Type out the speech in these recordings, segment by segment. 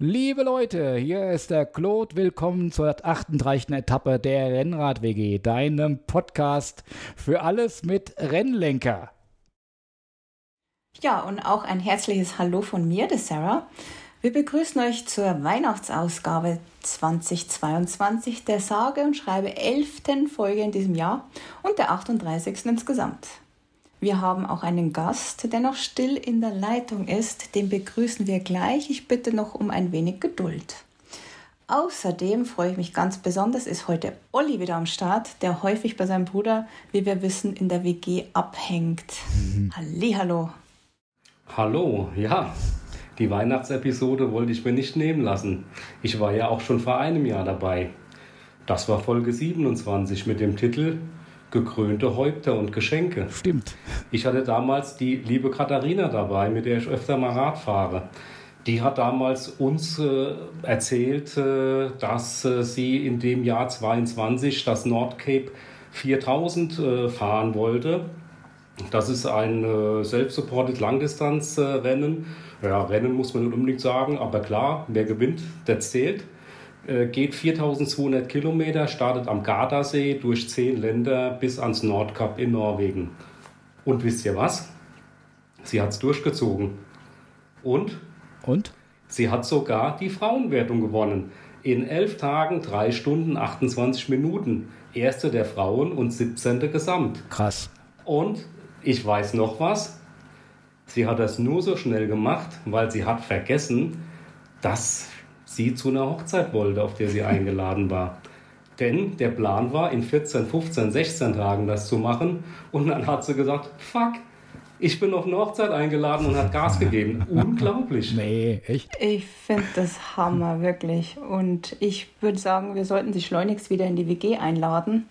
Liebe Leute, hier ist der Claude. Willkommen zur 38. Etappe der Rennrad WG, deinem Podcast für alles mit Rennlenker. Ja, und auch ein herzliches Hallo von mir, der Sarah. Wir begrüßen euch zur Weihnachtsausgabe 2022 der sage und schreibe 11. Folge in diesem Jahr und der 38. insgesamt. Wir haben auch einen Gast, der noch still in der Leitung ist. Den begrüßen wir gleich. Ich bitte noch um ein wenig Geduld. Außerdem freue ich mich ganz besonders, ist heute Olli wieder am Start, der häufig bei seinem Bruder, wie wir wissen, in der WG abhängt. Mhm. Hallo. Hallo, ja. Die Weihnachtsepisode wollte ich mir nicht nehmen lassen. Ich war ja auch schon vor einem Jahr dabei. Das war Folge 27 mit dem Titel gekrönte Häupter und Geschenke. Stimmt. Ich hatte damals die liebe Katharina dabei, mit der ich öfter mal Rad fahre. Die hat damals uns äh, erzählt, äh, dass äh, sie in dem Jahr 22 das Nordcape 4000 äh, fahren wollte. Das ist ein äh, self-supported Langdistanzrennen. ja, Rennen muss man nicht unbedingt sagen, aber klar, wer gewinnt, der zählt. Äh, geht 4200 Kilometer, startet am Gardasee durch zehn Länder bis ans Nordkap in Norwegen. Und wisst ihr was? Sie hat es durchgezogen. Und? Und? Sie hat sogar die Frauenwertung gewonnen. In elf Tagen, drei Stunden, 28 Minuten. Erste der Frauen und 17. Gesamt. Krass. Und ich weiß noch was. Sie hat das nur so schnell gemacht, weil sie hat vergessen, dass sie zu einer Hochzeit wollte, auf der sie eingeladen war. Denn der Plan war, in 14, 15, 16 Tagen das zu machen. Und dann hat sie gesagt, fuck, ich bin auf eine Hochzeit eingeladen und hat Gas gegeben. Unglaublich. Nee, echt? Ich finde das Hammer, wirklich. Und ich würde sagen, wir sollten sie schleunigst wieder in die WG einladen.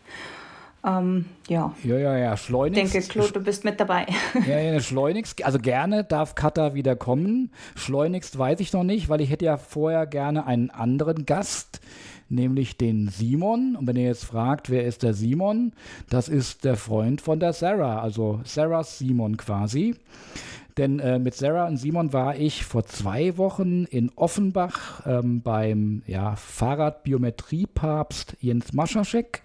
Ähm, ja. Ja, ja, ja, schleunigst. Ich denke, Claude, du bist mit dabei. Ja, ja, schleunigst. Also gerne darf Katha wieder kommen. Schleunigst weiß ich noch nicht, weil ich hätte ja vorher gerne einen anderen Gast, nämlich den Simon. Und wenn ihr jetzt fragt, wer ist der Simon? Das ist der Freund von der Sarah, also Sarahs Simon quasi. Denn äh, mit Sarah und Simon war ich vor zwei Wochen in Offenbach ähm, beim ja, Fahrradbiometriepapst Jens Maschaschek.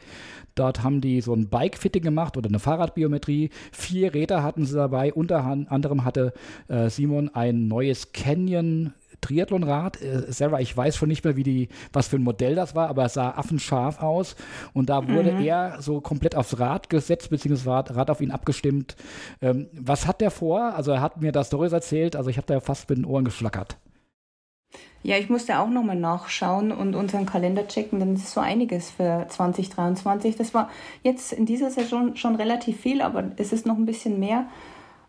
Dort haben die so ein Bike-Fitting gemacht oder eine Fahrradbiometrie. Vier Räder hatten sie dabei. Unter anderem hatte äh, Simon ein neues Canyon Triathlonrad. Äh, Sarah, ich weiß schon nicht mehr, wie die, was für ein Modell das war, aber es sah affenscharf aus. Und da wurde mhm. er so komplett aufs Rad gesetzt, beziehungsweise Rad auf ihn abgestimmt. Ähm, was hat der vor? Also er hat mir da Stories erzählt, also ich habe da fast mit den Ohren geschlackert. Ja, ich musste auch nochmal nachschauen und unseren Kalender checken, denn es ist so einiges für 2023. Das war jetzt in dieser Saison schon relativ viel, aber es ist noch ein bisschen mehr.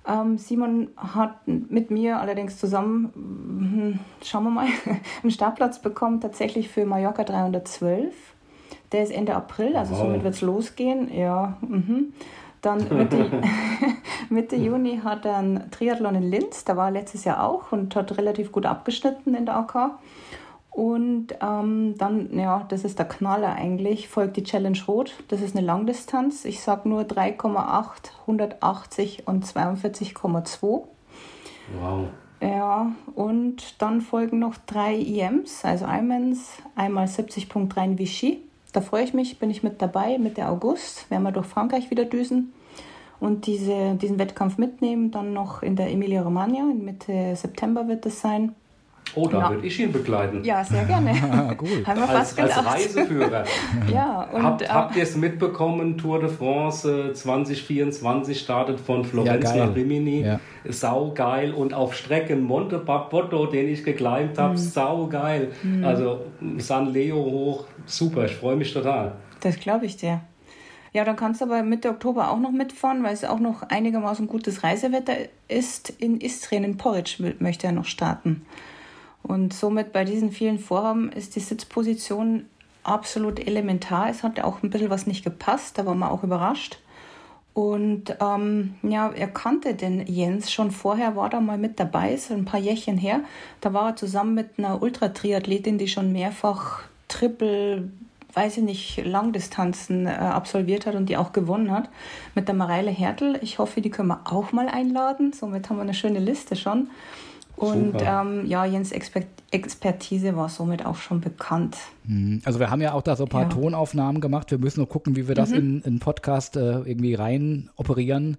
Ähm, Simon hat mit mir allerdings zusammen, hm, schauen wir mal, einen Startplatz bekommen, tatsächlich für Mallorca 312. Der ist Ende April, also wow. somit wird es losgehen. Ja, mhm. Dann Mitte, Mitte Juni hat er einen Triathlon in Linz, da war er letztes Jahr auch und hat relativ gut abgeschnitten in der AK. Und ähm, dann, ja, das ist der Knaller eigentlich, folgt die Challenge Rot. Das ist eine Langdistanz. Ich sage nur 3,8, 180 und 42,2. Wow. Ja, und dann folgen noch drei IMs, also Ironmans, einmal 70.3 in Vichy da freue ich mich, bin ich mit dabei, Mitte August, werden wir durch Frankreich wieder düsen und diese, diesen Wettkampf mitnehmen. Dann noch in der Emilia-Romagna, Mitte September wird es sein. Oh, da ja. würde ich ihn begleiten. Ja, sehr gerne. Ah, cool. Haben wir als, fast als Reiseführer. ja, und, Hab, äh, habt ihr es mitbekommen? Tour de France 2024 äh, startet von Florenz ja, nach Rimini. Ja. Sau geil. Und auf Strecken Monte Papotto, den ich gekleimt habe, mhm. sau geil. Mhm. Also San Leo hoch, super. Ich freue mich total. Das glaube ich dir. Ja, dann kannst du aber Mitte Oktober auch noch mitfahren, weil es auch noch einigermaßen gutes Reisewetter ist. In Istrien, in Porridge möchte er noch starten. Und somit bei diesen vielen Vorhaben ist die Sitzposition absolut elementar. Es hat auch ein bisschen was nicht gepasst, da war man auch überrascht. Und ähm, ja, er kannte den Jens schon vorher, war da mal mit dabei, ist ein paar Jährchen her. Da war er zusammen mit einer Ultratriathletin, die schon mehrfach Triple, weiß ich nicht, Langdistanzen äh, absolviert hat und die auch gewonnen hat, mit der Mareile Hertel. Ich hoffe, die können wir auch mal einladen. Somit haben wir eine schöne Liste schon. Und ähm, ja, Jens Exper Expertise war somit auch schon bekannt. Mhm. Also wir haben ja auch da so ein paar ja. Tonaufnahmen gemacht. Wir müssen nur gucken, wie wir das mhm. in, in Podcast äh, irgendwie rein operieren.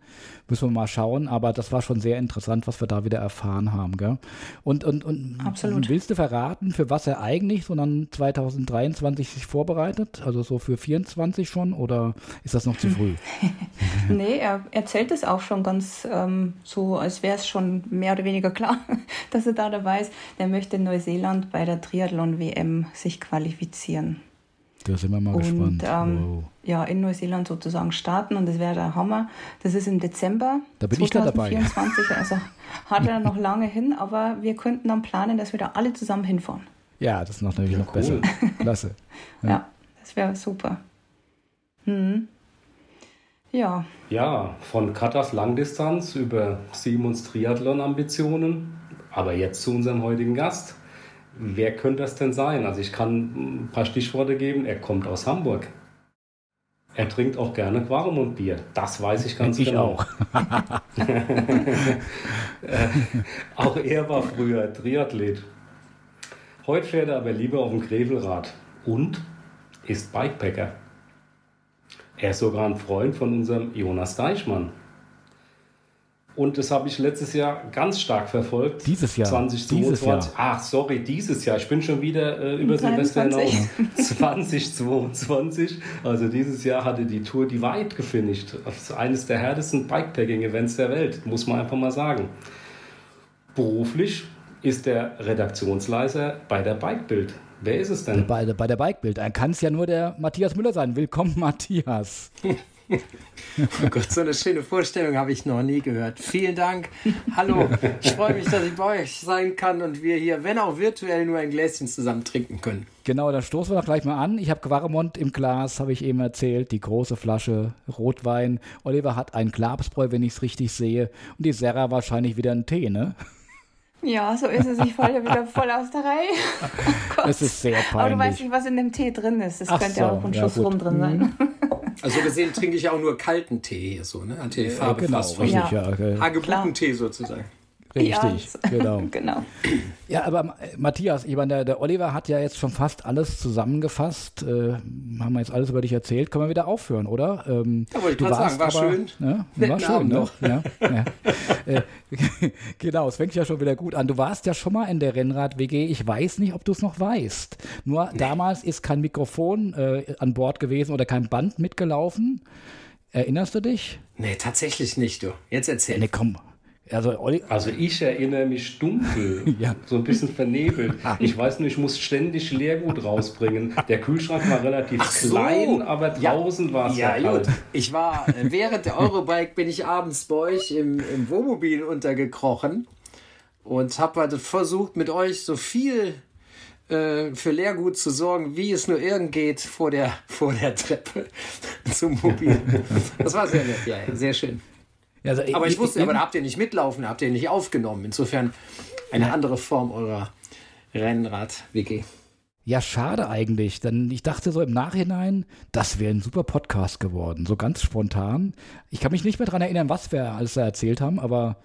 Müssen wir mal schauen. Aber das war schon sehr interessant, was wir da wieder erfahren haben. Gell? Und, und, und Absolut. willst du verraten, für was er eigentlich so dann 2023 sich vorbereitet? Also so für 24 schon oder ist das noch zu früh? nee, er erzählt es auch schon ganz ähm, so, als wäre es schon mehr oder weniger klar, dass er da dabei ist. Der möchte in Neuseeland bei der Triathlon-WM sich qualifizieren. Da sind wir mal und, gespannt. Ähm, wow. Ja, in Neuseeland sozusagen starten und das wäre der Hammer. Das ist im Dezember da bin 2024, ich da dabei. also hat er noch lange hin, aber wir könnten dann planen, dass wir da alle zusammen hinfahren. Ja, das ist noch natürlich ja, noch cool. besser. Klasse. Ja, ja das wäre super. Hm. Ja. Ja, von Katas Langdistanz über Simons Triathlon-Ambitionen, aber jetzt zu unserem heutigen Gast. Wer könnte das denn sein? Also ich kann ein paar Stichworte geben. Er kommt aus Hamburg. Er trinkt auch gerne Quaremund-Bier. Das weiß ich ganz ich genau. Auch. Äh, auch er war früher Triathlet. Heute fährt er aber lieber auf dem Grevelrad und ist Bikepacker. Er ist sogar ein Freund von unserem Jonas Deichmann. Und das habe ich letztes Jahr ganz stark verfolgt. Dieses Jahr. 2022. Dieses Jahr. Ach, sorry, dieses Jahr. Ich bin schon wieder äh, über Silvester hinaus. 2022. Also dieses Jahr hatte die Tour die weit gefinisht. Das ist eines der härtesten Bikepacking-Events der Welt, muss man einfach mal sagen. Beruflich ist der Redaktionsleiter bei der Bikebild. Wer ist es denn? Bei, bei der Bikebild. Kann es ja nur der Matthias Müller sein. Willkommen, Matthias. oh Gott, so eine schöne Vorstellung habe ich noch nie gehört. Vielen Dank. Hallo. Ich freue mich, dass ich bei euch sein kann und wir hier, wenn auch virtuell, nur ein Gläschen zusammen trinken können. Genau, dann stoßen wir doch gleich mal an. Ich habe Quaremont im Glas, habe ich eben erzählt, die große Flasche Rotwein. Oliver hat einen Klapsbräu, wenn ich es richtig sehe. Und die Serra wahrscheinlich wieder einen Tee, ne? Ja, so ist es. Ich falle wieder voll aus der Reihe. Oh das ist sehr peinlich. Aber du weißt nicht, was in dem Tee drin ist. Ach könnte so, ja auch ein Schuss gut. rum drin sein. Also gesehen trinke ich auch nur kalten Tee hier so, ne? Hat die Farbe ja, genau, fast richtig, ja. Okay. Hagebuttentee sozusagen. Richtig, ja, genau. genau. Ja, aber äh, Matthias, ich meine, der, der, Oliver hat ja jetzt schon fast alles zusammengefasst. Äh, haben wir jetzt alles über dich erzählt. Können wir wieder aufhören, oder? Ähm, ja, wollte ich gerade sagen, war aber, schön. Ne? War schön, ne? noch. Ja, ja. äh, genau, es fängt ja schon wieder gut an. Du warst ja schon mal in der Rennrad-WG. Ich weiß nicht, ob du es noch weißt. Nur nee. damals ist kein Mikrofon äh, an Bord gewesen oder kein Band mitgelaufen. Erinnerst du dich? Nee, tatsächlich nicht, du. Jetzt erzähl. Nee, komm, also, also, ich erinnere mich dunkel, ja. so ein bisschen vernebelt. Ah. Ich weiß nur, ich muss ständig Leergut rausbringen. Der Kühlschrank war relativ so. klein, aber draußen ja. war es ja, ja kalt. Ich war, äh, während der Eurobike bin ich abends bei euch im, im Wohnmobil untergekrochen und habe halt versucht, mit euch so viel äh, für Leergut zu sorgen, wie es nur irgend geht vor der, vor der Treppe zum Mobil. Das war sehr nett, ja, sehr schön. Also, aber ich wusste, aber da habt ihr nicht mitlaufen, habt ihr nicht aufgenommen. Insofern eine ja. andere Form eurer Rennrad-WG. Ja, schade eigentlich. Denn ich dachte so im Nachhinein, das wäre ein super Podcast geworden. So ganz spontan. Ich kann mich nicht mehr daran erinnern, was wir alles da erzählt haben, aber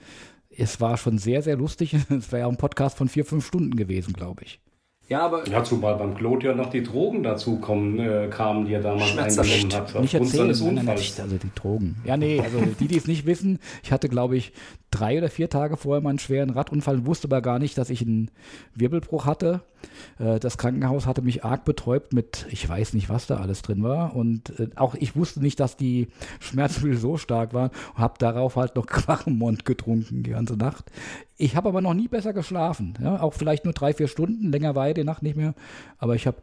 es war schon sehr, sehr lustig. Es wäre ja ein Podcast von vier, fünf Stunden gewesen, glaube ich. Ja, aber. Ja, zumal beim Claude ja noch die Drogen dazu kommen, äh, kamen, die er damals eingenommen hat. Nicht erzählen, nein, nein, nicht, also die Drogen. Ja, nee, also die, die es nicht wissen, ich hatte, glaube ich, drei oder vier Tage vorher mal einen schweren Radunfall und wusste aber gar nicht, dass ich einen Wirbelbruch hatte. Äh, das Krankenhaus hatte mich arg betäubt mit, ich weiß nicht, was da alles drin war. Und äh, auch ich wusste nicht, dass die Schmerzmittel so stark waren und habe darauf halt noch Quachenmond getrunken die ganze Nacht. Ich habe aber noch nie besser geschlafen. Ja? Auch vielleicht nur drei, vier Stunden, länger war die Nacht nicht mehr. Aber ich habe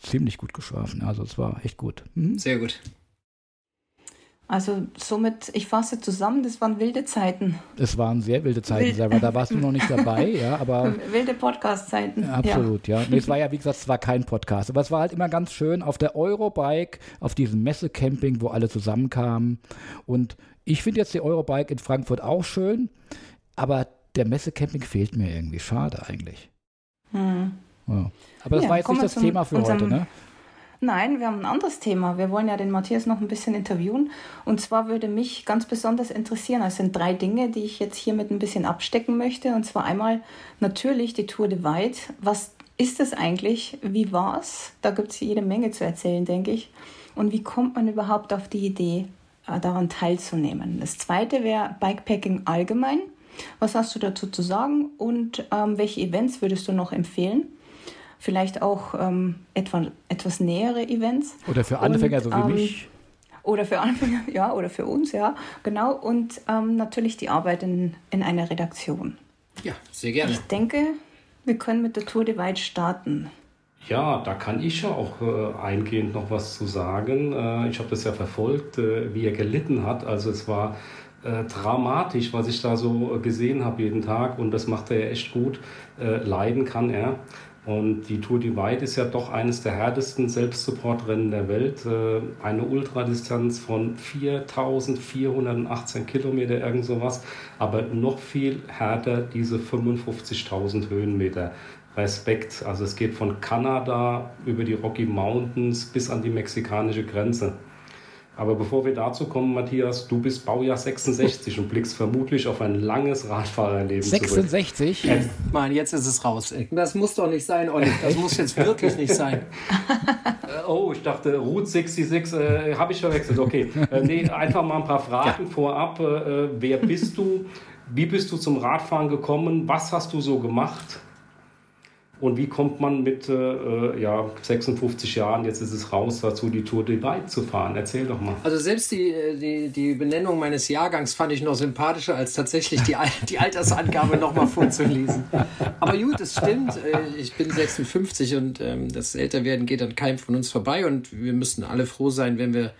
ziemlich gut geschlafen. Also es war echt gut. Mhm. Sehr gut. Also somit, ich fasse zusammen, das waren wilde Zeiten. Es waren sehr wilde Zeiten, Wild. selber. Da warst du noch nicht dabei, ja, aber. Wilde Podcast-Zeiten. Absolut, ja. ja. Nee, es war ja, wie gesagt, es war kein Podcast. Aber es war halt immer ganz schön auf der Eurobike, auf diesem Messecamping, wo alle zusammenkamen. Und ich finde jetzt die Eurobike in Frankfurt auch schön, aber der Messecamping fehlt mir irgendwie. Schade eigentlich. Hm. Ja. Aber das ja, war jetzt nicht das Thema für heute, ne? Nein, wir haben ein anderes Thema. Wir wollen ja den Matthias noch ein bisschen interviewen. Und zwar würde mich ganz besonders interessieren, es sind drei Dinge, die ich jetzt hiermit ein bisschen abstecken möchte. Und zwar einmal natürlich die Tour de Weit. Was ist das eigentlich? Wie war es? Da gibt es jede Menge zu erzählen, denke ich. Und wie kommt man überhaupt auf die Idee, äh, daran teilzunehmen? Das zweite wäre Bikepacking allgemein. Was hast du dazu zu sagen und ähm, welche Events würdest du noch empfehlen? Vielleicht auch ähm, etwa, etwas nähere Events. Oder für Anfänger, und, so wie ähm, mich. Oder für Anfänger, ja, oder für uns, ja, genau. Und ähm, natürlich die Arbeit in, in einer Redaktion. Ja, sehr gerne. Ich denke, wir können mit der Tour de Weit starten. Ja, da kann ich ja auch äh, eingehend noch was zu sagen. Äh, ich habe das ja verfolgt, äh, wie er gelitten hat. Also es war äh, dramatisch, was ich da so gesehen habe jeden Tag und das macht er ja echt gut. Äh, leiden kann er. Und die Tour Divide ist ja doch eines der härtesten Selbstsupportrennen der Welt. Äh, eine Ultradistanz von 4418 Kilometer, irgend sowas. Aber noch viel härter diese 55.000 Höhenmeter. Respekt. Also es geht von Kanada über die Rocky Mountains bis an die mexikanische Grenze. Aber bevor wir dazu kommen, Matthias, du bist Baujahr 66 und blickst vermutlich auf ein langes Radfahrerleben 66? zurück. Mann, jetzt ist es raus. Das muss doch nicht sein, Olli. Das muss jetzt wirklich nicht sein. Äh, oh, ich dachte, Route 66 äh, habe ich verwechselt. Okay, äh, nee, einfach mal ein paar Fragen ja. vorab. Äh, wer bist du? Wie bist du zum Radfahren gekommen? Was hast du so gemacht? Und wie kommt man mit äh, ja, 56 Jahren, jetzt ist es raus, dazu die Tour de Weit zu fahren? Erzähl doch mal. Also selbst die, äh, die, die Benennung meines Jahrgangs fand ich noch sympathischer, als tatsächlich die, die Altersangabe nochmal vorzulesen. Aber gut, es stimmt. Äh, ich bin 56 und ähm, das Älterwerden geht an keinem von uns vorbei und wir müssen alle froh sein, wenn wir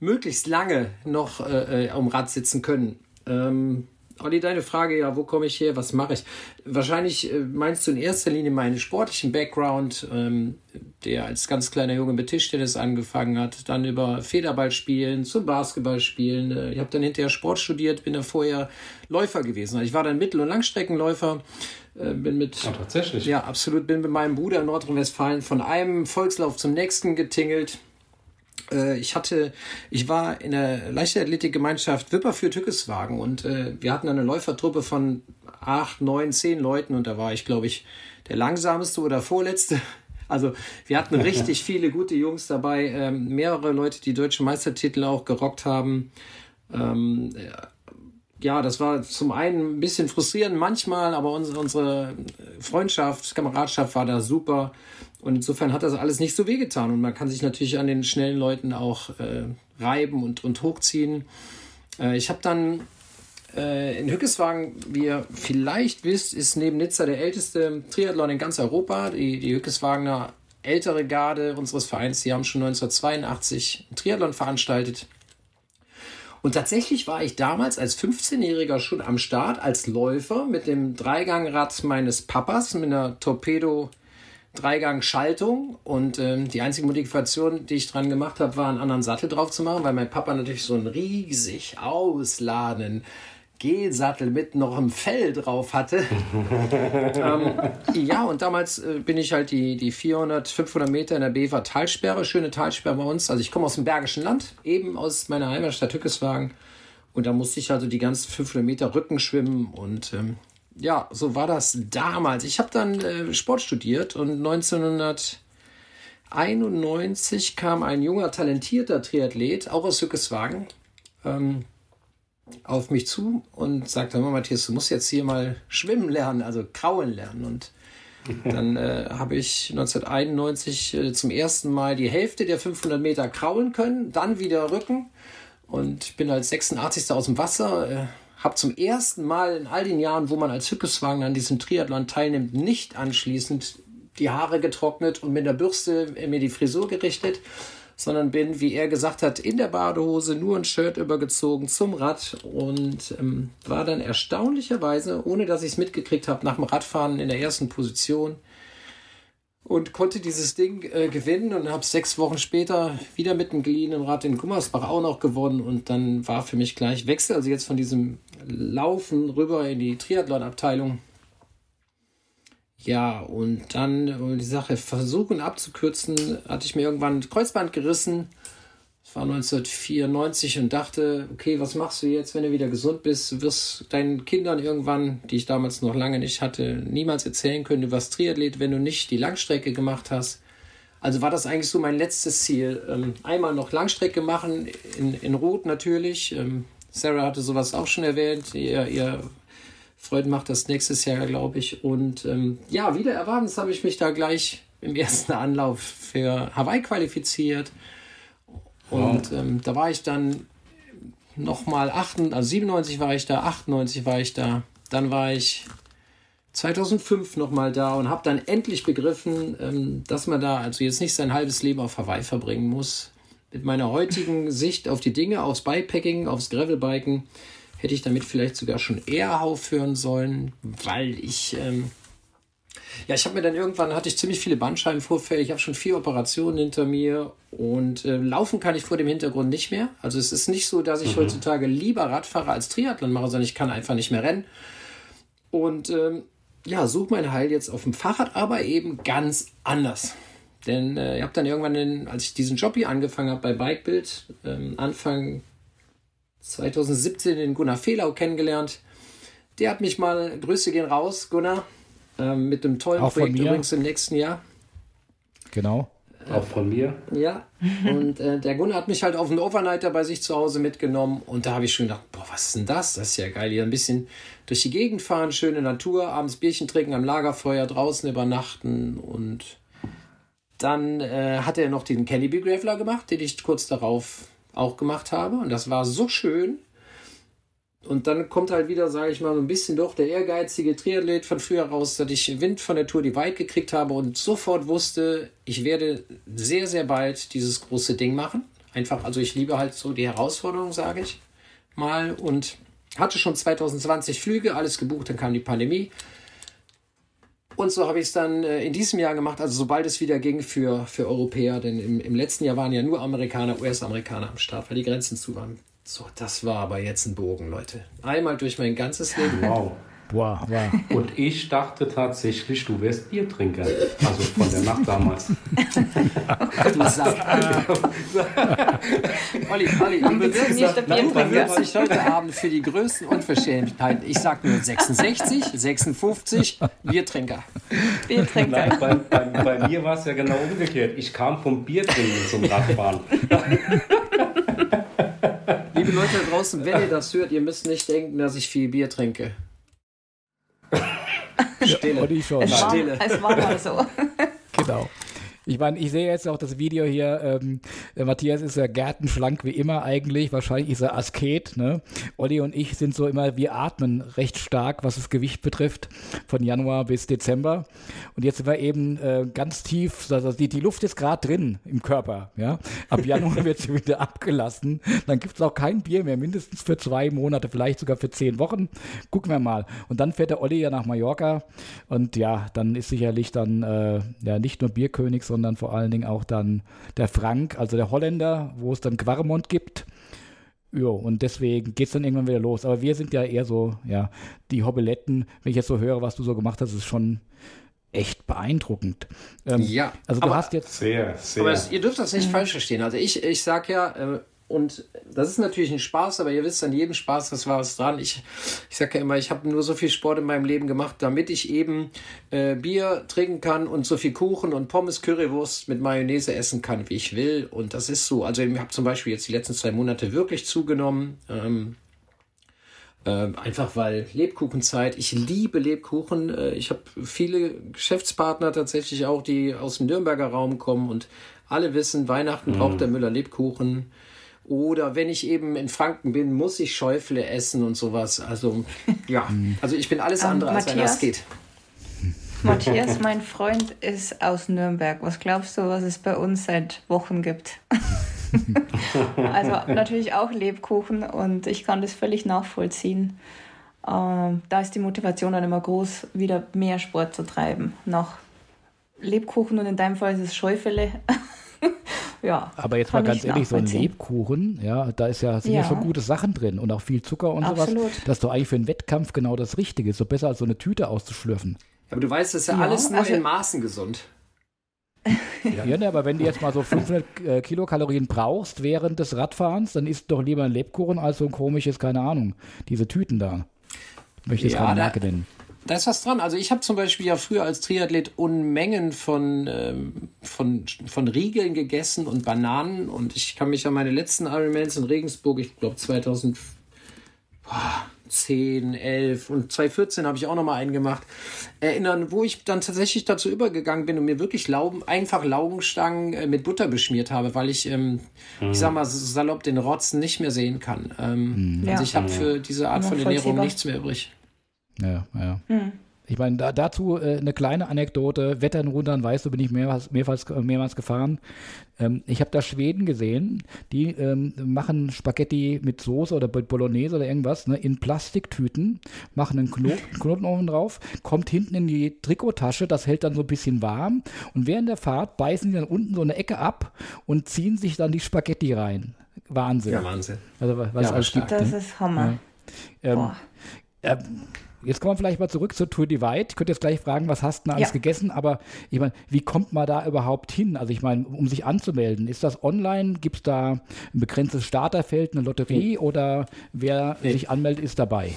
möglichst lange noch äh, äh am Rad sitzen können. Ähm, Olli, deine Frage, ja, wo komme ich her, was mache ich? Wahrscheinlich äh, meinst du in erster Linie meinen sportlichen Background, ähm, der als ganz kleiner Junge mit Tischtennis angefangen hat, dann über Federball spielen, zum Basketball spielen. Äh, ich habe dann hinterher Sport studiert, bin dann vorher Läufer gewesen. Also ich war dann Mittel- und Langstreckenläufer. Äh, bin mit, ja, tatsächlich. Ja, absolut. Bin mit meinem Bruder in Nordrhein-Westfalen von einem Volkslauf zum nächsten getingelt ich hatte, ich war in der Leichtathletikgemeinschaft Wipper für Tückeswagen und äh, wir hatten eine Läufertruppe von acht, neun, zehn Leuten und da war ich, glaube ich, der langsamste oder vorletzte. Also wir hatten richtig viele gute Jungs dabei, ähm, mehrere Leute, die deutsche Meistertitel auch gerockt haben. Ähm, ja, das war zum einen ein bisschen frustrierend manchmal, aber unsere, unsere Freundschaft, Kameradschaft war da super. Und insofern hat das alles nicht so wehgetan. Und man kann sich natürlich an den schnellen Leuten auch äh, reiben und, und hochziehen. Äh, ich habe dann äh, in Hückeswagen, wie ihr vielleicht wisst, ist neben Nizza der älteste Triathlon in ganz Europa. Die, die Hückeswagener ältere Garde unseres Vereins, die haben schon 1982 einen Triathlon veranstaltet. Und tatsächlich war ich damals als 15-Jähriger schon am Start als Läufer mit dem Dreigangrad meines Papas mit einer Torpedo Dreigang-Schaltung und ähm, die einzige Modifikation, die ich dran gemacht habe, war einen anderen Sattel drauf zu machen, weil mein Papa natürlich so einen riesig ausladenden Gelsattel mit noch einem Fell drauf hatte. ähm, ja, und damals äh, bin ich halt die, die 400, 500 Meter in der Bever Talsperre, schöne Talsperre bei uns. Also ich komme aus dem Bergischen Land, eben aus meiner Heimatstadt Hückeswagen. Und da musste ich also die ganzen 500 Meter Rücken schwimmen und ähm, ja, so war das damals. Ich habe dann äh, Sport studiert und 1991 kam ein junger, talentierter Triathlet, auch aus Hückeswagen, ähm, auf mich zu und sagte, Matthias, du musst jetzt hier mal schwimmen lernen, also krauen lernen. Und dann äh, habe ich 1991 äh, zum ersten Mal die Hälfte der 500 Meter kraulen können, dann wieder Rücken und bin als 86. aus dem Wasser, äh, habe zum ersten Mal in all den Jahren, wo man als Hückeswagen an diesem Triathlon teilnimmt, nicht anschließend die Haare getrocknet und mit der Bürste mir die Frisur gerichtet, sondern bin, wie er gesagt hat, in der Badehose nur ein Shirt übergezogen zum Rad und ähm, war dann erstaunlicherweise, ohne dass ich es mitgekriegt habe, nach dem Radfahren in der ersten Position und konnte dieses Ding äh, gewinnen und habe sechs Wochen später wieder mit dem geliehenen Rad in Gummersbach auch noch gewonnen und dann war für mich gleich Wechsel, also jetzt von diesem Laufen rüber in die Triathlon-Abteilung. Ja, und dann, um die Sache versuchen abzukürzen, hatte ich mir irgendwann ein Kreuzband gerissen. War 1994 und dachte, okay, was machst du jetzt, wenn du wieder gesund bist? Du wirst deinen Kindern irgendwann, die ich damals noch lange nicht hatte, niemals erzählen können, du warst Triathlet, wenn du nicht die Langstrecke gemacht hast. Also war das eigentlich so mein letztes Ziel. Ähm, einmal noch Langstrecke machen, in, in Rot natürlich. Ähm, Sarah hatte sowas auch schon erwähnt. Ihr, ihr Freud macht das nächstes Jahr, glaube ich. Und ähm, ja, wieder erwartens habe ich mich da gleich im ersten Anlauf für Hawaii qualifiziert. Und wow. ähm, da war ich dann nochmal 98, also 97 war ich da, 98 war ich da. Dann war ich 2005 nochmal da und habe dann endlich begriffen, ähm, dass man da also jetzt nicht sein halbes Leben auf Hawaii verbringen muss. Mit meiner heutigen Sicht auf die Dinge, aufs Bikepacking, aufs Gravelbiken, hätte ich damit vielleicht sogar schon eher aufhören sollen, weil ich, ähm, ja, ich habe mir dann irgendwann, hatte ich ziemlich viele Bandscheibenvorfälle, ich habe schon vier Operationen hinter mir und äh, laufen kann ich vor dem Hintergrund nicht mehr. Also es ist nicht so, dass ich mhm. heutzutage lieber Radfahrer als Triathlon mache, sondern ich kann einfach nicht mehr rennen. Und ähm, ja, suche mein Heil jetzt auf dem Fahrrad, aber eben ganz anders. Denn äh, ich habe dann irgendwann, den, als ich diesen Job hier angefangen habe bei Bikebild, ähm, Anfang 2017 den Gunnar Fehlau kennengelernt. Der hat mich mal, Grüße gehen raus, Gunnar, äh, mit dem tollen Auch Projekt übrigens im nächsten Jahr. Genau. Auch von mir. Ja, und äh, der Gunnar hat mich halt auf einen Overnighter bei sich zu Hause mitgenommen und da habe ich schon gedacht, boah, was ist denn das? Das ist ja geil, hier ein bisschen durch die Gegend fahren, schöne Natur, abends Bierchen trinken am Lagerfeuer, draußen übernachten und dann äh, hat er noch den Cannibal Graveler gemacht, den ich kurz darauf auch gemacht habe. Und das war so schön. Und dann kommt halt wieder, sage ich mal, so ein bisschen doch der ehrgeizige Triathlet von früher raus, dass ich Wind von der Tour die weit gekriegt habe und sofort wusste, ich werde sehr, sehr bald dieses große Ding machen. Einfach, also ich liebe halt so die Herausforderung, sage ich mal. Und hatte schon 2020 Flüge, alles gebucht, dann kam die Pandemie. Und so habe ich es dann äh, in diesem Jahr gemacht, also sobald es wieder ging für, für Europäer, denn im, im letzten Jahr waren ja nur Amerikaner, US-Amerikaner am Start, weil die Grenzen zu waren. So, das war aber jetzt ein Bogen, Leute. Einmal durch mein ganzes Leben. Wow. Boah, wow. Und ich dachte tatsächlich, du wärst Biertrinker. Also von der Nacht damals. du Sack. Olli, Olli, du bewirbst dich heute Abend für die größten Unverschämtheiten. Ich sag nur 66, 56, Biertrinker. Biertrinker. Nein, bei, bei, bei mir war es ja genau umgekehrt. Ich kam vom Biertrinken zum Radfahren. Liebe Leute da draußen, wenn ihr das hört, ihr müsst nicht denken, dass ich viel Bier trinke. Stille. Es, war, Stille. es war mal so. genau. Ich meine, ich sehe jetzt auch das Video hier. Ähm, Matthias ist ja gärtenschlank wie immer eigentlich. Wahrscheinlich ist er Asket. Ne? Olli und ich sind so immer, wir atmen recht stark, was das Gewicht betrifft, von Januar bis Dezember. Und jetzt sind wir eben äh, ganz tief. Also die, die Luft ist gerade drin im Körper. Ja? Ab Januar wird sie wieder abgelassen. Dann gibt es auch kein Bier mehr, mindestens für zwei Monate, vielleicht sogar für zehn Wochen. Gucken wir mal. Und dann fährt der Olli ja nach Mallorca. Und ja, dann ist sicherlich dann äh, ja nicht nur Bierkönig, sondern vor allen Dingen auch dann der Frank, also der Holländer, wo es dann Quarmont gibt. Ja, und deswegen geht es dann irgendwann wieder los. Aber wir sind ja eher so, ja, die Hobbeletten. Wenn ich jetzt so höre, was du so gemacht hast, ist schon echt beeindruckend. Ähm, ja, also du hast jetzt. Sehr, sehr. Aber es, ihr dürft das nicht mhm. falsch verstehen. Also ich, ich sage ja, äh, und das ist natürlich ein Spaß, aber ihr wisst, an jedem Spaß, das war was dran. Ich, ich sage ja immer, ich habe nur so viel Sport in meinem Leben gemacht, damit ich eben äh, Bier trinken kann und so viel Kuchen und Pommes, Currywurst mit Mayonnaise essen kann, wie ich will. Und das ist so. Also ich habe zum Beispiel jetzt die letzten zwei Monate wirklich zugenommen. Ähm, äh, einfach weil Lebkuchenzeit, ich liebe Lebkuchen. Äh, ich habe viele Geschäftspartner tatsächlich auch, die aus dem Nürnberger Raum kommen und alle wissen, Weihnachten mm. braucht der Müller Lebkuchen. Oder wenn ich eben in Franken bin, muss ich Schäufle essen und sowas. Also ja, also ich bin alles ähm, andere, um, als wenn das geht. Matthias, mein Freund, ist aus Nürnberg. Was glaubst du, was es bei uns seit Wochen gibt? also natürlich auch Lebkuchen und ich kann das völlig nachvollziehen. Ähm, da ist die Motivation dann immer groß, wieder mehr Sport zu treiben. Nach Lebkuchen und in deinem Fall ist es Schäufele. ja. Aber jetzt mal ganz ehrlich, so ein Lebkuchen, ja, da ist ja, sind ja. ja. schon gute Sachen drin und auch viel Zucker und Absolut. sowas. Das ist doch eigentlich für einen Wettkampf genau das Richtige. So besser als so eine Tüte auszuschlürfen. Aber du weißt, das ist ja, ja alles nur also, in Maßen gesund. Ja, ja ne, aber wenn du jetzt mal so 500 äh, Kilokalorien brauchst während des Radfahrens, dann isst doch lieber ein Lebkuchen als so ein komisches, keine Ahnung, diese Tüten da. Ich möchte jetzt ja, keine Marke nennen. Da ist was dran. Also ich habe zum Beispiel ja früher als Triathlet Unmengen von, ähm, von, von Riegeln gegessen und Bananen und ich kann mich an meine letzten Ironmans in Regensburg, ich glaube 2000, boah, 10, 11 und 2014 habe ich auch noch mal einen gemacht, erinnern, wo ich dann tatsächlich dazu übergegangen bin und mir wirklich Lauben, einfach Laugenstangen äh, mit Butter beschmiert habe, weil ich, ähm, mhm. ich sag mal salopp, den Rotzen nicht mehr sehen kann. Ähm, mhm. Also ich habe für diese Art von Ernährung nichts mehr übrig. Ja, ja. Mhm. Ich meine, da, dazu äh, eine kleine Anekdote. Wettern runter, weißt du, bin ich mehrmals, mehrmals, mehrmals gefahren. Ähm, ich habe da Schweden gesehen, die ähm, machen Spaghetti mit Soße oder Bolognese oder irgendwas ne, in Plastiktüten, machen einen Knoten, Knoten oben drauf, kommt hinten in die Trikottasche, das hält dann so ein bisschen warm und während der Fahrt beißen sie dann unten so eine Ecke ab und ziehen sich dann die Spaghetti rein. Wahnsinn. Ja, Wahnsinn. Also was ja, alles gibt, Das ne? ist Hammer. Ja. Ähm, ähm, Jetzt kommen wir vielleicht mal zurück zur Tour Divide. Ich könnte jetzt gleich fragen, was hast du denn alles ja. gegessen? Aber ich meine, wie kommt man da überhaupt hin? Also ich meine, um sich anzumelden, ist das online? Gibt es da ein begrenztes Starterfeld, eine Lotterie mhm. oder wer nee. sich anmeldet, ist dabei?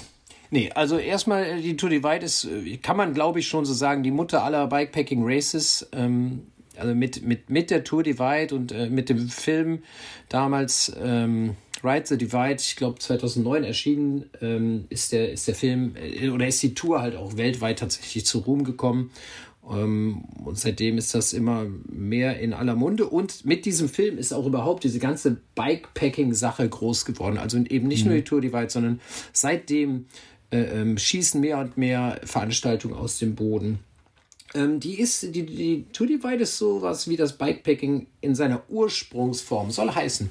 Nee, also erstmal äh, die Tour Divide ist, äh, kann man glaube ich schon so sagen, die Mutter aller Bikepacking Races. Ähm, also mit, mit, mit der Tour Divide und äh, mit dem Film damals ähm, Ride the Divide, ich glaube 2009 erschienen, ähm, ist, der, ist der Film äh, oder ist die Tour halt auch weltweit tatsächlich zu Ruhm gekommen. Ähm, und seitdem ist das immer mehr in aller Munde. Und mit diesem Film ist auch überhaupt diese ganze Bikepacking-Sache groß geworden. Also eben nicht mhm. nur die Tour Divide, sondern seitdem äh, ähm, schießen mehr und mehr Veranstaltungen aus dem Boden. Ähm, die ist, die, die Tour Divide ist sowas wie das Bikepacking in seiner Ursprungsform. Soll heißen,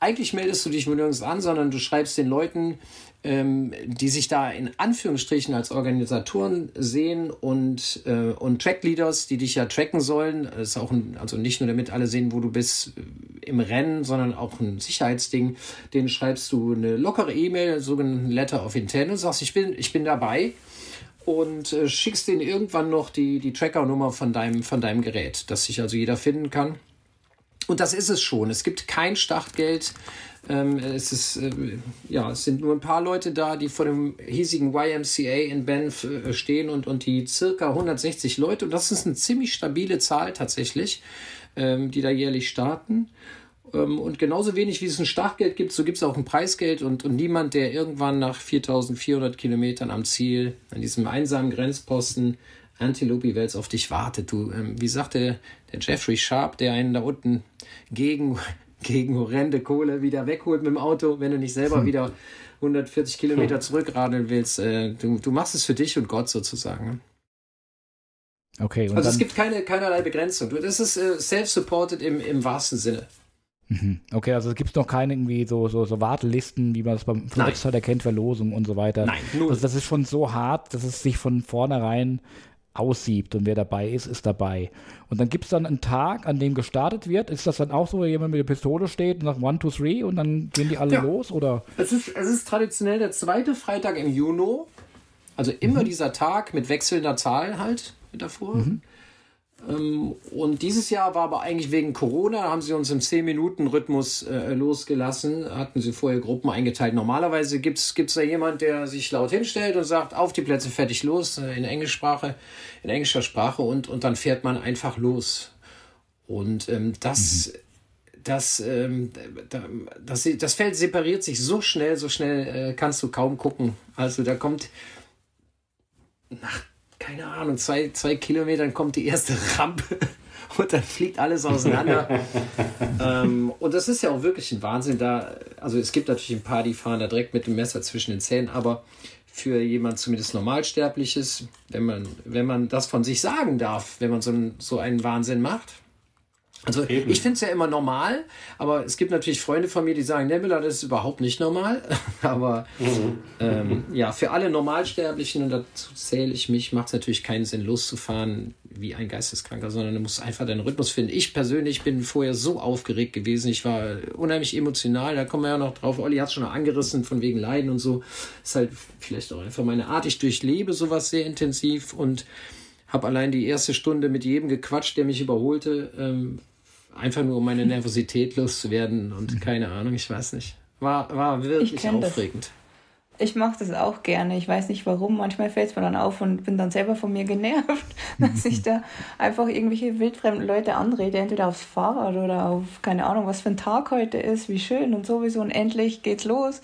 eigentlich meldest du dich nirgends an, sondern du schreibst den Leuten, ähm, die sich da in Anführungsstrichen als Organisatoren sehen und, äh, und Trackleaders, die dich ja tracken sollen. Das ist auch ein, also nicht nur damit alle sehen, wo du bist äh, im Rennen, sondern auch ein Sicherheitsding. Den schreibst du eine lockere E-Mail, sogenannten Letter of Intent und sagst, ich bin, ich bin dabei und äh, schickst denen irgendwann noch die, die Tracker-Nummer von deinem, von deinem Gerät, dass sich also jeder finden kann. Und das ist es schon. Es gibt kein Startgeld. Ähm, es ist, äh, ja, es sind nur ein paar Leute da, die vor dem hiesigen YMCA in Banff äh, stehen und, und die circa 160 Leute. Und das ist eine ziemlich stabile Zahl tatsächlich, ähm, die da jährlich starten. Ähm, und genauso wenig wie es ein Startgeld gibt, so gibt es auch ein Preisgeld und, und niemand, der irgendwann nach 4400 Kilometern am Ziel, an diesem einsamen Grenzposten, Antilope Wels auf dich wartet. Du, ähm, wie sagte der Jeffrey Sharp, der einen da unten gegen, gegen horrende Kohle wieder wegholt mit dem Auto, wenn du nicht selber hm. wieder 140 Kilometer hm. zurückradeln willst. Äh, du, du machst es für dich und Gott sozusagen. Ne? Okay. also es gibt keine, keinerlei Begrenzung. Das ist äh, self-supported im, im wahrsten Sinne. Mhm. Okay, also es gibt noch keine irgendwie so, so, so Wartelisten, wie man es beim Website erkennt, Verlosung und so weiter. Nein, nur. Also das ist schon so hart, dass es sich von vornherein aussiebt und wer dabei ist, ist dabei. Und dann gibt es dann einen Tag, an dem gestartet wird. Ist das dann auch so, wo jemand mit der Pistole steht und sagt One, Two, Three und dann gehen die alle ja. los? Oder? Es, ist, es ist traditionell der zweite Freitag im Juni. Also immer mhm. dieser Tag mit wechselnder Zahl halt mit davor. Mhm. Ähm, und dieses Jahr war aber eigentlich wegen Corona, haben sie uns im 10-Minuten-Rhythmus äh, losgelassen, hatten sie vorher Gruppen eingeteilt. Normalerweise gibt es da jemand, der sich laut hinstellt und sagt, auf die Plätze, fertig, los, äh, in Englischsprache, in englischer Sprache und, und dann fährt man einfach los. Und ähm, das, mhm. das, ähm, das, das Feld separiert sich so schnell, so schnell äh, kannst du kaum gucken. Also da kommt nach keine Ahnung, zwei, zwei Kilometern kommt die erste Rampe und dann fliegt alles auseinander. ähm, und das ist ja auch wirklich ein Wahnsinn. Da, also es gibt natürlich ein paar, die fahren da direkt mit dem Messer zwischen den Zähnen, aber für jemand zumindest Normalsterbliches, wenn man, wenn man das von sich sagen darf, wenn man so, einen, so einen Wahnsinn macht, also Eben. ich finde es ja immer normal, aber es gibt natürlich Freunde von mir, die sagen, Nebula, das ist überhaupt nicht normal. aber mhm. ähm, ja, für alle Normalsterblichen, und dazu zähle ich mich, macht es natürlich keinen Sinn, loszufahren wie ein Geisteskranker, sondern du musst einfach deinen Rhythmus finden. Ich persönlich bin vorher so aufgeregt gewesen, ich war unheimlich emotional, da kommen wir ja noch drauf. Olli hat es schon angerissen, von wegen Leiden und so. Ist halt vielleicht auch einfach meine Art. Ich durchlebe sowas sehr intensiv und habe allein die erste Stunde mit jedem gequatscht, der mich überholte, ähm, einfach nur um meine Nervosität loszuwerden und mhm. keine Ahnung, ich weiß nicht. War, war wirklich aufregend. Das. Ich mache das auch gerne. Ich weiß nicht warum. Manchmal fällt es mir dann auf und bin dann selber von mir genervt, dass ich da einfach irgendwelche wildfremden Leute anrede, entweder aufs Fahrrad oder auf keine Ahnung, was für ein Tag heute ist, wie schön und sowieso und endlich geht's los.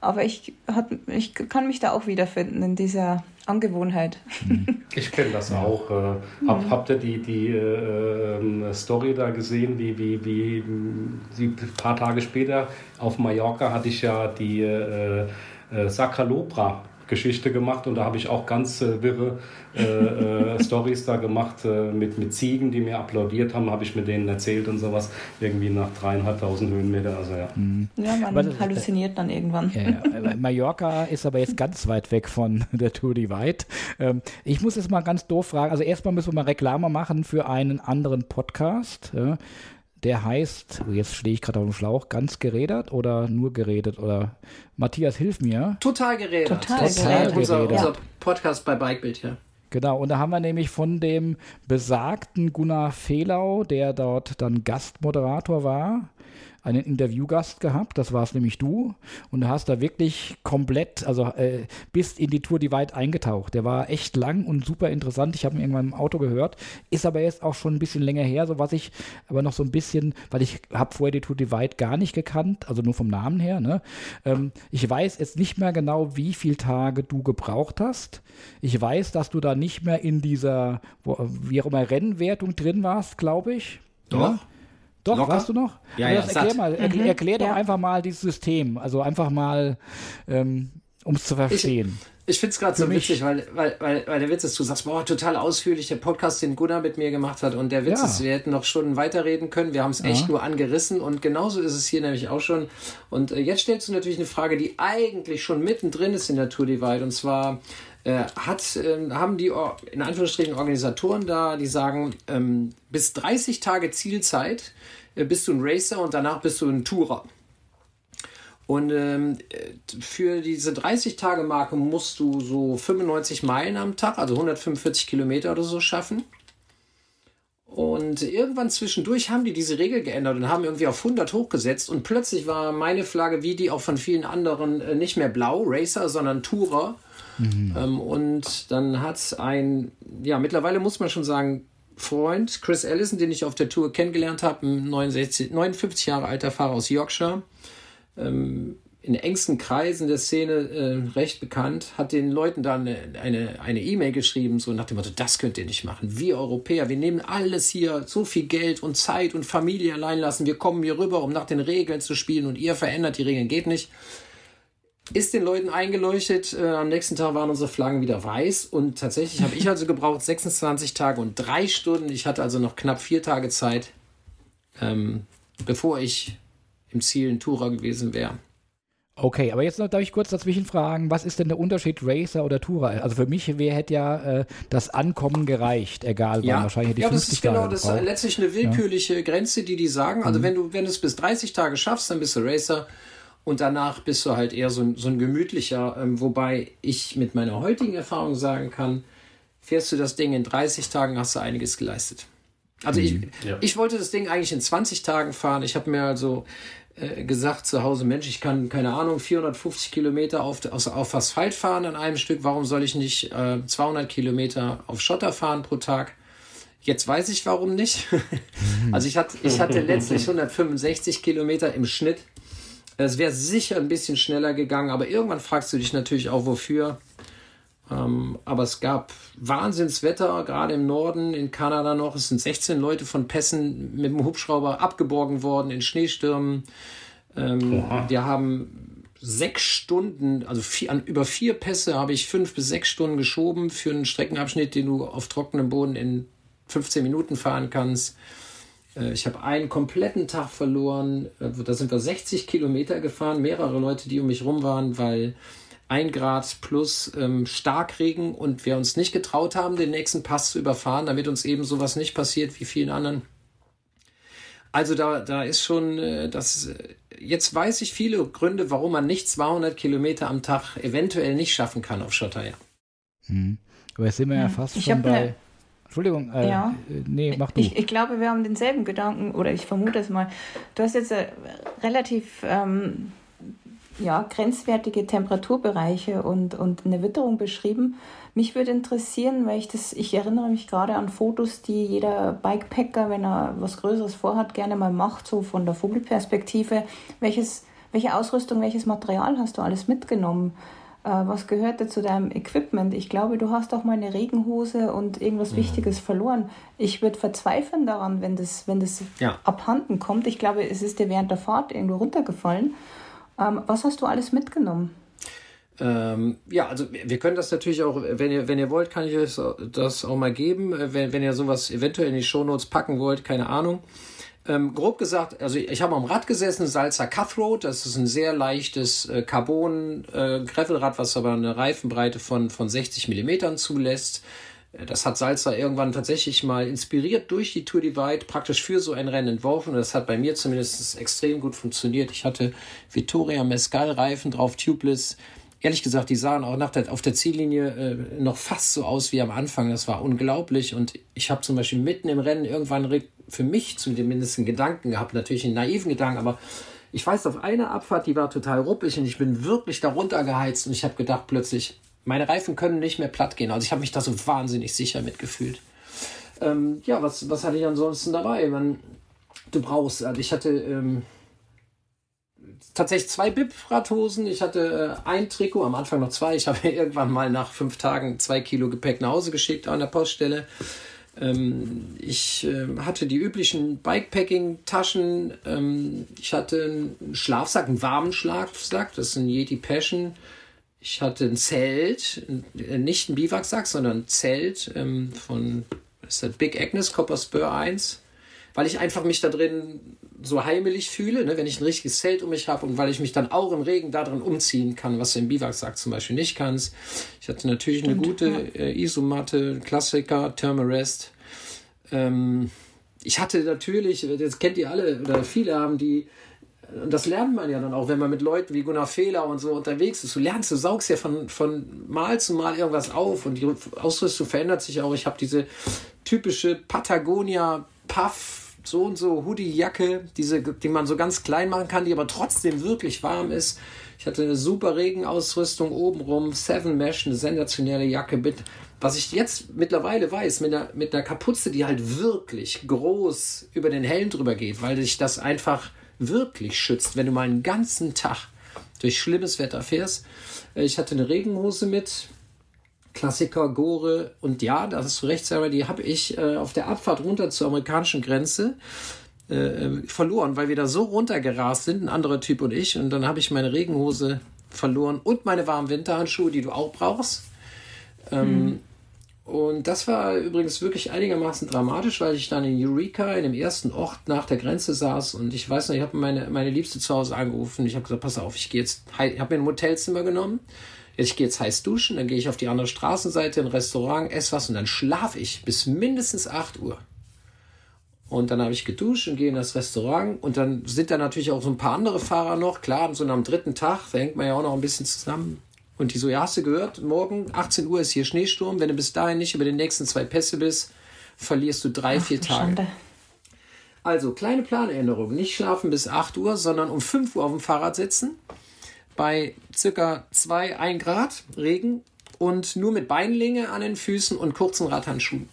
Aber ich, hat, ich kann mich da auch wiederfinden in dieser Angewohnheit. Mhm. Ich kenne das auch. Äh, hab, habt ihr die, die äh, ähm, Story da gesehen, wie, wie, wie, ein paar Tage später auf Mallorca hatte ich ja die äh, äh, Sacralobra Geschichte gemacht und da habe ich auch ganz äh, wirre äh, äh, Stories da gemacht äh, mit, mit Ziegen, die mir applaudiert haben, habe ich mit denen erzählt und sowas, irgendwie nach dreieinhalbtausend Höhenmeter, also ja. Mhm. Ja, man das, halluziniert dann irgendwann. Ja, ja. Mallorca ist aber jetzt ganz weit weg von der Tour Divide. Ähm, ich muss jetzt mal ganz doof fragen, also erstmal müssen wir mal Reklame machen für einen anderen Podcast. Ja. Der heißt, jetzt stehe ich gerade auf dem Schlauch, ganz geredet oder nur geredet? Oder Matthias, hilf mir. Total geredet. Total, Total geredet. Unser, unser Podcast bei Bikebild, ja. Genau, und da haben wir nämlich von dem besagten Gunnar Fehlau, der dort dann Gastmoderator war, einen Interviewgast gehabt, das war es nämlich du, und du hast da wirklich komplett, also äh, bist in die Tour weit eingetaucht. Der war echt lang und super interessant. Ich habe ihn irgendwann im Auto gehört, ist aber jetzt auch schon ein bisschen länger her, so was ich aber noch so ein bisschen, weil ich habe vorher die Tour weit gar nicht gekannt, also nur vom Namen her. Ne? Ähm, ich weiß jetzt nicht mehr genau, wie viele Tage du gebraucht hast. Ich weiß, dass du da nicht mehr in dieser, wo, wie auch immer, Rennwertung drin warst, glaube ich. Doch. Ja? Doch, Locker? warst du noch? Ja, ja, erklär, mal, erklär, mhm. erklär doch ja. einfach mal dieses System. Also einfach mal, ähm, um es zu verstehen. Ich, ich finde es gerade so witzig, weil, weil, weil, weil der Witz ist, du sagst, boah, total ausführlich, der Podcast, den Gunnar mit mir gemacht hat. Und der Witz ja. ist, wir hätten noch Stunden weiterreden können. Wir haben es echt nur angerissen. Und genauso ist es hier nämlich auch schon. Und äh, jetzt stellst du natürlich eine Frage, die eigentlich schon mittendrin ist in der Tour Divide. Und zwar, äh, hat, äh, haben die in Anführungsstrichen Organisatoren da, die sagen, ähm, bis 30 Tage Zielzeit äh, bist du ein Racer und danach bist du ein Tourer. Und ähm, für diese 30-Tage-Marke musst du so 95 Meilen am Tag, also 145 Kilometer oder so schaffen. Und irgendwann zwischendurch haben die diese Regel geändert und haben irgendwie auf 100 hochgesetzt. Und plötzlich war meine Flagge, wie die auch von vielen anderen, äh, nicht mehr blau, Racer, sondern Tourer. Mhm. Ähm, und dann hat ein, ja, mittlerweile muss man schon sagen, Freund, Chris Allison, den ich auf der Tour kennengelernt habe, ein 69, 59 Jahre alter Fahrer aus Yorkshire, ähm, in engsten Kreisen der Szene äh, recht bekannt, hat den Leuten dann eine eine E-Mail geschrieben, so nach dem Motto, das könnt ihr nicht machen. Wir Europäer, wir nehmen alles hier, so viel Geld und Zeit und Familie allein lassen. Wir kommen hier rüber, um nach den Regeln zu spielen und ihr verändert die Regeln, geht nicht ist den Leuten eingeleuchtet. Äh, am nächsten Tag waren unsere Flaggen wieder weiß und tatsächlich habe ich also gebraucht 26 Tage und drei Stunden. Ich hatte also noch knapp vier Tage Zeit, ähm, bevor ich im Ziel ein Tourer gewesen wäre. Okay, aber jetzt noch darf ich kurz dazwischen fragen, was ist denn der Unterschied Racer oder Tourer? Also für mich wäre hätte ja äh, das Ankommen gereicht, egal wann. Ja. Wahrscheinlich hätte ich ja, das ist genau, das ist letztlich eine willkürliche ja. Grenze, die die sagen. Also mhm. wenn du wenn du es bis 30 Tage schaffst, dann bist du Racer. Und danach bist du halt eher so ein, so ein gemütlicher, ähm, wobei ich mit meiner heutigen Erfahrung sagen kann, fährst du das Ding in 30 Tagen, hast du einiges geleistet. Also ich, mhm. ja. ich wollte das Ding eigentlich in 20 Tagen fahren. Ich habe mir also äh, gesagt zu Hause, Mensch, ich kann, keine Ahnung, 450 Kilometer auf, auf Asphalt fahren an einem Stück. Warum soll ich nicht äh, 200 Kilometer auf Schotter fahren pro Tag? Jetzt weiß ich warum nicht. also ich hatte, ich hatte letztlich 165 Kilometer im Schnitt es wäre sicher ein bisschen schneller gegangen, aber irgendwann fragst du dich natürlich auch, wofür. Ähm, aber es gab Wahnsinnswetter, gerade im Norden, in Kanada noch. Es sind 16 Leute von Pässen mit dem Hubschrauber abgeborgen worden in Schneestürmen. Ähm, wir haben sechs Stunden, also vier, an, über vier Pässe habe ich fünf bis sechs Stunden geschoben für einen Streckenabschnitt, den du auf trockenem Boden in 15 Minuten fahren kannst. Äh, ich habe einen kompletten Tag verloren. Äh, da sind wir 60 Kilometer gefahren, mehrere Leute, die um mich rum waren, weil ein Grad plus ähm, Starkregen und wir uns nicht getraut haben, den nächsten Pass zu überfahren, damit uns eben sowas nicht passiert wie vielen anderen. Also da, da ist schon äh, das. Äh, jetzt weiß ich viele Gründe, warum man nicht 200 Kilometer am Tag eventuell nicht schaffen kann auf Schotter. Ja. Hm. Aber jetzt sind wir ja hm. fast ich schon bei. Entschuldigung, äh, Ja. äh, nee, mach du. Ich, ich glaube, wir haben denselben Gedanken, oder ich vermute es mal. Du hast jetzt äh, relativ ähm, ja, grenzwertige Temperaturbereiche und, und eine Witterung beschrieben. Mich würde interessieren, weil ich das, ich erinnere mich gerade an Fotos, die jeder Bikepacker, wenn er was Größeres vorhat, gerne mal macht, so von der Vogelperspektive. Welches, welche Ausrüstung, welches Material hast du alles mitgenommen? Äh, was gehörte zu deinem Equipment? Ich glaube, du hast auch mal eine Regenhose und irgendwas Wichtiges verloren. Ich würde verzweifeln daran, wenn das, wenn das Ja. abhanden kommt. Ich glaube, es ist dir während der Fahrt irgendwo runtergefallen. Ähm, was hast du alles mitgenommen? Ähm, ja, also wir können das natürlich auch, wenn ihr, wenn ihr wollt, kann ich euch das auch mal geben. Äh, Wenn, wenn ihr sowas eventuell in die Shownotes packen wollt, keine Ahnung. Ähm, grob gesagt, also ich habe am Rad gesessen, Salzer Cutthroat, das ist ein sehr leichtes äh, Carbon äh, was aber eine Reifenbreite von, von 60 Millimetern zulässt. Äh, Das hat Salzer irgendwann tatsächlich mal inspiriert durch die Tour Divide, praktisch für so ein Rennen entworfen. Das hat bei mir zumindest extrem gut funktioniert. Ich hatte Vittoria Mescal Reifen drauf, tubeless. Ehrlich gesagt, die sahen auch nach der, auf der Ziellinie äh, noch fast so aus wie am Anfang. Das war unglaublich. Und ich habe zum Beispiel mitten im Rennen irgendwann für mich zumindest einen Gedanken gehabt, natürlich einen naiven Gedanken, aber ich weiß, auf einer Abfahrt, die war total ruppig und ich bin wirklich darunter geheizt und ich habe gedacht plötzlich, meine Reifen können nicht mehr platt gehen. Also ich habe mich da so wahnsinnig sicher mitgefühlt. Ähm, ja, was, was hatte ich ansonsten dabei? Man, du brauchst, also ich hatte ähm, tatsächlich zwei Bib-Radhosen. Ich hatte äh, ein Trikot, am Anfang noch zwei. Ich habe irgendwann mal nach fünf Tagen zwei Kilo Gepäck nach Hause geschickt an der Poststelle. Ähm, ich ähm, hatte die üblichen Bikepacking-Taschen. Ähm, ich hatte einen Schlafsack, einen warmen Schlafsack. Das ist ein Yeti Passion. Ich hatte ein Zelt, äh, nicht ein Biwaksack, sondern ein Zelt ähm, von ist das Big Agnes Copper Spur 1, weil ich einfach mich da drin so heimelig fühle, ne, wenn ich ein richtiges Zelt um mich habe und weil ich mich dann auch im Regen da drin umziehen kann, was du im Biwaksack zum Beispiel nicht kannst. Ich hatte natürlich eine gute äh, Isomatte, Klassiker, Thermarest. Ähm, ich hatte natürlich, das kennt ihr alle oder viele haben die und das lernt man ja dann auch, wenn man mit Leuten wie Gunnar Fehler und so unterwegs ist. Du lernst, du saugst ja von, von Mal zu Mal irgendwas auf und die Ausrüstung verändert sich auch. Ich habe diese typische Patagonia Puff, so und so Hoodie-Jacke, diese, die man so ganz klein machen kann, die aber trotzdem wirklich warm ist. Ich hatte eine super Regenausrüstung obenrum, Seven Mesh, eine sensationelle Jacke mit, was ich jetzt mittlerweile weiß, mit einer, mit einer Kapuze, die halt wirklich groß über den Helm drüber geht, weil sich das einfach wirklich schützt, wenn du mal einen ganzen Tag durch schlimmes Wetter fährst. Äh, Ich hatte eine Regenhose mit, Klassiker, Gore und ja, da hast du recht, Sarah, die habe ich äh, auf der Abfahrt runter zur amerikanischen Grenze äh, äh, verloren, weil wir da so runtergerast sind, ein anderer Typ und ich. Und dann habe ich meine Regenhose verloren und meine warmen Winterhandschuhe, die du auch brauchst. Ähm, Und das war übrigens wirklich einigermaßen dramatisch, weil ich dann in Eureka, in dem ersten Ort nach der Grenze saß und ich weiß noch, ich habe meine, meine Liebste zu Hause angerufen. Ich habe gesagt, pass auf, ich gehe jetzt, ich habe mir ein Hotelzimmer genommen. Ich gehe jetzt heiß duschen, dann gehe ich auf die andere Straßenseite in ein Restaurant, esse was und dann schlafe ich bis mindestens 8 Uhr. Und dann habe ich geduscht und gehe in das Restaurant. Und dann sind da natürlich auch so ein paar andere Fahrer noch. Klar, so am dritten Tag, da hängt man ja auch noch ein bisschen zusammen. Und die so, ja, hast du gehört, morgen 18 Uhr ist hier Schneesturm. Wenn du bis dahin nicht über den nächsten zwei Pässe bist, verlierst du drei, vier Du Tage. Schande. Also, kleine Planänderung. Nicht schlafen bis 8 Uhr, sondern um 5 Uhr auf dem Fahrrad sitzen. Bei circa 2, 1 Grad Regen und nur mit Beinlänge an den Füßen und kurzen Radhandschuhen.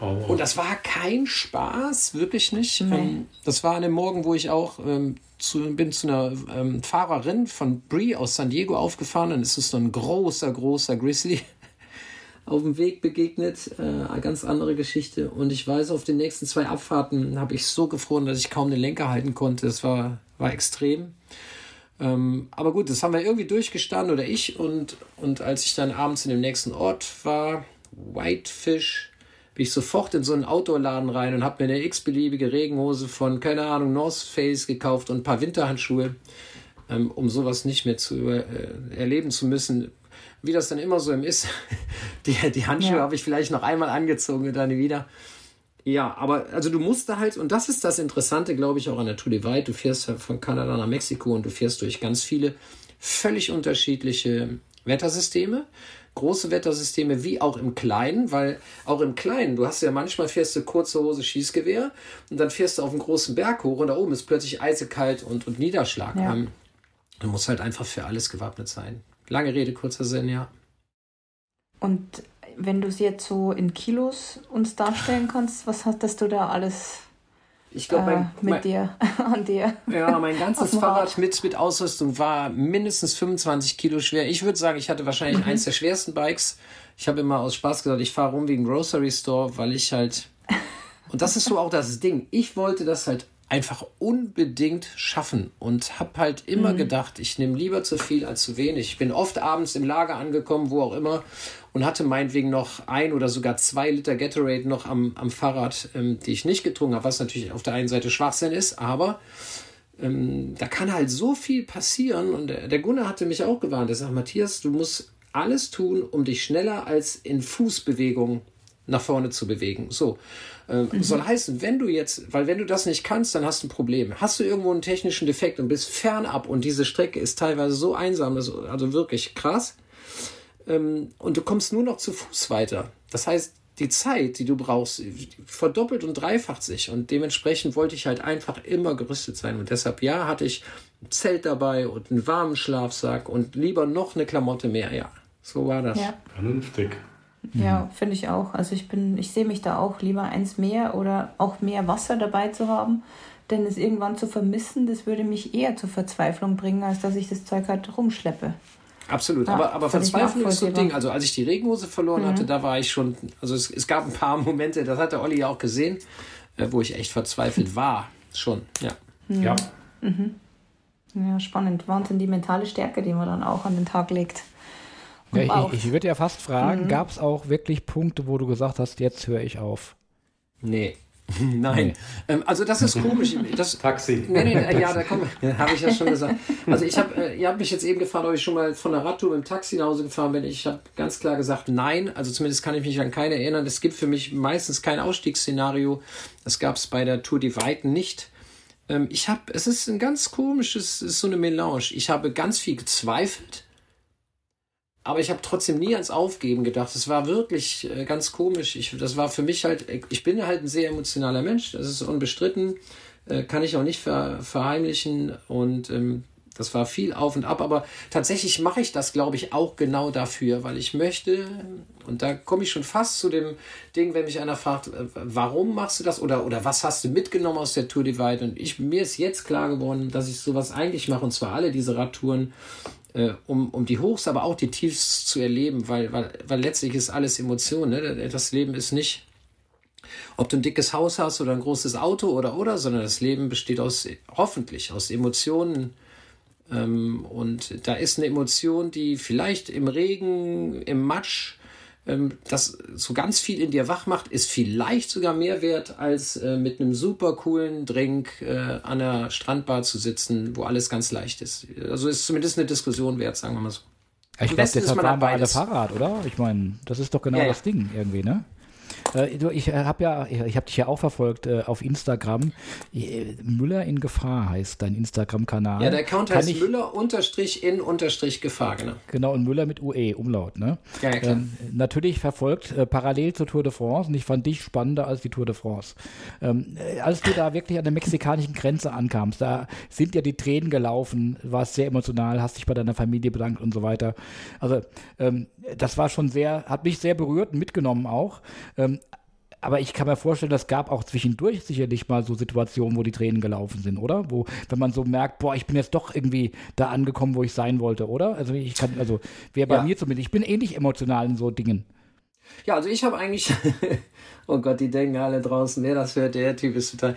Oh, Und das war kein Spaß, wirklich nicht. Ähm, das war an dem Morgen, wo ich auch ähm, zu, bin zu einer ähm, Fahrerin von Brie aus San Diego aufgefahren. Dann ist es so ein großer, großer Grizzly auf dem Weg begegnet. Äh, eine ganz andere Geschichte. Und ich weiß, auf den nächsten zwei Abfahrten habe ich so gefroren, dass ich kaum den Lenker halten konnte. Es war, war extrem. Ähm, aber gut, das haben wir irgendwie durchgestanden oder ich. Und, und als ich dann abends in dem nächsten Ort war, Whitefish, bin ich sofort in so einen Outdoor-Laden rein und habe mir eine x-beliebige Regenhose von, keine Ahnung, North Face gekauft und ein paar Winterhandschuhe, ähm, um sowas nicht mehr zu äh, erleben zu müssen. Wie das dann immer so im ist. Die, die Handschuhe Ja. habe ich vielleicht noch einmal angezogen und dann wieder. Ja, aber also du musst da halt, und das ist das Interessante, glaube ich, auch an der Tour de Vite. Du fährst ja von Kanada nach Mexiko und du fährst durch ganz viele völlig unterschiedliche Wettersysteme, große Wettersysteme wie auch im Kleinen, weil auch im Kleinen, du hast ja manchmal fährst du kurze Hose Schießgewehr und dann fährst du auf einen großen Berg hoch und da oben ist plötzlich eisekalt und, und Niederschlag. Ja. Ähm, du musst halt einfach für alles gewappnet sein. Lange Rede, kurzer Sinn, ja. Und wenn du es jetzt so in Kilos uns darstellen kannst, was hattest du da alles ich glaube, äh, mit mein, dir, an dir. Ja, mein ganzes Fahrrad mit, mit Ausrüstung war mindestens 25 Kilo schwer. Ich würde sagen, ich hatte wahrscheinlich mhm. eins der schwersten Bikes. Ich habe immer aus Spaß gesagt, ich fahre rum wegen Grocery Store, weil ich halt. Und das ist so auch das Ding. Ich wollte das halt einfach unbedingt schaffen und habe halt immer mhm. gedacht, ich nehme lieber zu viel als zu wenig. Ich bin oft abends im Lager angekommen, wo auch immer, und hatte meinetwegen noch ein oder sogar zwei Liter Gatorade noch am, am Fahrrad, ähm, die ich nicht getrunken habe, was natürlich auf der einen Seite Schwachsinn ist, aber ähm, da kann halt so viel passieren. Und der, der Gunnar hatte mich auch gewarnt. Er sagt, Matthias, du musst alles tun, um dich schneller als in Fußbewegung nach vorne zu bewegen. So. Äh, mhm. Soll heißen, wenn du jetzt, weil wenn du das nicht kannst, dann hast du ein Problem. Hast du irgendwo einen technischen Defekt und bist fernab und diese Strecke ist teilweise so einsam, also wirklich krass, ähm, und du kommst nur noch zu Fuß weiter. Das heißt, die Zeit, die du brauchst, verdoppelt und dreifacht sich. Und dementsprechend wollte ich halt einfach immer gerüstet sein. Und deshalb, ja, hatte ich ein Zelt dabei und einen warmen Schlafsack und lieber noch eine Klamotte mehr. Ja, so war das. Ja. Vernünftig. Ja, finde ich auch. Also ich bin, ich sehe mich da auch lieber eins mehr oder auch mehr Wasser dabei zu haben, denn es irgendwann zu vermissen, das würde mich eher zur Verzweiflung bringen, als dass ich das Zeug halt rumschleppe. Absolut, ja, aber, aber Verzweiflung ist so ein Ding. Also als ich die Regenhose verloren mhm. hatte, da war ich schon, also es, es gab ein paar Momente, das hat der Olli ja auch gesehen, äh, wo ich echt verzweifelt war. Schon, ja. Mhm. Ja. Mhm. Ja, spannend. Wahnsinn, die mentale Stärke, die man dann auch an den Tag legt. Ja, ich, ich würde ja fast fragen, mhm. gab es auch wirklich Punkte, wo du gesagt hast, jetzt höre ich auf? Nee. Nein, nee. ähm, also das ist komisch. Das, Taxi. Nee, nee, Taxi. ja, da komme habe ich ja schon gesagt. Also ich habe, äh, ihr habt mich jetzt eben gefragt, ob ich schon mal von der Radtour mit dem Taxi nach Hause gefahren bin. Ich habe ganz klar gesagt, nein. Also zumindest kann ich mich an keine erinnern. Es gibt für mich meistens kein Ausstiegsszenario. Das gab es bei der Tour die Weiten nicht. Ähm, ich habe, es ist ein ganz komisches, es ist so eine Melange. Ich habe ganz viel gezweifelt aber ich habe trotzdem nie ans Aufgeben gedacht. Es war wirklich äh, ganz komisch. Ich, das war für mich halt, ich bin halt ein sehr emotionaler Mensch, das ist unbestritten, äh, kann ich auch nicht ver, verheimlichen. Und ähm, das war viel auf und ab, aber tatsächlich mache ich das, glaube ich, auch genau dafür, weil ich möchte, und da komme ich schon fast zu dem Ding, wenn mich einer fragt, äh, warum machst du das? Oder, oder was hast du mitgenommen aus der Tour Divide? Und ich, mir ist jetzt klar geworden, dass ich sowas eigentlich mache, und zwar alle diese Radtouren, äh, um, um die Hochs, aber auch die Tiefs zu erleben, weil, weil, weil letztlich ist alles Emotion. Ne? Das Leben ist nicht, ob du ein dickes Haus hast oder ein großes Auto oder oder, sondern das Leben besteht aus hoffentlich aus Emotionen. Ähm, und da ist eine Emotion, die vielleicht im Regen, im Matsch, das so ganz viel in dir wach macht, ist vielleicht sogar mehr wert, als äh, mit einem super coolen Drink äh, an der Strandbar zu sitzen, wo alles ganz leicht ist. Also ist zumindest eine Diskussion wert, sagen wir mal so. Ich glaube, deshalb fahren wir alle Fahrrad, oder? Ich meine, das ist doch genau ja, das. Ding irgendwie, ne? Äh, ich äh, habe ja, ich habe dich ja auch verfolgt äh, auf Instagram. Müller in Gefahr heißt dein Instagram-Kanal. Ja, der Account Kann heißt ich, Müller unterstrich in unterstrich Gefahr, genau. Genau, und Müller mit UE, Umlaut, ne? Ja, ja klar. Ähm, natürlich verfolgt, äh, parallel zur Tour de France und ich fand dich spannender als die Tour de France. Ähm, äh, als du da wirklich an der mexikanischen Grenze ankamst, da sind ja die Tränen gelaufen, warst sehr emotional, hast dich bei deiner Familie bedankt und so weiter. Also, ähm, das war schon sehr, hat mich sehr berührt und mitgenommen auch. Ähm, aber ich kann mir vorstellen, das gab auch zwischendurch sicherlich mal so Situationen, wo die Tränen gelaufen sind, oder? Wo, wenn man so merkt, boah, ich bin jetzt doch irgendwie da angekommen, wo ich sein wollte, oder? Also ich kann, also wäre bei ja. mir zumindest, ich bin ähnlich emotional in so Dingen. Ja, also ich habe eigentlich, oh Gott, die denken alle draußen, wer das hört, der Typ ist total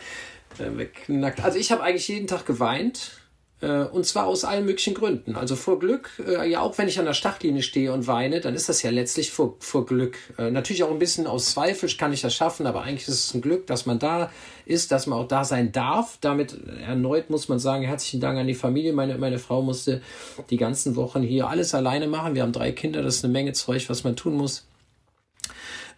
äh, wegknackt. Also ich habe eigentlich jeden Tag geweint und zwar aus allen möglichen Gründen. Also vor Glück, äh, ja auch wenn ich an der Startlinie stehe und weine, dann ist das ja letztlich vor, vor Glück. Äh, natürlich auch ein bisschen aus Zweifel kann ich das schaffen, aber eigentlich ist es ein Glück, dass man da ist, dass man auch da sein darf. Damit erneut muss man sagen, herzlichen Dank an die Familie. Meine, meine Frau musste die ganzen Wochen hier alles alleine machen. Wir haben drei Kinder, das ist eine Menge Zeug, was man tun muss.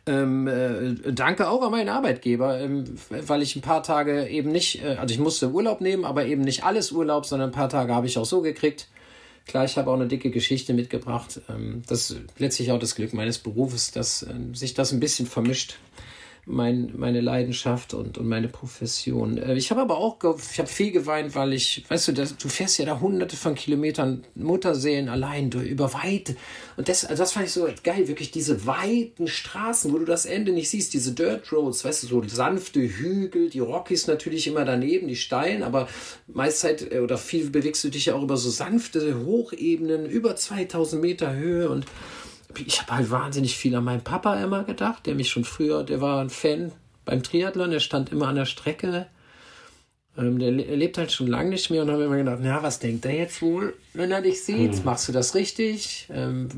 Ähm, äh, danke auch an meinen Arbeitgeber, ähm, weil ich ein paar Tage eben nicht, äh, also ich musste Urlaub nehmen, aber eben nicht alles Urlaub, sondern ein paar Tage habe ich auch so gekriegt. Klar, ich habe auch eine dicke Geschichte mitgebracht. Ähm, das ist letztlich auch das Glück meines Berufes, dass ähm, sich das ein bisschen vermischt mein, meine Leidenschaft und, und meine Profession. Äh, ich habe aber auch, ich habe viel geweint, weil ich, weißt du, das, du fährst ja da hunderte von Kilometern Mutterseelen allein durch, über weit. Und das, also das fand ich so geil, wirklich diese weiten Straßen, wo du das Ende nicht siehst, diese Dirt Roads, weißt du, so sanfte Hügel, die Rockies natürlich immer daneben, die steilen, aber meistzeit äh, oder viel bewegst du dich ja auch über so sanfte Hochebenen, über 2000 Meter Höhe und ich habe halt wahnsinnig viel an meinen Papa immer gedacht, der mich schon früher, der war ein Fan beim Triathlon, der stand immer an der Strecke. Ähm, der lebt halt schon lange nicht mehr und habe immer gedacht, na, was denkt er jetzt wohl, wenn er dich sieht? Hm. Machst du das richtig? Ähm,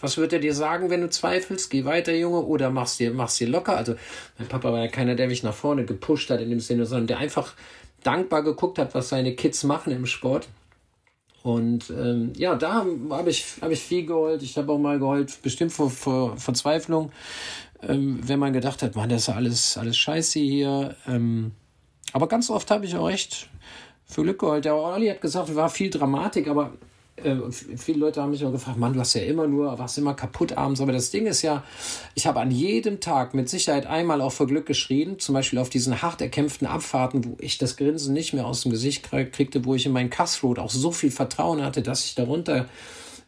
was wird er dir sagen, wenn du zweifelst? Geh weiter, Junge, oder machst dir, machst dir locker? Also, mein Papa war ja keiner, der mich nach vorne gepusht hat in dem Sinne, sondern der einfach dankbar geguckt hat, was seine Kids machen im Sport. Und ähm, ja, da habe ich, hab ich viel geheult. Ich habe auch mal geheult, bestimmt vor, vor Verzweiflung, ähm, wenn man gedacht hat, man, das ist alles, alles scheiße hier. Ähm, aber ganz oft habe ich auch echt für Glück geheult. Der Olli hat gesagt, war viel Dramatik, aber äh, viele Leute haben mich auch gefragt, Mann, du hast ja immer nur, warst immer kaputt abends. Aber das Ding ist ja, ich habe an jedem Tag mit Sicherheit einmal auch vor Glück geschrien, zum Beispiel auf diesen hart erkämpften Abfahrten, wo ich das Grinsen nicht mehr aus dem Gesicht kriegte, wo ich in meinen Kassroad auch so viel Vertrauen hatte, dass ich darunter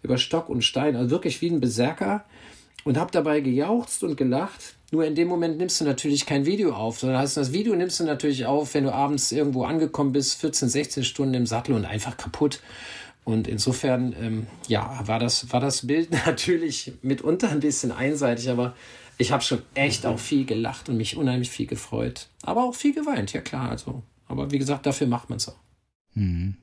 über Stock und Stein, also wirklich wie ein Berserker, und habe dabei gejauchzt und gelacht. Nur in dem Moment nimmst du natürlich kein Video auf, sondern heißt, das Video nimmst du natürlich auf, wenn du abends irgendwo angekommen bist, 14, 16 Stunden im Sattel und einfach kaputt. Und insofern, ähm, ja, war das, war das Bild natürlich mitunter ein bisschen einseitig, aber ich habe schon echt auch viel gelacht und mich unheimlich viel gefreut. Aber auch viel geweint, ja klar. Also, aber wie gesagt, dafür macht man es auch. Mhm.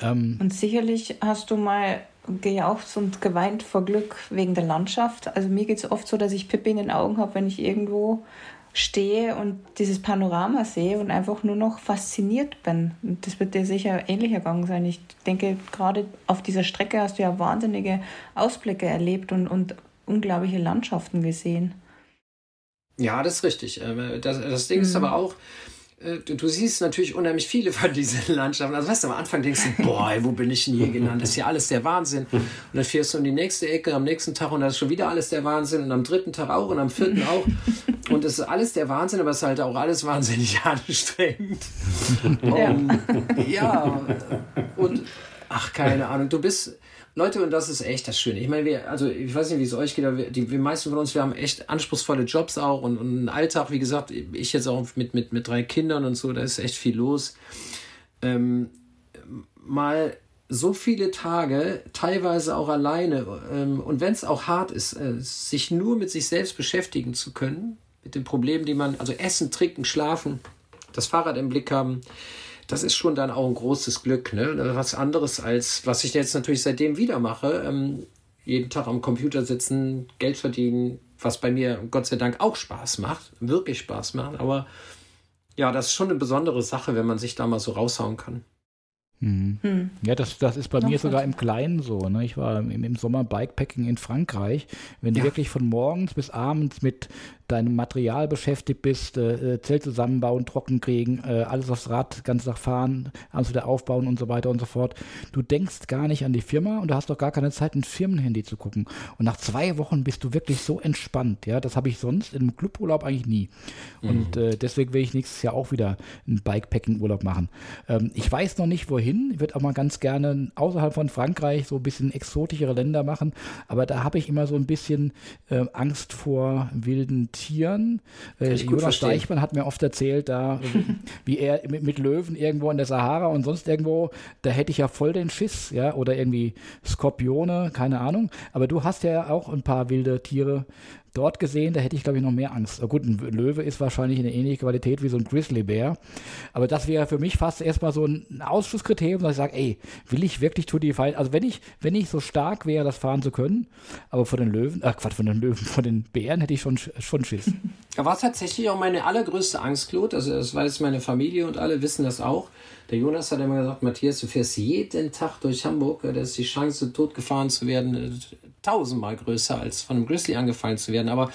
Ähm. Und sicherlich hast du mal gejauchzt und geweint vor Glück wegen der Landschaft. Also mir geht es oft so, dass ich Pippi in den Augen habe, wenn ich irgendwo stehe und dieses Panorama sehe und einfach nur noch fasziniert bin. Und das wird dir sicher ähnlich ergangen sein. Ich denke, gerade auf dieser Strecke hast du ja wahnsinnige Ausblicke erlebt und, und unglaubliche Landschaften gesehen. Ja, das ist richtig. Äh, das, das Ding mhm. ist aber auch, du, du, siehst natürlich unheimlich viele von diesen Landschaften. Also weißt du, am Anfang denkst du, boah, wo bin ich denn hier genannt? Das ist ja alles der Wahnsinn. Und dann fährst du in die nächste Ecke am nächsten Tag und da ist schon wieder alles der Wahnsinn und am dritten Tag auch und am vierten auch. Und es ist alles der Wahnsinn, aber es ist halt auch alles wahnsinnig anstrengend. Ja. Um, ja. Und ach, keine Ahnung. Du bist, Leute, und das ist echt das Schöne. Ich meine, wir, also ich weiß nicht, wie es euch geht, aber wir, die, die meisten von uns, wir haben echt anspruchsvolle Jobs auch und, und einen Alltag, wie gesagt, ich jetzt auch mit, mit, mit drei Kindern und so, da ist echt viel los. Ähm, mal so viele Tage, teilweise auch alleine, ähm, und wenn es auch hart ist, äh, sich nur mit sich selbst beschäftigen zu können, mit den Problemen, die man, also Essen, Trinken, Schlafen, das Fahrrad im Blick haben, das ist schon dann auch ein großes Glück. Ne? Was anderes als, was ich jetzt natürlich seitdem wieder mache. Ähm, jeden Tag am Computer sitzen, Geld verdienen, was bei mir Gott sei Dank auch Spaß macht, wirklich Spaß macht. Aber ja, das ist schon eine besondere Sache, wenn man sich da mal so raushauen kann. Mhm. Hm. Ja, das, das ist bei Noch mir sogar im Kleinen so. Ne? Ich war im, im Sommer Bikepacking in Frankreich. Wenn ja. du wirklich von morgens bis abends mit deinem Material beschäftigt bist, äh, äh, Zelt zusammenbauen, trocken kriegen, äh, alles aufs Rad, ganz Tag fahren, abends wieder aufbauen und so weiter und so fort. Du denkst gar nicht an die Firma und du hast doch gar keine Zeit, ein Firmenhandy zu gucken. Und nach zwei Wochen bist du wirklich so entspannt. Ja, das habe ich sonst im Cluburlaub eigentlich nie. Und mhm. äh, deswegen will ich nächstes Jahr auch wieder einen Bikepacking-Urlaub machen. Ähm, ich weiß noch nicht, wohin. Ich würde auch mal ganz gerne außerhalb von Frankreich so ein bisschen exotischere Länder machen. Aber da habe ich immer so ein bisschen äh, Angst vor wilden Tieren Tieren. Äh, Jonas Deichmann hat mir oft erzählt, da, wie er mit, mit, Löwen irgendwo in der Sahara und sonst irgendwo, da hätte ich ja voll den Schiss, ja, oder irgendwie Skorpione, keine Ahnung. Aber du hast ja auch ein paar wilde Tiere dort gesehen, da hätte ich, glaube ich, noch mehr Angst. Gut, ein Löwe ist wahrscheinlich eine ähnliche Qualität wie so ein Grizzlybär. Aber das wäre für mich fast erstmal so ein Ausschlusskriterium, dass ich sage, ey, will ich wirklich Tour de Fight? Also wenn ich, wenn ich so stark wäre, das fahren zu können, aber von den Löwen, ach Quatsch, von den Löwen, von den Bären hätte ich schon, schon Schiss. Ja, war tatsächlich auch meine allergrößte Angst, Claude. Also das weiß meine Familie und alle wissen das auch. Der Jonas hat immer gesagt, Matthias, du fährst jeden Tag durch Hamburg, da ist die Chance, tot gefahren zu werden, äh, tausendmal größer, als von einem Grizzly angefallen zu werden. Aber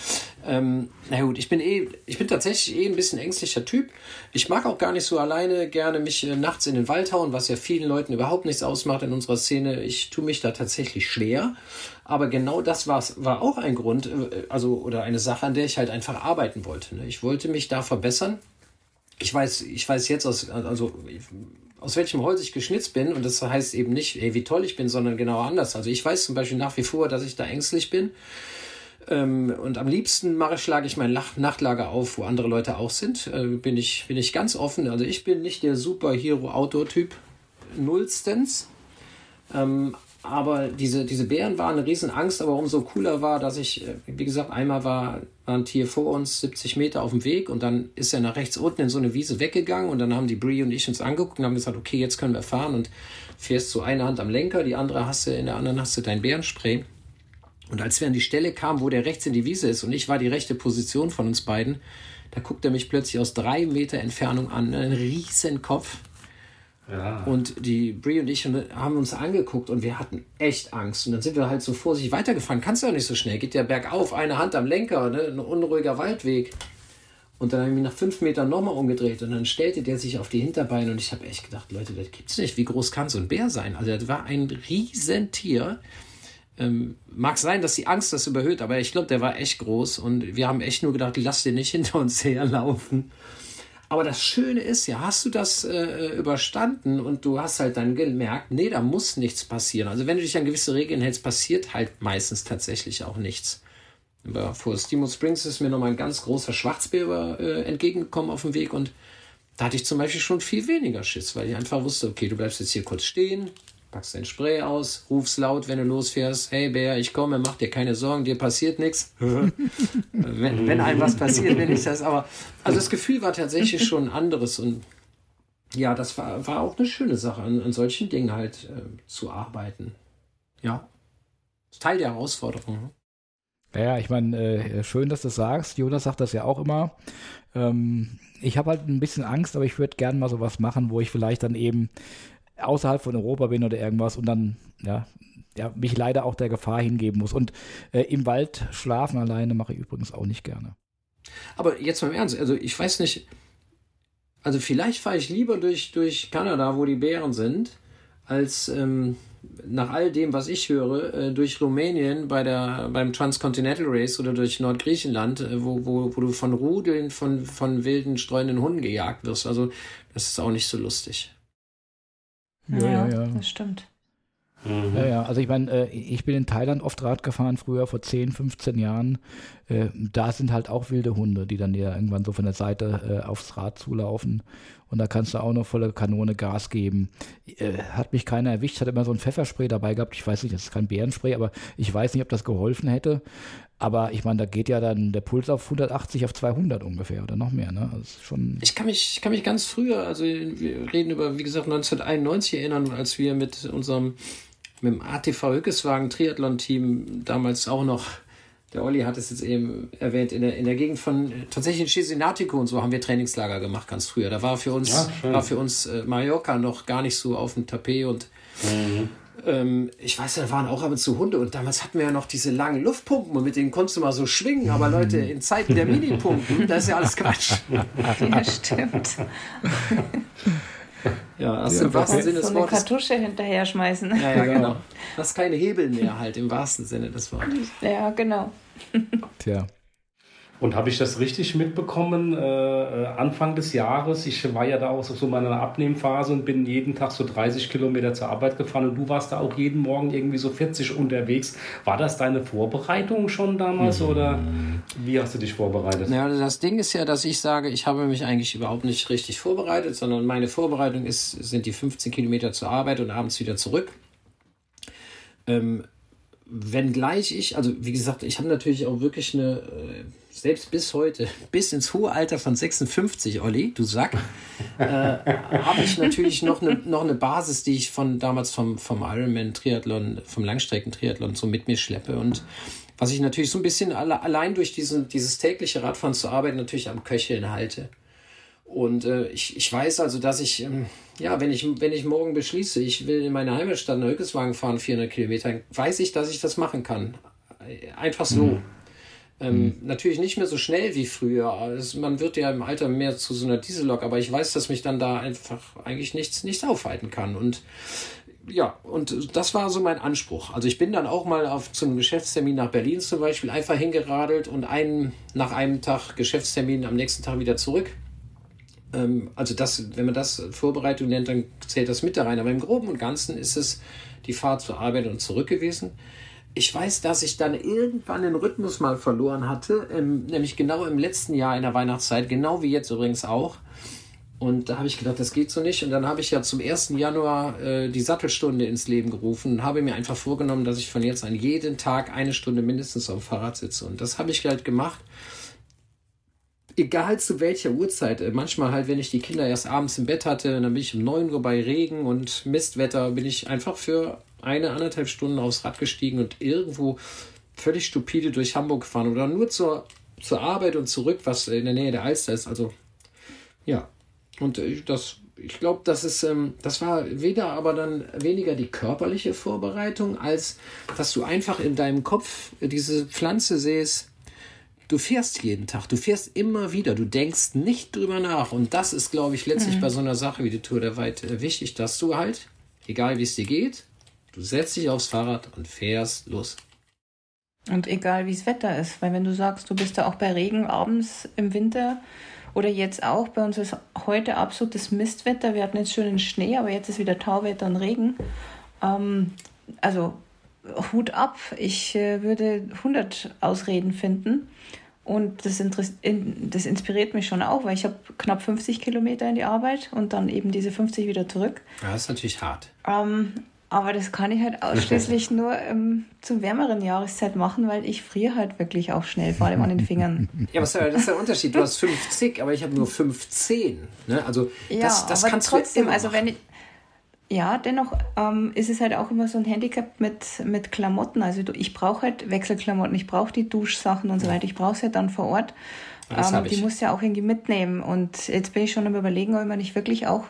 ähm, na gut, ich bin eh, ich bin tatsächlich eh ein bisschen ängstlicher Typ. Ich mag auch gar nicht so alleine gerne mich äh, nachts in den Wald hauen, was ja vielen Leuten überhaupt nichts ausmacht in unserer Szene. Ich tue mich da tatsächlich schwer. Aber genau das war auch ein Grund, äh, also oder eine Sache, an der ich halt einfach arbeiten wollte. Ne? Ich wollte mich da verbessern. Ich weiß, ich weiß jetzt aus, also aus welchem Holz ich geschnitzt bin. Und das heißt eben nicht, ey, wie toll ich bin, sondern genau anders. Also ich weiß zum Beispiel nach wie vor, dass ich da ängstlich bin. Ähm, und am liebsten mache, schlage ich mein Nachtlager auf, wo andere Leute auch sind. Äh, bin, ich, bin ich ganz offen. Also ich bin nicht der Superhero-Outdoor-Typ. Nullstens. Ähm, aber diese, diese Bären waren eine Riesenangst, aber umso cooler war, dass ich, äh, wie gesagt, einmal war, war ein Tier vor uns 70 Meter auf dem Weg und dann ist er nach rechts unten in so eine Wiese weggegangen und dann haben die Brie und ich uns angeguckt und haben gesagt, okay, jetzt können wir fahren und fährst so eine Hand am Lenker, die andere hast du, in der anderen hast du dein Bärenspray. Und als wir an die Stelle kamen, wo der rechts in die Wiese ist und ich war die rechte Position von uns beiden, da guckt er mich plötzlich aus drei Meter Entfernung an, ein riesen Kopf Und die Brie und ich haben uns angeguckt und wir hatten echt Angst. Und dann sind wir halt so vorsichtig weitergefahren. Kannst du ja nicht so schnell. Geht ja bergauf, eine Hand am Lenker, ne? ein unruhiger Waldweg. Und dann habe ich mich nach fünf Metern nochmal umgedreht und dann stellte der sich auf die Hinterbeine und ich habe echt gedacht, Leute, das gibt's nicht. Wie groß kann so ein Bär sein? Also das war ein Riesentier. Ähm, mag sein, dass die Angst das überhöht, aber ich glaube, der war echt groß und wir haben echt nur gedacht, lass den nicht hinter uns herlaufen. Aber das Schöne ist ja, hast du das äh, überstanden und du hast halt dann gemerkt, nee, da muss nichts passieren. Also wenn du dich an gewisse Regeln hältst, passiert halt meistens tatsächlich auch nichts. Aber vor Steamboat Springs ist mir nochmal ein ganz großer Schwarzbär äh, entgegengekommen auf dem Weg und da hatte ich zum Beispiel schon viel weniger Schiss, weil ich einfach wusste, okay, du bleibst jetzt hier kurz stehen, packst dein Spray aus, rufst laut, wenn du losfährst, hey Bär, ich komme, mach dir keine Sorgen, dir passiert nichts. wenn, wenn einem was passiert, wenn ich das, aber also das Gefühl war tatsächlich schon ein anderes und ja, das war, war auch eine schöne Sache, an, an solchen Dingen halt äh, zu arbeiten. Ja, das ist Teil der Herausforderung. Ja, ich meine, äh, schön, dass du das sagst. Jonas sagt das ja auch immer. Ähm, ich habe halt ein bisschen Angst, aber ich würde gerne mal sowas machen, wo ich vielleicht dann eben außerhalb von Europa bin oder irgendwas und dann, ja, ja, mich leider auch der Gefahr hingeben muss. Und äh, im Wald schlafen alleine mache ich übrigens auch nicht gerne. Aber jetzt mal im Ernst, also ich weiß nicht, also vielleicht fahre ich lieber durch, durch Kanada, wo die Bären sind, als ähm, nach all dem, was ich höre, äh, durch Rumänien bei der, beim Transcontinental Race oder durch Nordgriechenland, äh, wo, wo, wo du von Rudeln von, von wilden, streunenden Hunden gejagt wirst. Also das ist auch nicht so lustig. Ja, ja, ja. Das stimmt. Mhm. Ja, ja, also ich meine, äh, ich bin in Thailand oft Rad gefahren, früher vor 10, 15 Jahren. Äh, da sind halt auch wilde Hunde, die dann ja irgendwann so von der Seite äh, aufs Rad zulaufen. Und da kannst du auch noch volle Kanone Gas geben. Äh, hat mich keiner erwischt, hat immer so ein Pfefferspray dabei gehabt. Ich weiß nicht, das ist kein Bärenspray, aber ich weiß nicht, ob das geholfen hätte. Aber ich meine, da geht ja dann der Puls auf 180 auf 200 ungefähr oder noch mehr. Ne? Das schon ich, kann mich, ich kann mich ganz früher, also wir reden über, wie gesagt, 1991 erinnern, als wir mit unserem mit dem ATV Hückeswagen Triathlon-Team damals auch noch, der Olli hat es jetzt eben erwähnt, in der, in der Gegend von tatsächlich in Cesenatico und so haben wir Trainingslager gemacht ganz früher. Da war für uns, ja, war für uns äh, Mallorca noch gar nicht so auf dem Tapet und mhm ähm, ich weiß, da waren auch ab und zu Hunde und damals hatten wir ja noch diese langen Luftpumpen und mit denen konntest du mal so schwingen. Aber Leute, in Zeiten der Minipumpen, das ist ja alles Quatsch. Ja, stimmt. Ja, hast ja, im wahrsten Sinne des so Wortes. eine Kartusche hinterher schmeißen. Ja, ja, genau. Das ist keine Hebel mehr halt, im wahrsten Sinne des Wortes. Ja, genau. Tja. Und habe ich das richtig mitbekommen, äh, äh, Anfang des Jahres, ich war ja da auch so in meiner Abnehmphase und bin jeden Tag so 30 Kilometer zur Arbeit gefahren und du warst da auch jeden Morgen irgendwie so 40 unterwegs. War das deine Vorbereitung schon damals mhm. oder wie hast du dich vorbereitet? Ja, das Ding ist ja, dass ich sage, ich habe mich eigentlich überhaupt nicht richtig vorbereitet, sondern meine Vorbereitung ist, sind die 15 Kilometer zur Arbeit und abends wieder zurück. Ähm, wenngleich ich, also wie gesagt, ich habe natürlich auch wirklich eine, äh, selbst bis heute, bis ins hohe Alter von 56, Olli, du Sack, äh, habe ich natürlich noch eine, noch eine Basis, die ich von damals vom, vom Ironman-Triathlon, vom Langstrecken-Triathlon so mit mir schleppe und was ich natürlich so ein bisschen alle, allein durch diesen, dieses tägliche Radfahren zur Arbeit natürlich am Köcheln halte. Und äh, ich, ich weiß also, dass ich, ähm, ja, wenn ich, wenn ich morgen beschließe, ich will in meine Heimatstadt nach Hückeswagen fahren, 400 Kilometer, weiß ich, dass ich das machen kann. Einfach so. Mhm. Ähm, mhm. Natürlich nicht mehr so schnell wie früher. Also man wird ja im Alter mehr zu so einer Diesellok, aber ich weiß, dass mich dann da einfach eigentlich nichts, nichts aufhalten kann. Und ja, und das war so mein Anspruch. Also ich bin dann auch mal auf zum Geschäftstermin nach Berlin zum Beispiel einfach hingeradelt und einen, nach einem Tag Geschäftstermin am nächsten Tag wieder zurück. Ähm, also das, wenn man das Vorbereitung nennt, dann zählt das mit da rein. Aber im Groben und Ganzen ist es die Fahrt zur Arbeit und zurück gewesen ich weiß, dass ich dann irgendwann den Rhythmus mal verloren hatte, ähm, nämlich genau im letzten Jahr in der Weihnachtszeit, genau wie jetzt übrigens auch. Und da habe ich gedacht, das geht so nicht. Und dann habe ich ja zum 1. Januar äh, die Sattelstunde ins Leben gerufen und habe mir einfach vorgenommen, dass ich von jetzt an jeden Tag eine Stunde mindestens auf dem Fahrrad sitze. Und das habe ich halt gemacht. Egal zu welcher Uhrzeit. Äh, manchmal halt, wenn ich die Kinder erst abends im Bett hatte, dann bin ich um 9 Uhr bei Regen und Mistwetter, bin ich einfach für eine, anderthalb Stunden aufs Rad gestiegen und irgendwo völlig stupide durch Hamburg gefahren oder nur zur, zur Arbeit und zurück, was in der Nähe der Alster ist. Also, ja. Und äh, das, ich glaube, das ist, ähm, das war weder aber dann weniger die körperliche Vorbereitung, als dass du einfach in deinem Kopf diese Pflanze siehst. Du fährst jeden Tag, du fährst immer wieder, du denkst nicht drüber nach. Und das ist, glaube ich, letztlich mhm. bei so einer Sache wie die Tour der Weite äh, wichtig, dass du halt, egal wie es dir geht, Du setzt dich aufs Fahrrad und fährst los. Und egal wie das Wetter ist, weil wenn du sagst, du bist da auch bei Regen abends im Winter oder jetzt auch, bei uns ist heute absolutes Mistwetter. Wir hatten jetzt schönen Schnee, aber jetzt ist wieder Tauwetter und Regen. Ähm, also Hut ab. Ich äh, würde 100 Ausreden finden. Und das, das inspiriert mich schon auch, weil ich habe knapp 50 Kilometer in die Arbeit und dann eben diese 50 wieder zurück. Das ist natürlich hart. Ähm, aber das kann ich halt ausschließlich nur ähm, zur wärmeren Jahreszeit machen, weil ich friere halt wirklich auch schnell, vor allem an den Fingern. Ja, aber das ist der Unterschied. Du hast 50, aber ich habe nur 15. Ne? Also ja, das, das aber kannst trotzdem, du also wenn ich, ja, dennoch ähm, ist es halt auch immer so ein Handicap mit, mit Klamotten. Also ich brauche halt Wechselklamotten, ich brauche die Duschsachen und so weiter. Ich brauche es ja dann vor Ort. Ähm, die muss ja auch irgendwie mitnehmen. Und jetzt bin ich schon am Überlegen, ob man nicht wirklich auch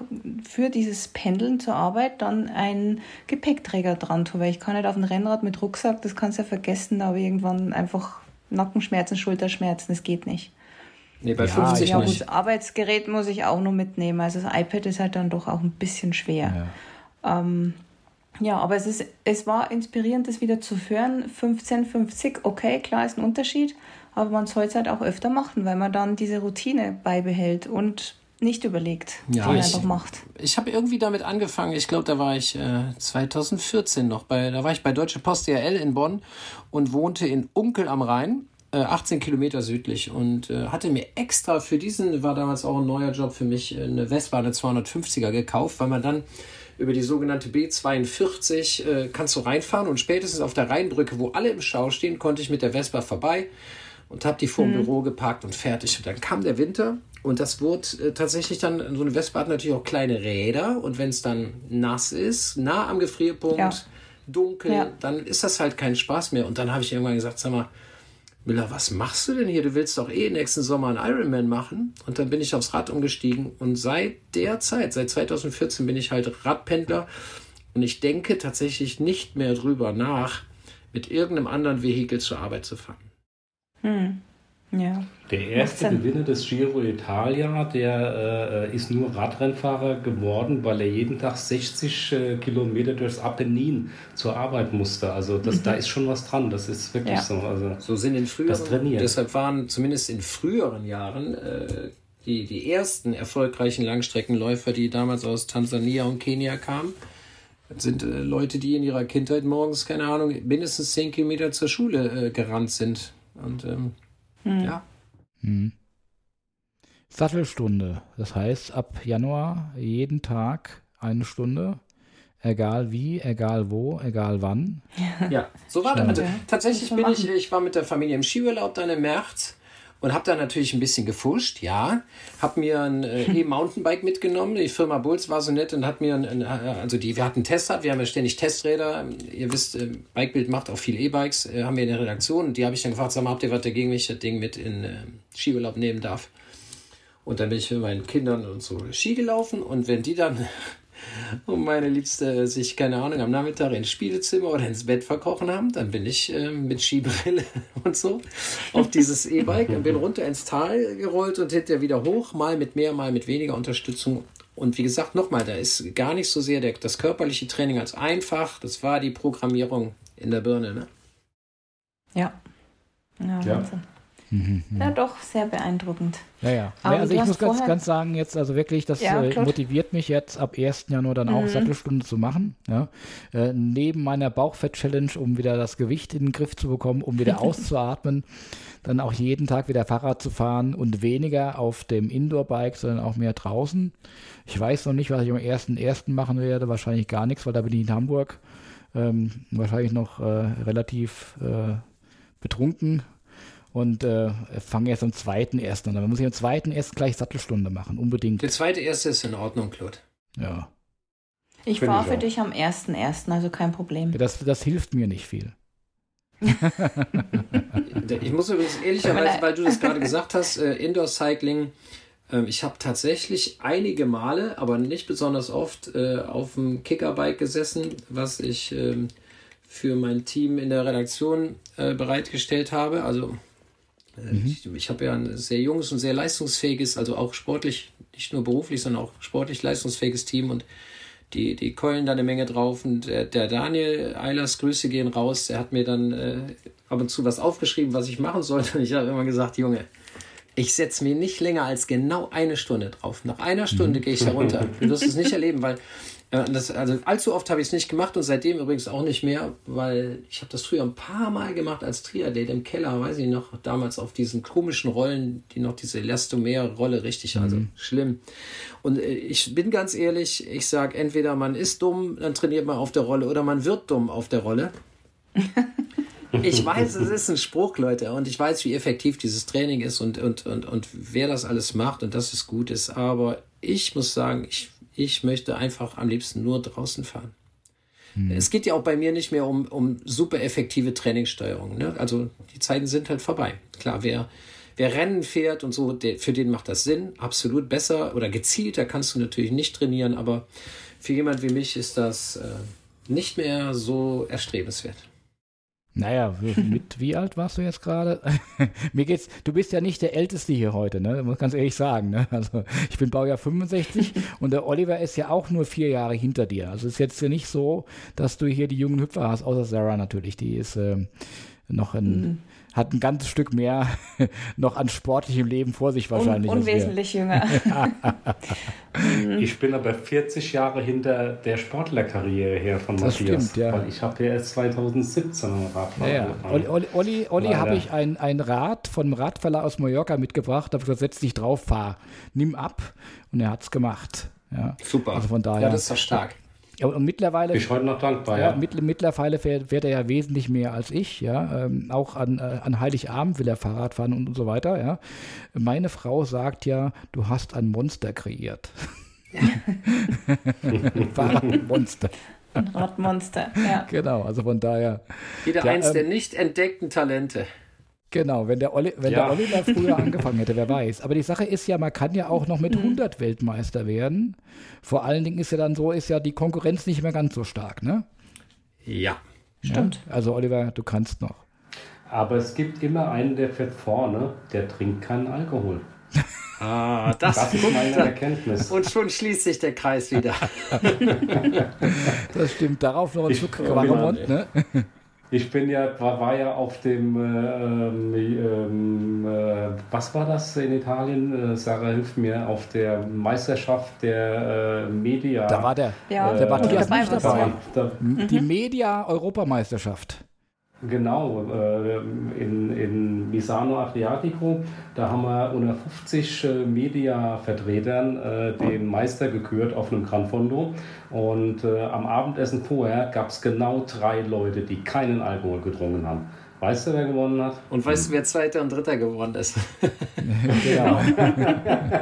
für dieses Pendeln zur Arbeit dann einen Gepäckträger dran tue. Weil ich kann nicht auf ein Rennrad mit Rucksack, das kannst du ja vergessen, aber irgendwann einfach Nackenschmerzen, Schulterschmerzen, das geht nicht. Nee, bei ja, 50 ja, nicht. Gut, Arbeitsgerät muss ich auch nur mitnehmen. Also das iPad ist halt dann doch auch ein bisschen schwer. Ja, ähm, ja aber es, ist, es war inspirierend, das wieder zu hören. 15,50, okay, klar ist ein Unterschied aber man soll es halt auch öfter machen, weil man dann diese Routine beibehält und nicht überlegt, ja, die einfach macht. Ich habe irgendwie damit angefangen, ich glaube, da war ich äh, 2014 noch, bei, da war ich bei Deutsche Post DRL in Bonn und wohnte in Unkel am Rhein. 18 äh, Kilometer südlich und äh, hatte mir extra für diesen, war damals auch ein neuer Job für mich, eine Vespa, eine 250er gekauft, weil man dann über die sogenannte B42 äh, kannst du reinfahren und spätestens auf der Rheinbrücke, wo alle im Stau stehen, konnte ich mit der Vespa vorbei und habe die vor dem mhm. Büro geparkt und fertig. Und dann kam der Winter und das wurde äh, tatsächlich dann, so eine Vespa hat natürlich auch kleine Räder und wenn es dann nass ist, nah am Gefrierpunkt, ja. dunkel, ja. dann ist das halt kein Spaß mehr. Und dann habe ich irgendwann gesagt, sag mal, Miller, was machst du denn hier? Du willst doch eh nächsten Sommer einen Ironman machen. Und dann bin ich aufs Rad umgestiegen und seit der Zeit, seit 2014 bin ich halt Radpendler und ich denke tatsächlich nicht mehr drüber nach, mit irgendeinem anderen Vehikel zur Arbeit zu fahren. Hm. Ja. Der erste Gewinner des Giro d'Italia, der äh, ist nur Radrennfahrer geworden, weil er jeden Tag 60 äh, Kilometer durchs Apennin zur Arbeit musste. Also das, mhm. da ist schon was dran. Das ist wirklich ja. so. Also so sind in früheren, das trainieren. Deshalb waren zumindest in früheren Jahren äh, die, die ersten erfolgreichen Langstreckenläufer, die damals aus Tansania und Kenia kamen, sind äh, Leute, die in ihrer Kindheit morgens, keine Ahnung, mindestens 10 Kilometer zur Schule äh, gerannt sind. Und ähm, hm. ja. Hm. Sattelstunde. Das heißt, ab Januar jeden Tag eine Stunde. Egal wie, egal wo, egal wann. Ja, so war das. Also, tatsächlich bin ich, ich war mit der Familie im Skiurlaub dann im März und habe da natürlich ein bisschen gefuscht, ja. Habe mir ein äh, E-Mountainbike mitgenommen. Die Firma Bulls war so nett und hat mir, ein, ein, äh, also die, wir hatten Testrad, wir haben ja ständig Testräder. Ihr wisst, äh, Bikebild macht auch viel E-Bikes, äh, haben wir in der Redaktion. Und die habe ich dann gefragt, sag mal, habt ihr was dagegen, wenn ich das Ding mit in äh, Skiurlaub nehmen darf? Und dann bin ich mit meinen Kindern und so Ski gelaufen und wenn die dann und meine Liebste sich, keine Ahnung, am Nachmittag ins Spielezimmer oder ins Bett verkrochen haben, dann bin ich äh, mit Skibrille und so auf dieses E-Bike und bin runter ins Tal gerollt und hinterher wieder hoch, mal mit mehr, mal mit weniger Unterstützung. Und wie gesagt, nochmal, da ist gar nicht so sehr der, das körperliche Training als einfach, das war die Programmierung in der Birne, ne? Ja. Ja, Ja. Wahnsinn. Ja, doch, sehr beeindruckend. Ja, ja. Aber ja also ich muss ganz, ganz sagen, jetzt also wirklich, das Ja, äh, motiviert mich jetzt ab 1. Januar dann auch Mhm. Sattelstunde zu machen. Ja. Äh, neben meiner Bauchfett-Challenge, um wieder das Gewicht in den Griff zu bekommen, um wieder auszuatmen, dann auch jeden Tag wieder Fahrrad zu fahren und weniger auf dem Indoor-Bike, sondern auch mehr draußen. Ich weiß noch nicht, was ich am 1.1. machen werde, wahrscheinlich gar nichts, weil da bin ich in Hamburg. Ähm, wahrscheinlich noch äh, relativ äh, betrunken und äh, fange erst am zweiten ersten an. Aber muss ich am zweiten erst gleich Sattelstunde machen, unbedingt. Der zweite erste ist in Ordnung, Claude. Ja. Ich Finde fahre ich für dich am 1.1., also kein Problem. Das, das hilft mir nicht viel. Ich muss übrigens ehrlicherweise, weil du das gerade gesagt hast, äh, Indoor Cycling, ähm, ich habe tatsächlich einige Male, aber nicht besonders oft, äh, auf dem Kickerbike gesessen, was ich ähm, für mein Team in der Redaktion äh, bereitgestellt habe. Also äh, ich, ich habe ja ein sehr junges und sehr leistungsfähiges, also auch sportlich, nicht nur beruflich, sondern auch sportlich leistungsfähiges Team und die, die keulen da eine Menge drauf und der, der Daniel Eilers, Grüße gehen raus, der hat mir dann äh, ab und zu was aufgeschrieben, was ich machen sollte und ich habe immer gesagt, Junge, ich setze mir nicht länger als genau eine Stunde drauf. Nach einer Stunde gehe ich da runter. Du wirst es nicht erleben, weil äh, das, also allzu oft habe ich es nicht gemacht und seitdem übrigens auch nicht mehr, weil ich habe das früher ein paar Mal gemacht als Triathlet im Keller, weiß ich noch, damals auf diesen komischen Rollen, die noch diese Elastomer-Rolle richtig, also schlimm. Und äh, ich bin ganz ehrlich, ich sage entweder man ist dumm, dann trainiert man auf der Rolle oder man wird dumm auf der Rolle. Ich weiß, es ist ein Spruch, Leute, und ich weiß, wie effektiv dieses Training ist und, und, und, und wer das alles macht und dass es gut ist. Aber ich muss sagen, ich, ich möchte einfach am liebsten nur draußen fahren. Es geht ja auch bei mir nicht mehr um, um super effektive Trainingssteuerung. Ne? Also die Zeiten sind halt vorbei. Klar, wer, wer Rennen fährt und so, der, für den macht das Sinn. Absolut besser oder gezielter kannst du natürlich nicht trainieren, aber für jemand wie mich ist das äh, nicht mehr so erstrebenswert. Naja, mit wie alt warst du jetzt gerade? Mir geht's, du bist ja nicht der Älteste hier heute, ne? Muss ganz ehrlich sagen. Ne? Also ich bin Baujahr 65 und der Oliver ist ja auch nur vier Jahre hinter dir. Also es ist jetzt ja nicht so, dass du hier die jungen Hüpfer hast, außer Sarah natürlich. Die ist ähm, noch ein, hat ein ganzes Stück mehr noch an sportlichem Leben vor sich Un wahrscheinlich. wir. unwesentlich jünger. Ich bin aber 40 Jahre hinter der Sportlerkarriere her von Das Matthias. stimmt, ja. Weil ich habe ja erst 2017 am Radfahren Ja, ja. Olli, Olli, Olli, Olli habe ich ein, ein Rad von einem Radverleih aus Mallorca mitgebracht, habe gesagt, setz dich drauf, fahr, nimm ab. Und er hat es gemacht. Ja. Super. Also von daher. Ja, das ist doch stark. Ja, und mittlerweile, Bin ich heute noch dankbar, ja, ja. mittl- mittlerweile fährt, fährt er ja wesentlich mehr als ich. Ja. Ähm, auch an, äh, an Heiligabend will er Fahrrad fahren und, und so weiter. Ja. Meine Frau sagt ja, du hast ein Monster kreiert. Fahrradmonster. Ein Radmonster, ja. Genau, also von daher. Wieder Ja, eins ähm, der nicht entdeckten Talente. Genau, wenn der, Olli, wenn Ja. der Oliver früher angefangen hätte, wer weiß. Aber die Sache ist ja, man kann ja auch noch Mhm. mit 100 Weltmeister werden. Vor allen Dingen ist ja dann so, ist ja die Konkurrenz nicht mehr ganz so stark, ne? Ja. Stimmt. Ja? Also Oliver, du kannst noch. Aber es gibt immer einen, der fährt vorne, der trinkt keinen Alkohol. Ah, das, Das ist meine Erkenntnis. Und schon schließt sich der Kreis wieder. Das stimmt. Darauf noch ein Zug Quaremont, Mann, ne? Ich bin ja, war, war ja auf dem, äh, ähm, ähm, äh, was war das in Italien? Äh, Sarah hilft mir, auf der Meisterschaft der äh, Media. Da war der, Ja, der wo Matthias dabei nicht dabei. ja. Da, Die Media-Europameisterschaft. Genau, äh, in, in Misano Adriatico, da haben wir unter 50 äh, Media-Vertretern äh, den Meister gekürt auf einem Gran Fondo. Und am Abendessen vorher gab es genau drei Leute, die keinen Alkohol getrunken haben. Weißt du, wer gewonnen hat? Und weißt du, wer Zweiter und Dritter geworden ist? Genau.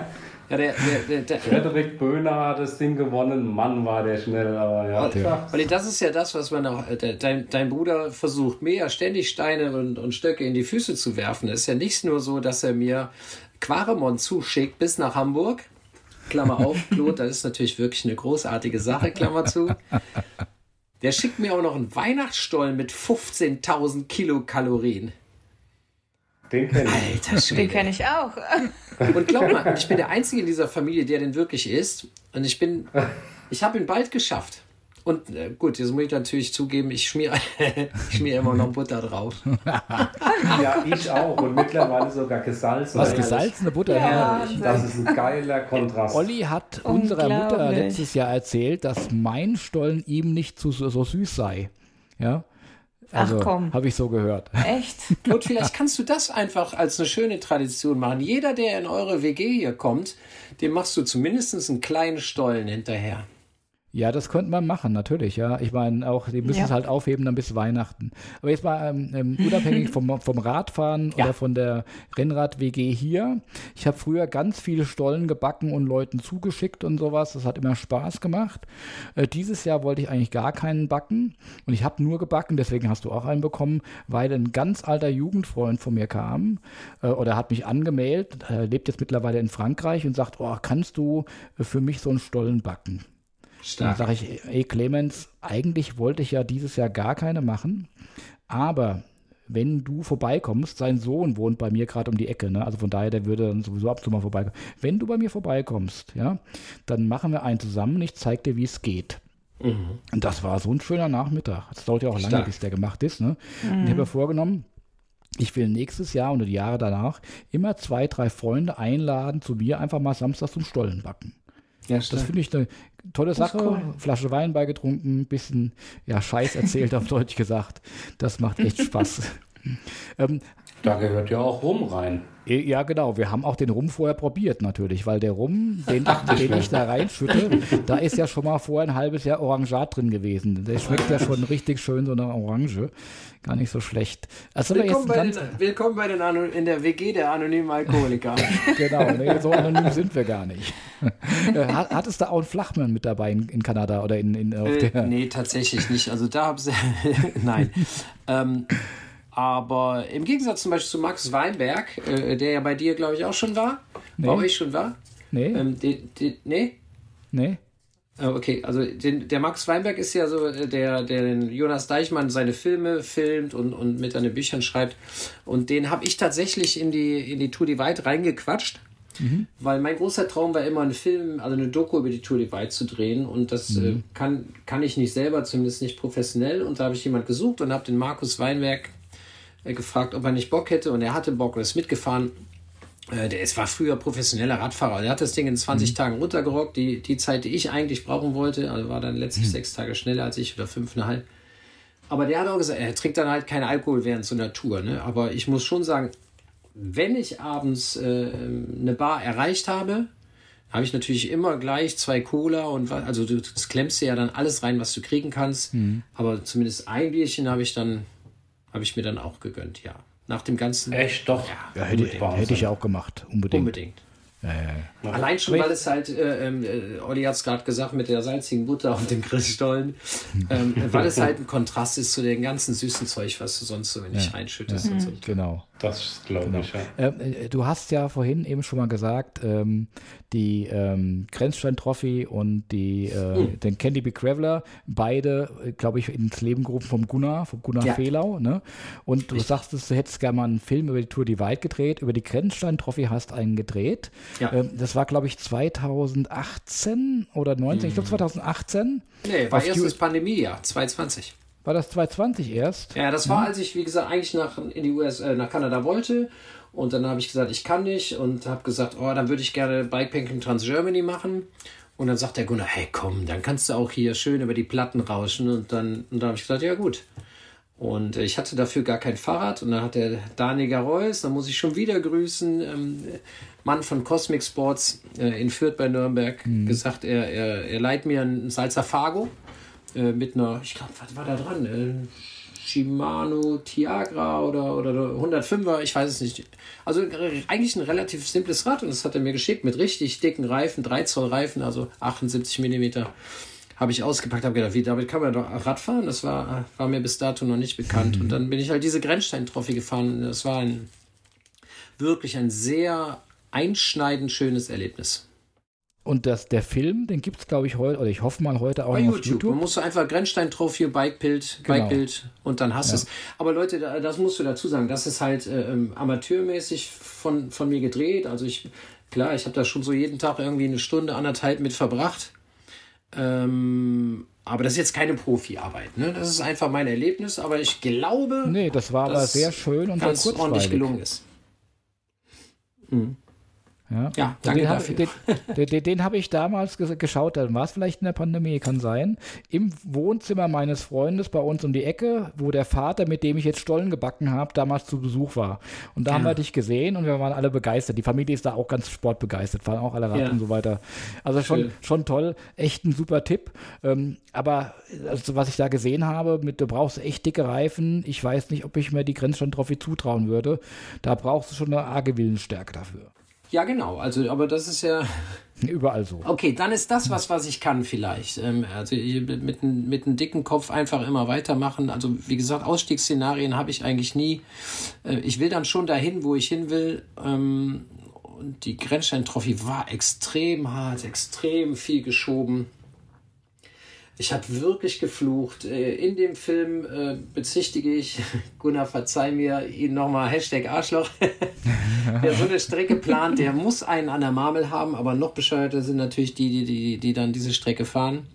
Ja, der, der, der, der, Frederik Böhner hat das Ding gewonnen. Mann, war der schnell, aber ja. Ja. Olli, das ist ja das, was man auch, äh, dein, dein Bruder versucht, mir ja ständig Steine und, und Stöcke in die Füße zu werfen. Es ist ja nicht nur so, dass er mir Quaremont zuschickt bis nach Hamburg. Klammer auf, Claude, das ist natürlich wirklich eine großartige Sache, Klammer zu. Der schickt mir auch noch einen Weihnachtsstollen mit 15.000 Kilokalorien. Den kenne ich. Alter Schwede. Den kenne ich auch. Und glaub mal, ich bin der Einzige in dieser Familie, der den wirklich isst. Und ich bin, ich habe ihn bald geschafft. Und äh, gut, jetzt muss ich natürlich zugeben, ich schmiere schmier immer noch Butter drauf. ja, ich auch. Und mittlerweile sogar gesalzen. Was, gesalzene Butter? Ja, das ist ein geiler Kontrast. Olli hat unserer Mutter letztes Jahr erzählt, dass mein Stollen ihm nicht so, so süß sei. Ja. Also, Ach komm. Habe ich so gehört. Echt? Und vielleicht kannst du das einfach als eine schöne Tradition machen. Jeder, der in eure WG hier kommt, dem machst du zumindest einen kleinen Stollen hinterher. Ja, das könnte man machen, natürlich, ja. Ich meine, auch, die müssen ja. es halt aufheben dann bis Weihnachten. Aber jetzt mal ähm, ähm unabhängig vom, vom Radfahren ja. oder von der Rennrad-WG hier. Ich habe früher ganz viele Stollen gebacken und Leuten zugeschickt und sowas. Das hat immer Spaß gemacht. Äh, dieses Jahr wollte ich eigentlich gar keinen backen. Und ich habe nur gebacken, deswegen hast du auch einen bekommen, weil ein ganz alter Jugendfreund von mir kam äh, oder hat mich angemeldet, äh, lebt jetzt mittlerweile in Frankreich und sagt, oh, kannst du für mich so einen Stollen backen? Stark. Dann sage ich, ey Clemens, eigentlich wollte ich ja dieses Jahr gar keine machen, aber wenn du vorbeikommst, sein Sohn wohnt bei mir gerade um die Ecke, ne? also von daher, der würde dann sowieso ab und zu mal vorbeikommen. Wenn du bei mir vorbeikommst, ja, dann machen wir einen zusammen und ich zeige dir, wie es geht. Mhm. Und das war so ein schöner Nachmittag. Das dauert ja auch Stark. lange, bis der gemacht ist. Ne? Mhm. Und ich habe mir vorgenommen, ich will nächstes Jahr und die Jahre danach immer zwei, drei Freunde einladen, zu mir einfach mal Samstag zum Stollen backen. Ja, das finde ich eine tolle Sache. Cool. Flasche Wein beigetrunken, bisschen ja, Scheiß erzählt, auf Deutsch gesagt. Das macht echt Spaß. ähm, da gehört ja auch Rum rein. Ja, genau. Wir haben auch den Rum vorher probiert natürlich, weil der Rum, den, den ich da reinschütte, da ist ja schon mal vorher ein halbes Jahr Orangat drin gewesen. Der schmeckt ja schon richtig schön so nach Orange. Gar nicht so schlecht. Also willkommen, bei den, willkommen bei den Anon in der WG der anonymen Alkoholiker. genau, nee, so anonym sind wir gar nicht. Äh, hattest du auch einen Flachmann mit dabei in, in Kanada oder in, in auf äh, der? Nee, tatsächlich nicht. Also da haben sie. Nein. ähm, aber im Gegensatz zum Beispiel zu Max Weinberg, äh, der ja bei dir, glaube ich, auch schon war. Nee. Bei euch schon war. Nee. Ähm, die, die, nee? Nee. Ah, okay, also den, der Max Weinberg ist ja so äh, der, der den Jonas Deichmann seine Filme filmt und, und mit seinen Büchern schreibt. Und den habe ich tatsächlich in die, in die Tour Divide reingequatscht. Mhm. Weil mein großer Traum war immer, einen Film, also eine Doku über die Tour Divide zu drehen. Und das äh, mhm. äh, kann, kann ich nicht selber, zumindest nicht professionell. Und da habe ich jemand gesucht und habe den Markus Weinberg gefragt, ob er nicht Bock hätte. Und er hatte Bock und ist mitgefahren. Äh, der ist, war früher professioneller Radfahrer. Der hat das Ding in 20 mhm. Tagen runtergerockt. Die, die Zeit, die ich eigentlich brauchen wollte, also war dann letztlich mhm. sechs Tage schneller als ich oder fünfeinhalb. Aber der hat auch gesagt, er trinkt dann halt keinen Alkohol während so einer Tour. Ne? Aber ich muss schon sagen, wenn ich abends äh, eine Bar erreicht habe, habe ich natürlich immer gleich zwei Cola und also du das klemmst dir ja dann alles rein, was du kriegen kannst. Mhm. Aber zumindest ein Bierchen habe ich dann, habe ich mir dann auch gegönnt, ja. Nach dem ganzen. Echt doch? Ja, ja hätte, hätte ich auch gemacht, unbedingt. Unbedingt. Ja, ja, Allein schon, weil es halt, äh, äh, Olli hat es gerade gesagt, mit der salzigen Butter auf dem Grillstollen, ähm, weil es halt ein Kontrast ist zu dem ganzen süßen Zeug, was du sonst so nicht reinschüttest. Und so. Genau. Das glaube genau. ich, ja. Ähm, äh, du hast ja vorhin eben schon mal gesagt, ähm, die ähm, Grenzstein-Trophy und die, äh, mhm. den Candy Big Graveler, beide, äh, glaube ich, ins Leben gerufen vom Gunnar, vom Gunnar ja. Fehlau. Ne? Und du sagst, du hättest gerne mal einen Film über die Tour Divide gedreht, über die Grenzstein-Trophy hast einen gedreht. Ja. Ähm, das war, glaube ich, 2018 oder 19, mhm. ich glaube 2018. Nee, war erstes Pandemiejahr, 2020. War das 2020 erst? Ja, das war, mhm. als ich, wie gesagt, eigentlich nach, in die US, äh, nach Kanada wollte. Und dann habe ich gesagt, ich kann nicht. Und habe gesagt, oh, dann würde ich gerne Bikepacking Trans Germany machen. Und dann sagt der Gunnar, hey komm, dann kannst du auch hier schön über die Platten rauschen. Und dann, und dann habe ich gesagt, ja gut. Und ich hatte dafür gar kein Fahrrad. Und dann hat der Daniel Gareus, da muss ich schon wieder grüßen, ähm, Mann von Cosmic Sports äh, in Fürth bei Nürnberg, mhm. gesagt, er, er, er leiht mir ein Salzer Fargo äh, mit einer, ich glaube, was war da dran? Äh, Shimano Tiagra oder, oder 105er, ich weiß es nicht. Also eigentlich ein relativ simples Rad und das hat er mir geschickt mit richtig dicken Reifen, 3 Zoll Reifen, also 78 Millimeter. Habe ich ausgepackt, habe gedacht, wie damit kann man doch Rad fahren? Das war, war mir bis dato noch nicht bekannt. Mhm. Und dann bin ich halt diese Grenzstein-Trophy gefahren. Das war ein wirklich ein sehr einschneidend schönes Erlebnis. Und das, der Film, den gibt es, glaube ich, heute, oder ich hoffe mal heute auch Bei YouTube. YouTube. Man muss einfach Grenzstein-Trophy, Bikebild, genau. Bikebild und dann hast du ja. es. Aber Leute, das musst du dazu sagen, das ist halt äh, ähm, amateurmäßig von, von mir gedreht. Also ich, klar, ich habe da schon so jeden Tag irgendwie eine Stunde, anderthalb mit verbracht. Ähm, aber das ist jetzt keine Profiarbeit, ne? Das ist einfach mein Erlebnis, aber ich glaube. Nee, das war aber sehr schön und ganz ordentlich gelungen ist. Mhm. Ja, ja danke den dafür. Hab, den, den, den habe ich damals geschaut, dann war es vielleicht in der Pandemie, kann sein, im Wohnzimmer meines Freundes bei uns um die Ecke, wo der Vater, mit dem ich jetzt Stollen gebacken habe, damals zu Besuch war. Und da ja. haben wir dich gesehen und wir waren alle begeistert. Die Familie ist da auch ganz sportbegeistert, fahren auch alle Rad ja. und so weiter. Also schon, schon toll, echt ein super Tipp. Ähm, aber also, was ich da gesehen habe, mit, du brauchst echt dicke Reifen. Ich weiß nicht, ob ich mir die Grenzstand-Trophy zutrauen würde. Da brauchst du schon eine arge Willensstärke dafür. Ja, genau. Also, aber das ist ja. Überall so. Okay, dann ist das was, was ich kann vielleicht. Ähm, also mit, mit einem dicken Kopf einfach immer weitermachen. Also wie gesagt, Ausstiegsszenarien habe ich eigentlich nie. Äh, ich will dann schon dahin, wo ich hin will. Ähm, und die Grenzstein-Trophy war extrem hart, extrem viel geschoben. Ich habe wirklich geflucht. Äh, in dem Film äh, bezichtige ich, Gunnar, verzeih mir, ihn nochmal Hashtag Arschloch. Wer so eine Strecke plant, der muss einen an der Marmel haben, aber noch bescheuerter sind natürlich die, die, die, die dann diese Strecke fahren.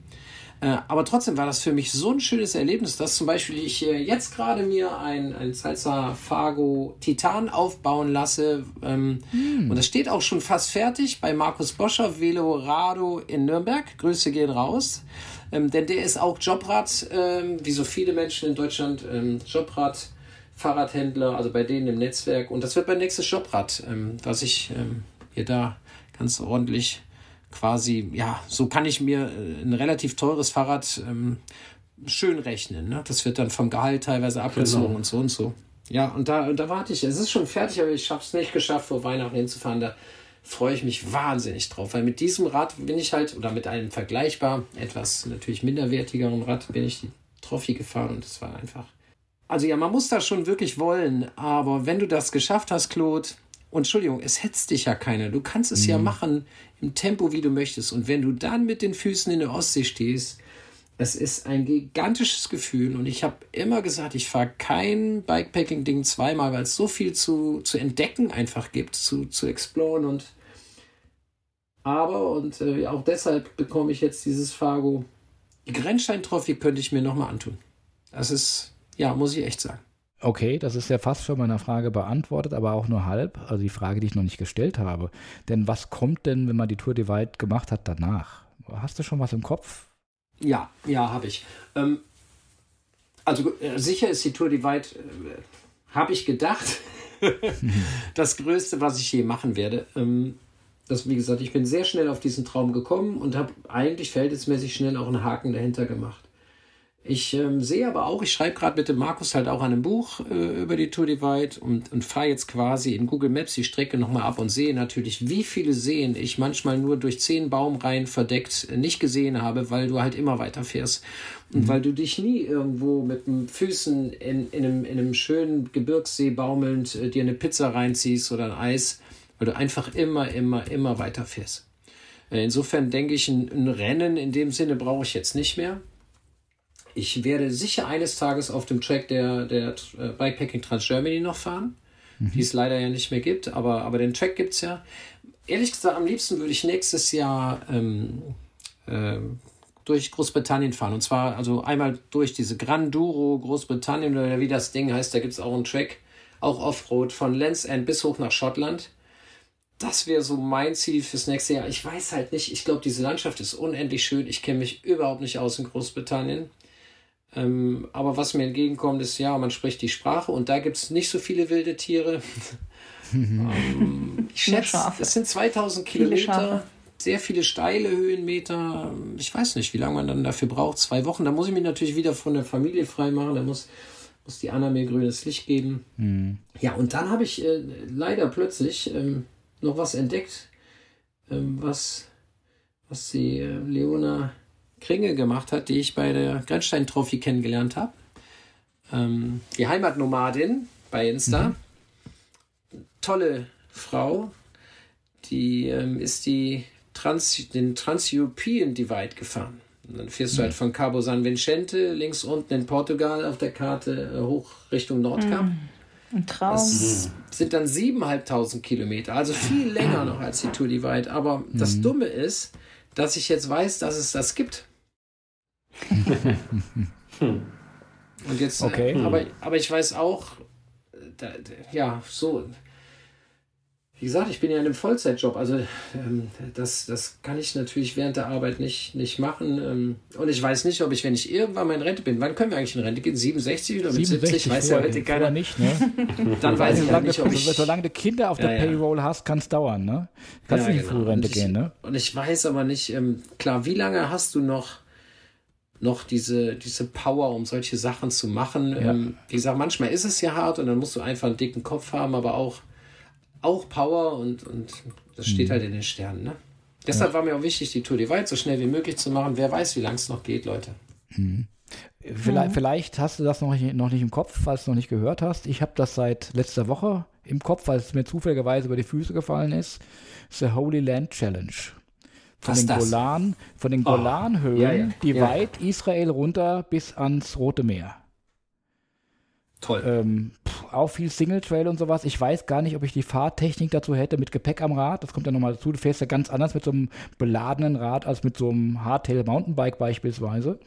Äh, aber trotzdem war das für mich so ein schönes Erlebnis, dass zum Beispiel ich jetzt gerade mir ein, ein Salsa Fargo Titan aufbauen lasse. Ähm, mm. Und das steht auch schon fast fertig bei Markus Boscher, Velorado in Nürnberg. Grüße gehen raus. Ähm, denn der ist auch Jobrad, ähm, wie so viele Menschen in Deutschland, ähm, Jobrad, Fahrradhändler, also bei denen im Netzwerk. Und das wird mein nächstes Jobrad, ähm, was ich ähm, hier da ganz ordentlich quasi, ja, so kann ich mir äh, ein relativ teures Fahrrad ähm, schön rechnen. Ne? Das wird dann vom Gehalt teilweise abgezogen genau. und so und so. Ja, und da, und da warte ich. Es ist schon fertig, aber ich habe es nicht geschafft, vor Weihnachten hinzufahren. Da freue ich mich wahnsinnig drauf, weil mit diesem Rad bin ich halt, oder mit einem vergleichbar etwas natürlich minderwertigeren Rad, bin ich die Trophy gefahren und es war einfach. Also ja, man muss das schon wirklich wollen, aber wenn du das geschafft hast, Claude, und Entschuldigung, es hetzt dich ja keiner. Du kannst es mhm. ja machen im Tempo, wie du möchtest. Und wenn du dann mit den Füßen in der Ostsee stehst, es ist ein gigantisches Gefühl. Und ich habe immer gesagt, ich fahre kein Bikepacking-Ding zweimal, weil es so viel zu, zu entdecken einfach gibt, zu, zu exploren und aber, und äh, auch deshalb bekomme ich jetzt dieses Fargo. Die Grenzstein-Trophy könnte ich mir nochmal antun. Das ist, ja, muss ich echt sagen. Okay, das ist ja fast schon meiner Frage beantwortet, aber auch nur halb. Also die Frage, die ich noch nicht gestellt habe. Denn was kommt denn, wenn man die Tour Divide gemacht hat, danach? Hast du schon was im Kopf? Ja, ja, habe ich. Ähm, also äh, sicher ist die Tour Divide, äh, habe ich gedacht, das Größte, was ich je machen werde. Ähm, das, wie gesagt, ich bin sehr schnell auf diesen Traum gekommen und habe eigentlich verhältnismäßig schnell auch einen Haken dahinter gemacht. Ich ähm, sehe aber auch, ich schreibe gerade mit dem Markus halt auch an einem Buch äh, über die Tour Divide und, und fahre jetzt quasi in Google Maps die Strecke nochmal ab und sehe natürlich, wie viele Seen ich manchmal nur durch zehn Baumreihen verdeckt nicht gesehen habe, weil du halt immer weiter fährst. Und mhm. weil du dich nie irgendwo mit den Füßen in, in, einem, in einem schönen Gebirgssee baumelnd äh, dir eine Pizza reinziehst oder ein Eis, weil du einfach immer, immer, immer weiter fährst. Äh, insofern denke ich, ein, Rennen in dem Sinne brauche ich jetzt nicht mehr. Ich werde sicher eines Tages auf dem Track der, der äh, Bikepacking Trans Germany noch fahren, mhm. die es leider ja nicht mehr gibt, aber, aber den Track gibt es ja. Ehrlich gesagt, am liebsten würde ich nächstes Jahr ähm, äh, durch Großbritannien fahren. Und zwar also einmal durch diese Gran Duro Großbritannien oder wie das Ding heißt, da gibt es auch einen Track, auch Offroad von Lens End bis hoch nach Schottland das wäre so mein Ziel fürs nächste Jahr. Ich weiß halt nicht. Ich glaube, diese Landschaft ist unendlich schön. Ich kenne mich überhaupt nicht aus in Großbritannien. Ähm, aber was mir entgegenkommt, ist, ja, man spricht die Sprache und da gibt es nicht so viele wilde Tiere. ähm, ich schätze, es sind 2000 Kilometer, sehr viele steile Höhenmeter. Ich weiß nicht, wie lange man dann dafür braucht. Zwei Wochen. Da muss ich mich natürlich wieder von der Familie freimachen. Da muss, muss die Anna mir grünes Licht geben. Mhm. Ja, und dann habe ich äh, leider plötzlich. Ähm, noch was entdeckt, ähm, was, was die äh, Leona Kringe gemacht hat, die ich bei der Grenzstein-Trophy kennengelernt habe. Ähm, die Heimatnomadin bei Insta. Mhm. Tolle Frau. Die ähm, ist die Trans, den Trans-European Divide gefahren. Und dann fährst mhm. du halt von Cabo San Vicente links unten in Portugal auf der Karte äh, hoch Richtung Nordkap. Mhm. Ein Traum. Das sind dann 7.500 Kilometer, also viel länger noch als die Tour Divide. Aber mhm. das Dumme ist, dass ich jetzt weiß, dass es das gibt. Und jetzt, okay. Äh, aber, aber ich weiß auch, da, da, ja, so, wie gesagt, ich bin ja in einem Vollzeitjob, also ähm, das, das kann ich natürlich während der Arbeit nicht, nicht machen. Ähm, und ich weiß nicht, ob ich, wenn ich irgendwann mal in Rente bin, wann können wir eigentlich in Rente gehen? 67 oder mit 67, 70? Weiß ja heute keiner. nicht, ne? Dann weiß ich ja nicht, ob ich... Solange du Kinder auf der ja, Payroll hast, kann es dauern, ne? Kannst ja, nicht genau. früh Rente gehen, ne? Und ich weiß aber nicht, ähm, klar, wie lange hast du noch noch diese, diese Power, um solche Sachen zu machen. Ja. Ähm, wie gesagt, manchmal ist es ja hart und dann musst du einfach einen dicken Kopf haben, aber auch auch Power und, und das steht mhm. halt in den Sternen. Ne? Deshalb ja. war mir auch wichtig, die Tour Divide so schnell wie möglich zu machen. Wer weiß, wie lange es noch geht, Leute. Mhm. Vielleicht, mhm. vielleicht, hast du das noch nicht, noch nicht im Kopf, falls du noch nicht gehört hast. Ich habe das seit letzter Woche im Kopf, weil es mir zufälligerweise über die Füße gefallen ist. The Holy Land Challenge. Von Was den das? Golan, von den oh. Golanhöhen, ja, ja. die ja. weit Israel runter bis ans Rote Meer. Toll. Ähm, pff, auch viel Single Trail und sowas. Ich weiß gar nicht, ob ich die Fahrtechnik dazu hätte mit Gepäck am Rad. Das kommt ja nochmal dazu. Du fährst ja ganz anders mit so einem beladenen Rad als mit so einem Hardtail Mountainbike beispielsweise.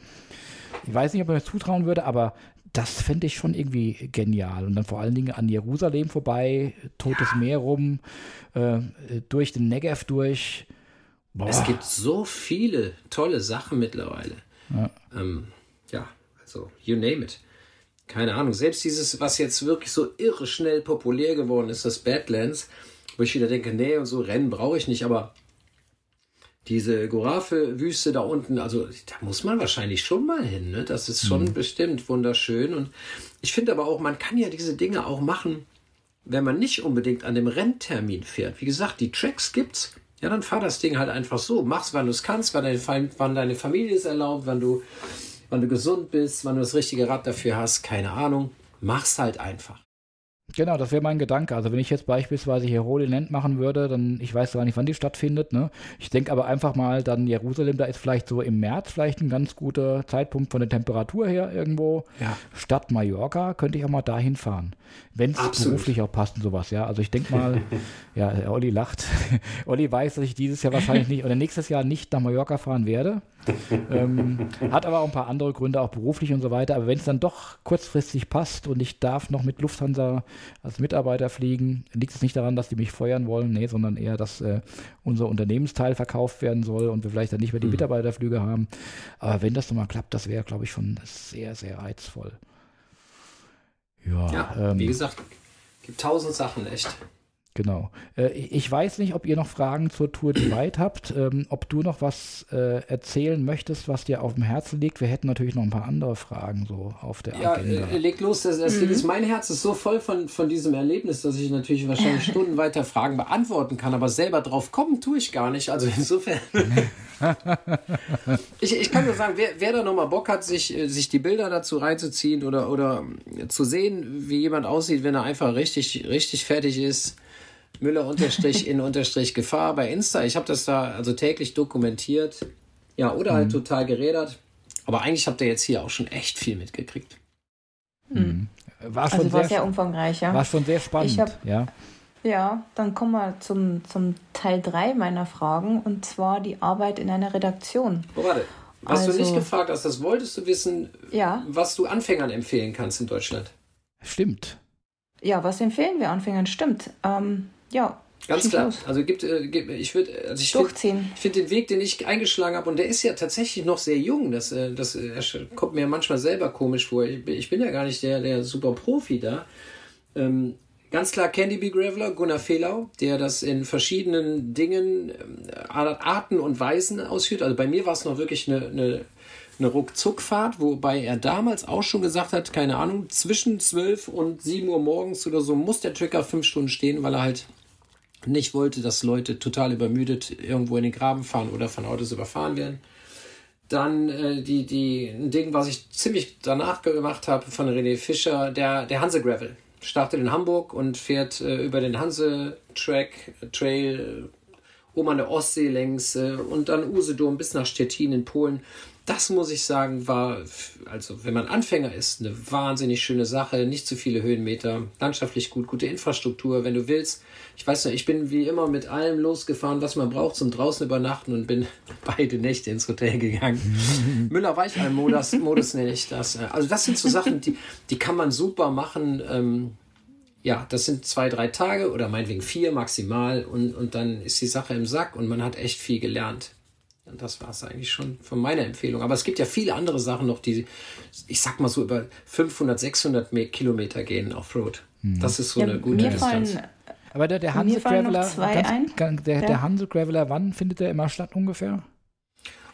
Ich weiß nicht, ob ich mir das zutrauen würde, aber das fände ich schon irgendwie genial. Und dann vor allen Dingen an Jerusalem vorbei, Totes ja. Meer rum, äh, durch den Negev durch. Boah. Es gibt so viele tolle Sachen mittlerweile. Ja. Ähm, ja, also you name it keine Ahnung, selbst dieses, was jetzt wirklich so irre schnell populär geworden ist, das Badlands, wo ich wieder denke, nee, und so Rennen brauche ich nicht, aber diese Gorafe-Wüste da unten, also da muss man wahrscheinlich schon mal hin, ne? Das ist schon mhm. bestimmt wunderschön. Und ich finde aber auch, man kann ja diese Dinge auch machen, wenn man nicht unbedingt an dem Renntermin fährt. Wie gesagt, die Tracks gibt's. Ja, dann fahr das Ding halt einfach so. Mach's, wann du es kannst, wann deine, wann deine Familie es erlaubt, wann du wann du gesund bist, wann du das richtige Rad dafür hast, keine Ahnung. Mach's halt einfach. Genau, das wäre mein Gedanke. Also wenn ich jetzt beispielsweise hier Holy Land machen würde, dann, ich weiß gar nicht, wann die stattfindet. Ne? Ich denke aber einfach mal, dann Jerusalem, da ist vielleicht so im März vielleicht ein ganz guter Zeitpunkt von der Temperatur her irgendwo. Ja. Stadt Mallorca könnte ich auch mal dahin fahren. Wenn es beruflich auch passt und sowas, ja. Also ich denke mal, ja, Olli lacht. Olli weiß, dass ich dieses Jahr wahrscheinlich nicht oder nächstes Jahr nicht nach Mallorca fahren werde. ähm, hat aber auch ein paar andere Gründe, auch beruflich und so weiter. Aber wenn es dann doch kurzfristig passt und ich darf noch mit Lufthansa als Mitarbeiter fliegen, liegt es nicht daran, dass die mich feuern wollen, nee, sondern eher, dass äh, unser Unternehmensteil verkauft werden soll und wir vielleicht dann nicht mehr die mhm. Mitarbeiterflüge haben. Aber wenn das nochmal klappt, das wäre, glaube ich, schon sehr, sehr reizvoll. Ja, ja ähm, wie gesagt, gibt tausend Sachen, echt. Genau. Äh, ich weiß nicht, ob ihr noch Fragen zur Tour Divide habt, ähm, ob du noch was äh, erzählen möchtest, was dir auf dem Herzen liegt. Wir hätten natürlich noch ein paar andere Fragen so auf der ja, Agenda. Ja, äh, leg los. Das, das mhm. ist, mein Herz ist so voll von, von diesem Erlebnis, dass ich natürlich wahrscheinlich Stunden weiter Fragen beantworten kann, aber selber drauf kommen tue ich gar nicht. Also insofern. ich, ich kann nur sagen, wer, wer da nochmal Bock hat, sich, sich die Bilder dazu reinzuziehen oder, oder zu sehen, wie jemand aussieht, wenn er einfach richtig, richtig fertig ist, Müller unterstrich in unterstrich Gefahr bei Insta. Ich habe das da also täglich dokumentiert. Ja, oder halt mhm. total gerädert. Aber eigentlich habt ihr jetzt hier auch schon echt viel mitgekriegt. Mhm. War schon also war sehr, sehr umfangreich, ja. War schon sehr spannend, hab, ja. Ja, dann kommen wir zum, zum Teil 3 meiner Fragen und zwar die Arbeit in einer Redaktion. Oh, warte. Was also, du nicht also gefragt hast, das wolltest du wissen, ja. was du Anfängern empfehlen kannst in Deutschland. Stimmt. Ja, was empfehlen wir Anfängern? Stimmt. Ähm, ja. Ganz klar. Los. Also gibt, äh, ich würde, also ich finde find den Weg, den ich eingeschlagen habe, und der ist ja tatsächlich noch sehr jung. Das, äh, das kommt mir manchmal selber komisch vor. Ich, ich bin ja gar nicht der, der super Profi da. Ähm, ganz klar Candy B. Graveler, Gunnar Fehlau, der das in verschiedenen Dingen, ähm, Arten und Weisen ausführt. Also bei mir war es noch wirklich eine, eine, eine Ruckzuckfahrt, wobei er damals auch schon gesagt hat, keine Ahnung, zwischen 12 und 7 Uhr morgens oder so muss der Tracker fünf Stunden stehen, weil er halt nicht wollte, dass Leute total übermüdet irgendwo in den Graben fahren oder von Autos überfahren werden. Dann äh, die, die, ein Ding, was ich ziemlich danach gemacht habe von René Fischer, der, der Hanse Gravel. Startet in Hamburg und fährt äh, über den Hanse Track, Trail oben an der Ostsee längs äh, und dann Usedom bis nach Stettin in Polen. Das muss ich sagen, war, also wenn man Anfänger ist, eine wahnsinnig schöne Sache. Nicht zu viele Höhenmeter, landschaftlich gut, gute Infrastruktur. Wenn du willst, ich weiß nicht, ich bin wie immer mit allem losgefahren, was man braucht zum draußen übernachten und bin beide Nächte ins Hotel gegangen. Müller-Weichheim-Modus Modus nenne ich das. Also das sind so Sachen, die, die kann man super machen. Ähm, ja, das sind zwei, drei Tage oder meinetwegen vier maximal und, und dann ist die Sache im Sack und man hat echt viel gelernt. Und das war es eigentlich schon von meiner Empfehlung. Aber es gibt ja viele andere Sachen noch, die, ich sag mal so, über 500, 600 Kilometer gehen Offroad. Hm. Das ist so ja, eine gute Distanz. Aber der, der Hanse Graveler, ganz, der, ja. der Hanse Graveler, wann findet der immer statt ungefähr?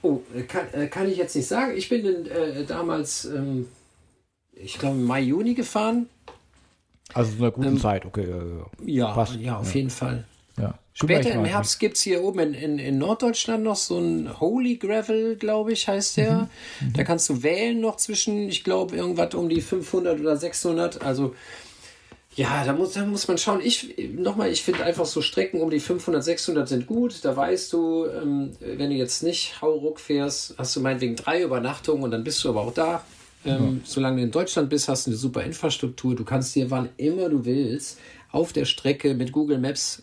Oh, äh, kann, äh, kann ich jetzt nicht sagen. Ich bin in, äh, damals, ähm, ich glaube, Mai, Juni gefahren. Also in einer guten ähm, Zeit, okay. ja, Passt. ja, auf ja. jeden Fall. Ja. Später im Herbst gibt es hier oben in, in, in, Norddeutschland noch so ein Holy Gravel, glaube ich, heißt der. Mhm. Mhm. Da kannst du wählen noch zwischen, ich glaube, irgendwas um die 500 oder 600. Also, ja, da muss, da muss man schauen. Ich, nochmal, ich finde einfach so Strecken um die 500, 600 sind gut. Da weißt du, ähm, wenn du jetzt nicht Hauruck fährst, hast du meinetwegen drei Übernachtungen und dann bist du aber auch da. Ähm, mhm. Solange du in Deutschland bist, hast du eine super Infrastruktur. Du kannst dir wann immer du willst auf der Strecke mit Google Maps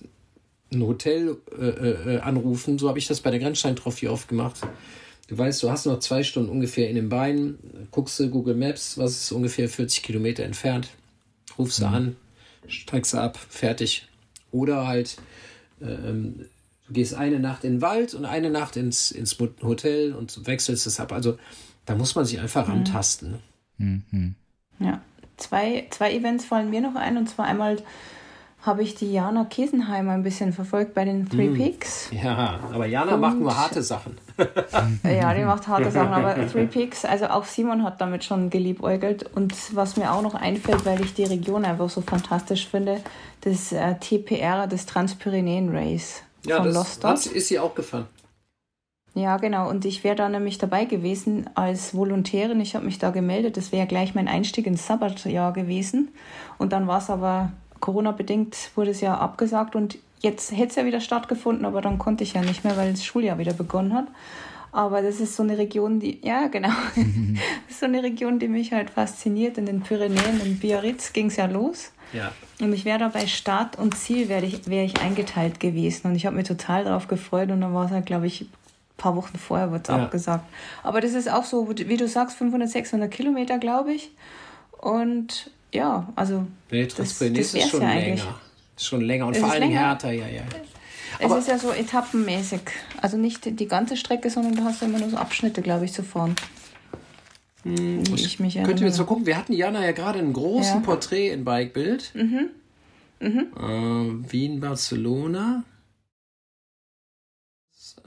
ein Hotel äh, äh, anrufen. So habe ich das bei der Grenzstein-Trophy oft gemacht. Du weißt, du hast noch zwei Stunden ungefähr in den Beinen, guckst du Google Maps, was ist ungefähr 40 Kilometer entfernt, rufst du mhm. an, steigst du ab, fertig. Oder halt, ähm, du gehst eine Nacht in den Wald und eine Nacht ins, ins Hotel und wechselst es ab. Also da muss man sich einfach mhm. rantasten. Mhm. Ja, zwei, zwei Events fallen mir noch ein und zwar einmal habe ich die Jana Kesenheimer ein bisschen verfolgt bei den Three mm. Peaks. Ja, aber Jana und, macht nur harte Sachen. ja, die macht harte Sachen, aber Three Peaks, also auch Simon hat damit schon geliebäugelt. Und was mir auch noch einfällt, weil ich die Region einfach so fantastisch finde, das äh, TPR, das Transpyrenäen Race. Ja, von das hat, ist sie auch gefahren. Ja, genau. Und ich wäre da nämlich dabei gewesen als Volontärin. Ich habe mich da gemeldet. Das wäre gleich mein Einstieg ins Sabbatjahr gewesen. Und dann war es aber Corona-bedingt wurde es ja abgesagt und jetzt hätte es ja wieder stattgefunden, aber dann konnte ich ja nicht mehr, weil das Schuljahr wieder begonnen hat. Aber das ist so eine Region, die, ja, genau, das ist so eine Region, die mich halt fasziniert. In den Pyrenäen, in Biarritz ging es ja los. Ja. Und ich wäre da bei Start und Ziel wäre ich, wär ich eingeteilt gewesen. Und ich habe mich total darauf gefreut. Und dann war es halt, glaube ich, ein paar Wochen vorher wurde es ja. abgesagt. Aber das ist auch so, wie du sagst, 500, 600 Kilometer, glaube ich. Und ja, also. Nee, Transprennis ist schon ja länger. Ist schon länger und vor allem härter, ja, ja. Es ist ja so etappenmäßig. Also nicht die ganze Strecke, sondern du hast immer nur so Abschnitte, glaube ich, zu fahren. Hm, ich mich Könnt ihr jetzt mal gucken, wir hatten Jana ja gerade ein großes ja. Porträt in Bikebild. Mhm. Mhm. Äh, Wien, Barcelona.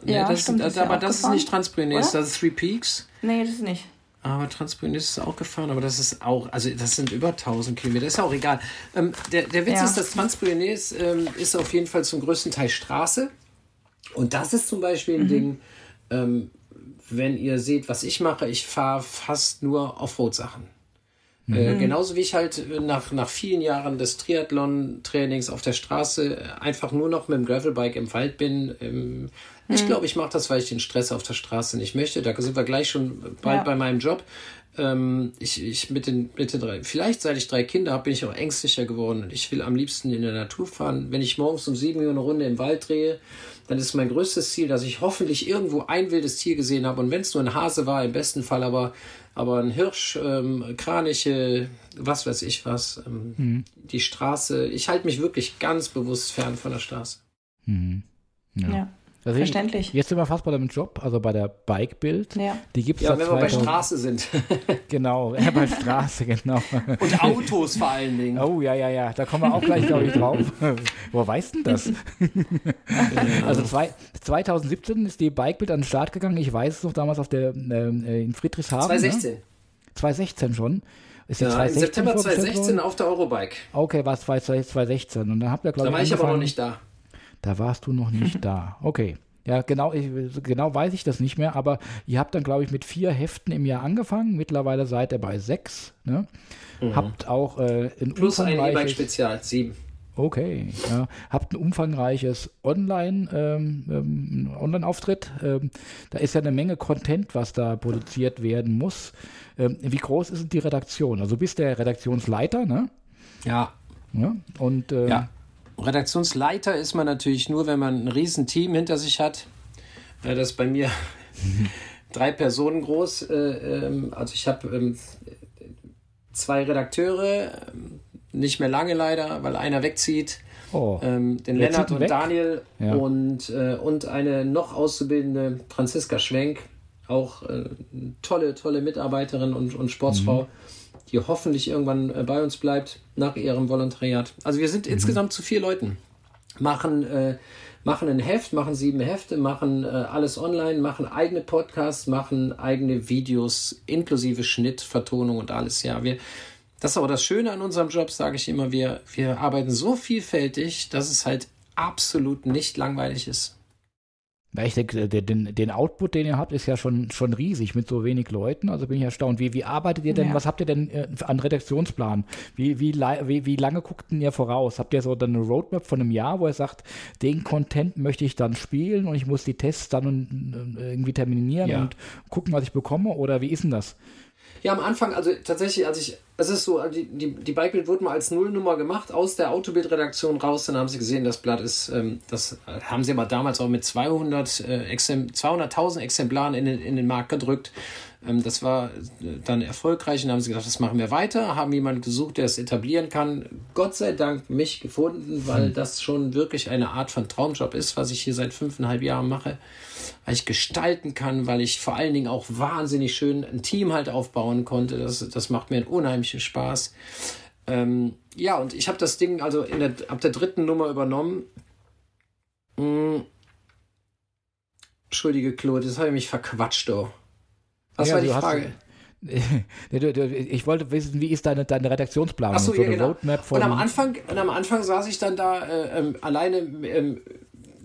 Nee, ja, das, stimmt, das, das aber das ist nicht Transprennis, das ist Three Peaks. Nee, das ist nicht. Aber Transpionist ist auch gefahren, aber das ist auch, also das sind über 1000 Kilometer, ist auch egal. Ähm, der, der Witz ja. ist, dass Transpionist ähm, ist auf jeden Fall zum größten Teil Straße. Und das ist zum Beispiel ein mhm. Ding, ähm, wenn ihr seht, was ich mache, ich fahre fast nur Offroad-Sachen. Äh, mhm. genauso wie ich halt nach, nach vielen Jahren des Triathlon-Trainings auf der Straße einfach nur noch mit dem Gravelbike im Wald bin. Ähm, ich mhm. glaube, ich mache das, weil ich den Stress auf der Straße nicht möchte. Da sind wir gleich schon bald ja. bei meinem Job. Ähm, ich, ich mit den, mit den drei, vielleicht seit ich drei Kinder habe, bin ich auch ängstlicher geworden und ich will am liebsten in der Natur fahren. Wenn ich morgens um sieben Uhr eine Runde im Wald drehe, dann ist mein größtes Ziel, dass ich hoffentlich irgendwo ein wildes Tier gesehen habe und wenn es nur ein Hase war, im besten Fall aber aber ein Hirsch, ähm, Kraniche, was weiß ich was, ähm, mhm. die Straße. Ich halte mich wirklich ganz bewusst fern von der Straße. Mhm. Ja. ja. Also Verständlich. Jetzt sind wir fast bei deinem Job, also bei der Bike-Bild. Ja. Die gibt es ja, wenn 2000, wir bei Straße sind. genau, ja, bei Straße, genau. Und Autos vor allen Dingen. Oh, ja, ja, ja. Da kommen wir auch gleich, glaube ich, drauf. Woher weißt du das? also zwei, 2017 ist die Bike-Bild an den Start gegangen. Ich weiß es noch damals auf der, äh, in Friedrichshafen. 2016. Ne? 2016 schon. Ist ja, 2016 im September 2016 auf der Eurobike. Okay, war es 2016. Und dann habt ihr, glaube ich, Da war ich aber noch nicht da. Da warst du noch nicht da. Okay. Ja, genau, ich, genau weiß ich das nicht mehr, aber ihr habt dann, glaube ich, mit vier Heften im Jahr angefangen. Mittlerweile seid ihr bei sechs. Ne? Mhm. Habt auch äh, in Plus ein E-Bike-Spezial, sieben. Okay, ja. habt ein umfangreiches Online, ähm, ähm, Online-Auftritt. Ähm, da ist ja eine Menge Content, was da produziert werden muss. Ähm, wie groß ist die Redaktion? Also du bist der Redaktionsleiter, ne? Ja. Ja. Und ähm, ja. Redaktionsleiter ist man natürlich nur, wenn man ein Riesenteam hinter sich hat. Äh, das ist bei mir drei Personen groß. Äh, ähm, also ich habe ähm, zwei Redakteure, ähm, nicht mehr lange leider, weil einer wegzieht. Oh. Den Lennart und weg? Daniel Ja. und, äh, und eine noch auszubildende Franziska Schwenk, auch tolle, tolle Mitarbeiterin und, und Sportsfrau, die hoffentlich irgendwann äh, bei uns bleibt nach ihrem Volontariat. Also wir sind insgesamt zu vier Leuten. Machen, äh, machen ein Heft, machen sieben Hefte, machen äh, alles online, machen eigene Podcasts, machen eigene Videos inklusive Schnitt, Vertonung und alles. Ja, wir, das ist aber das Schöne an unserem Job, sage ich immer, wir, wir arbeiten so vielfältig, dass es halt absolut nicht langweilig ist. Ja, ich denke, der- den, den Output, den ihr habt, ist ja schon, schon riesig mit so wenig Leuten. Also bin ich erstaunt. Wie, wie arbeitet ihr denn, Ja. was habt ihr denn äh, an Redaktionsplan? Wie, wie, wie, wie lange guckt denn ihr voraus? Habt ihr so dann eine Roadmap von einem Jahr, wo ihr sagt, den Content möchte ich dann spielen und ich muss die Tests dann äh, irgendwie terminieren Ja. und gucken, was ich bekomme? Oder wie ist denn das? Ja, am Anfang, also tatsächlich, als ich, es ist so, die, die, die Bikebild wurde mal als Nullnummer gemacht, aus der Autobild-Redaktion raus, dann haben sie gesehen, das Blatt ist, ähm, das haben sie aber damals auch mit 200, äh, Exemp 200.000 Exemplaren in den, in den Markt gedrückt. Ähm, das war äh, dann erfolgreich und dann haben sie gedacht, das machen wir weiter, haben jemanden gesucht, der es etablieren kann. Gott sei Dank mich gefunden, weil das schon wirklich eine Art von Traumjob ist, was ich hier seit fünfeinhalb Jahren mache weil ich gestalten kann, weil ich vor allen Dingen auch wahnsinnig schön ein Team halt aufbauen konnte. Das, das macht mir einen unheimlichen Spaß. Ähm, ja, und ich habe das Ding also der, ab der dritten Nummer übernommen. Hm. Entschuldige, Claude, das habe ich mich verquatscht, oh. Was Ja, war die Frage? Ich wollte wissen, wie ist deine, deine Redaktionsplanung? Ach so, so ja, eine genau. Roadmap von. Und am Anfang, und am Anfang saß ich dann da äh, ähm, alleine ähm,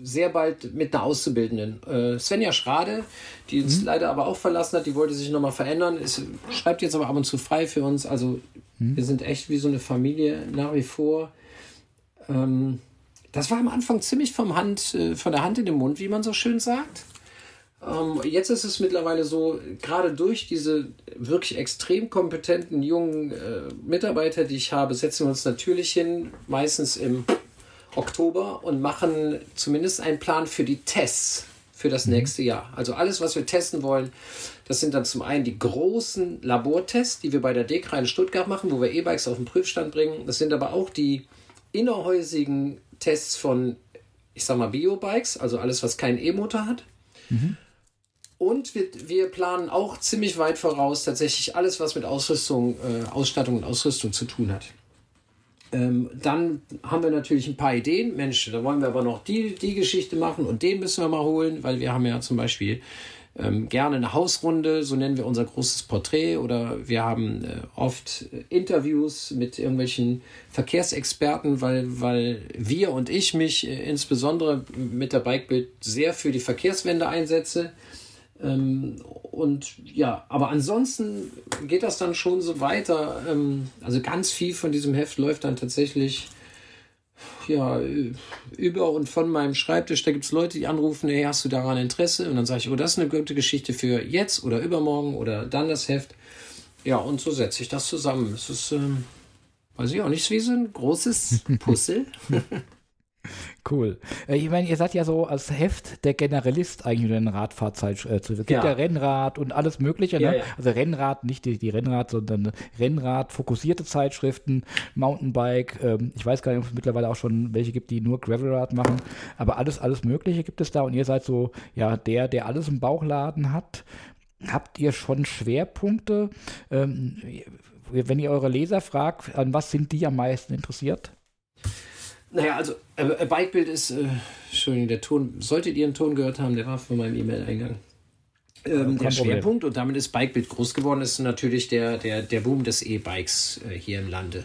sehr bald mit einer Auszubildenden. Äh, Svenja Schrade, die uns leider aber auch verlassen hat, die wollte sich nochmal verändern, ist, schreibt jetzt aber ab und zu frei für uns. Also wir sind echt wie so eine Familie nach wie vor. Ähm, das war am Anfang ziemlich vom Hand, äh, von der Hand in den Mund, wie man so schön sagt. Ähm, jetzt ist es mittlerweile so, gerade durch diese wirklich extrem kompetenten jungen äh, Mitarbeiter, die ich habe, setzen wir uns natürlich hin, meistens im Oktober und machen zumindest einen Plan für die Tests für das nächste Jahr. Also alles, was wir testen wollen, das sind dann zum einen die großen Labortests, die wir bei der DEKRA in Stuttgart machen, wo wir E-Bikes auf den Prüfstand bringen. Das sind aber auch die innerhäusigen Tests von, ich sag mal, Biobikes, also alles, was keinen E-Motor hat. Und wir, wir planen auch ziemlich weit voraus tatsächlich alles, was mit Ausrüstung, äh, Ausstattung und Ausrüstung zu tun hat. Ähm, dann haben wir natürlich ein paar Ideen. Mensch, da wollen wir aber noch die, die Geschichte machen und den müssen wir mal holen, weil wir haben ja zum Beispiel ähm, gerne eine Hausrunde, so nennen wir unser großes Porträt, oder wir haben äh, oft Interviews mit irgendwelchen Verkehrsexperten, weil, weil wir und ich mich äh, insbesondere mit der Bikebild sehr für die Verkehrswende einsetze. Ähm, und ja, aber ansonsten geht das dann schon so weiter. Ähm, also ganz viel von diesem Heft läuft dann tatsächlich ja, über und von meinem Schreibtisch. Da gibt es Leute, die anrufen, hey, hast du daran Interesse? Und dann sage ich, oh, das ist eine gute Geschichte für jetzt oder übermorgen oder dann das Heft. Ja, und so setze ich das zusammen. Es ist, ähm, weiß ich auch nicht, wie so ein großes Puzzle. Cool. Äh, Ich meine, ihr seid ja so als Heft der Generalist eigentlich in den Radfahrzeitschriften. Es gibt ja. Ja. Rennrad und alles Mögliche. Ja, ne? ja. Also Rennrad, nicht die, die Rennrad, sondern Rennrad, fokussierte Zeitschriften, Mountainbike. Ähm, ich weiß gar nicht, ob es mittlerweile auch schon welche gibt, die nur Gravelrad machen. Aber alles, alles Mögliche gibt es da. Und ihr seid so, ja, der, der alles im Bauchladen hat. Habt ihr schon Schwerpunkte? Ähm, wenn ihr eure Leser fragt, an was sind die am meisten interessiert? Naja, also äh, Bikebild ist, äh, Entschuldigung, der Ton, solltet ihr einen Ton gehört haben, der war von meinem E-Mail-Eingang. Ähm, der Problem. Schwerpunkt, und damit ist Bikebild groß geworden, ist natürlich der, der, der Boom des E-Bikes äh, hier im Lande.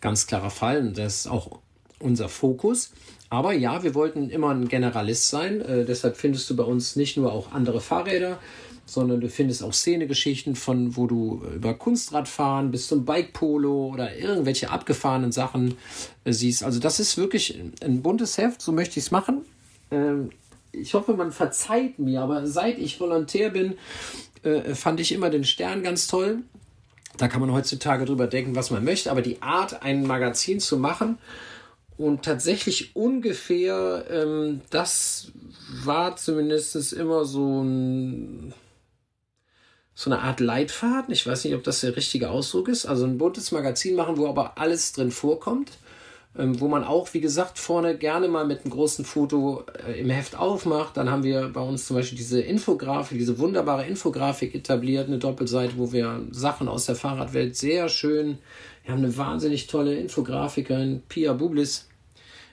Ganz klarer Fall, und das ist auch unser Fokus. Aber ja, wir wollten immer ein Generalist sein, äh, deshalb findest du bei uns nicht nur auch andere Fahrräder, sondern du findest auch Szenegeschichten von, wo du über Kunstradfahren bis zum Bike Polo oder irgendwelche abgefahrenen Sachen äh, siehst. Also das ist wirklich ein buntes Heft, so möchte ich es machen. Ähm, ich hoffe, man verzeiht mir, aber seit ich Volontär bin, äh, fand ich immer den Stern ganz toll. Da kann man heutzutage drüber denken, was man möchte, aber die Art, ein Magazin zu machen und tatsächlich ungefähr, ähm, das war zumindest immer so ein so eine Art Leitfaden. Ich weiß nicht, ob das der richtige Ausdruck ist. Also ein buntes Magazin machen, wo aber alles drin vorkommt. Ähm, wo man auch, wie gesagt, vorne gerne mal mit einem großen Foto äh, im Heft aufmacht. Dann haben wir bei uns zum Beispiel diese Infografik, diese wunderbare Infografik etabliert, eine Doppelseite, wo wir Sachen aus der Fahrradwelt sehr schön, wir haben eine wahnsinnig tolle Infografikerin, Pia Bublis,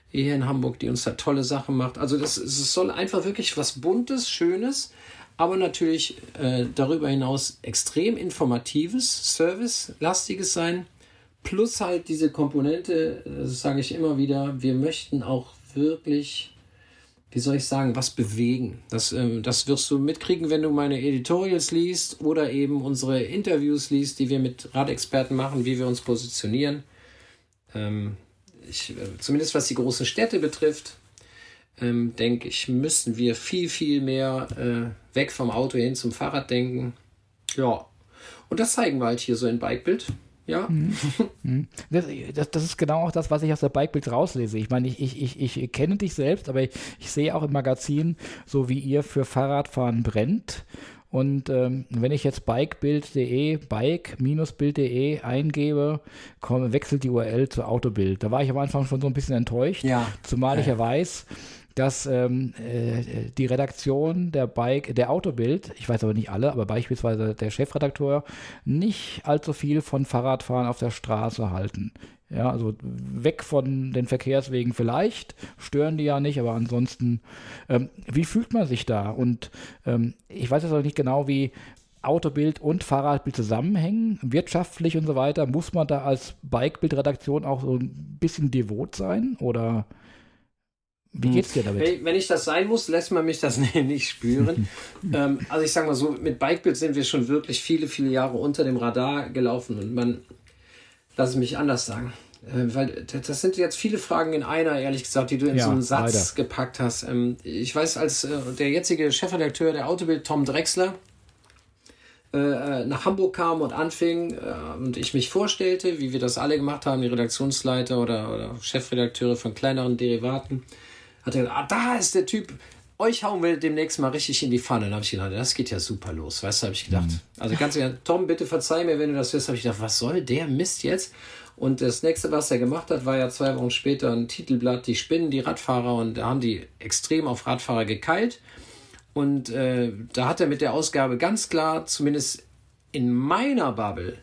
hier in Hamburg, die uns da tolle Sachen macht. Also das, es soll einfach wirklich was Buntes, Schönes, aber natürlich äh, darüber hinaus extrem informatives, servicelastiges sein. Plus halt diese Komponente, das sage ich immer wieder, wir möchten auch wirklich, wie soll ich sagen, was bewegen. Das, ähm, das wirst du mitkriegen, wenn du meine Editorials liest oder eben unsere Interviews liest, die wir mit Radexperten machen, wie wir uns positionieren. Ähm, ich, äh, zumindest was die großen Städte betrifft, ähm, denke ich, müssen wir viel, viel mehr äh, weg vom Auto hin zum Fahrrad denken. Ja. Und das zeigen wir halt hier so in Bikebild. Ja. Mhm. mhm. Das, das, das, ist genau auch das, was ich aus der Bikebild rauslese. Ich meine, ich, ich, ich, ich kenne dich selbst, aber ich, ich sehe auch im Magazin, so wie ihr für Fahrradfahren brennt. Und ähm, wenn ich jetzt bikebild.de, bike-bild.de eingebe, komm, wechselt die URL zu Autobild. Da war ich am Anfang schon so ein bisschen enttäuscht, ja. zumal ich ja weiß, dass ähm, äh, die Redaktion der Bike, der Autobild, ich weiß aber nicht alle, aber beispielsweise der Chefredakteur, nicht allzu viel von Fahrradfahren auf der Straße halten. Ja, also weg von den Verkehrswegen vielleicht, stören die ja nicht, aber ansonsten, ähm, wie fühlt man sich da? Und ähm, ich weiß jetzt auch nicht genau, wie Autobild und Fahrradbild zusammenhängen, wirtschaftlich und so weiter. Muss man da als Bikebild-Redaktion auch so ein bisschen devot sein oder? Wie hm. geht's dir damit? Wenn ich das sein muss, lässt man mich das nicht spüren. ähm, also ich sage mal so, mit Bikebild sind wir schon wirklich viele, viele Jahre unter dem Radar gelaufen und man, lass es mich anders sagen. Äh, weil das sind jetzt viele Fragen in einer, ehrlich gesagt, die du in ja, so einen Satz leider. gepackt hast. Ähm, ich weiß, als äh, der jetzige Chefredakteur der Autobild, Tom Drexler, äh, nach Hamburg kam und anfing und ich mich vorstellte, wie wir das alle gemacht haben, die Redaktionsleiter oder, oder Chefredakteure von kleineren Derivaten, hat er gesagt, ah, da ist der Typ, euch hauen wir demnächst mal richtig in die Pfanne. Da habe ich gedacht, das geht ja super los, weißt du, habe ich gedacht. Mhm. Also ganz ehrlich, Tom, bitte verzeih mir, wenn du das wirst, habe ich gedacht, was soll der Mist jetzt? Und das nächste, was er gemacht hat, war ja zwei Wochen später ein Titelblatt, die Spinnen, die Radfahrer, und da haben die extrem auf Radfahrer gekeilt. Und äh, da hat er mit der Ausgabe ganz klar, zumindest in meiner Bubble,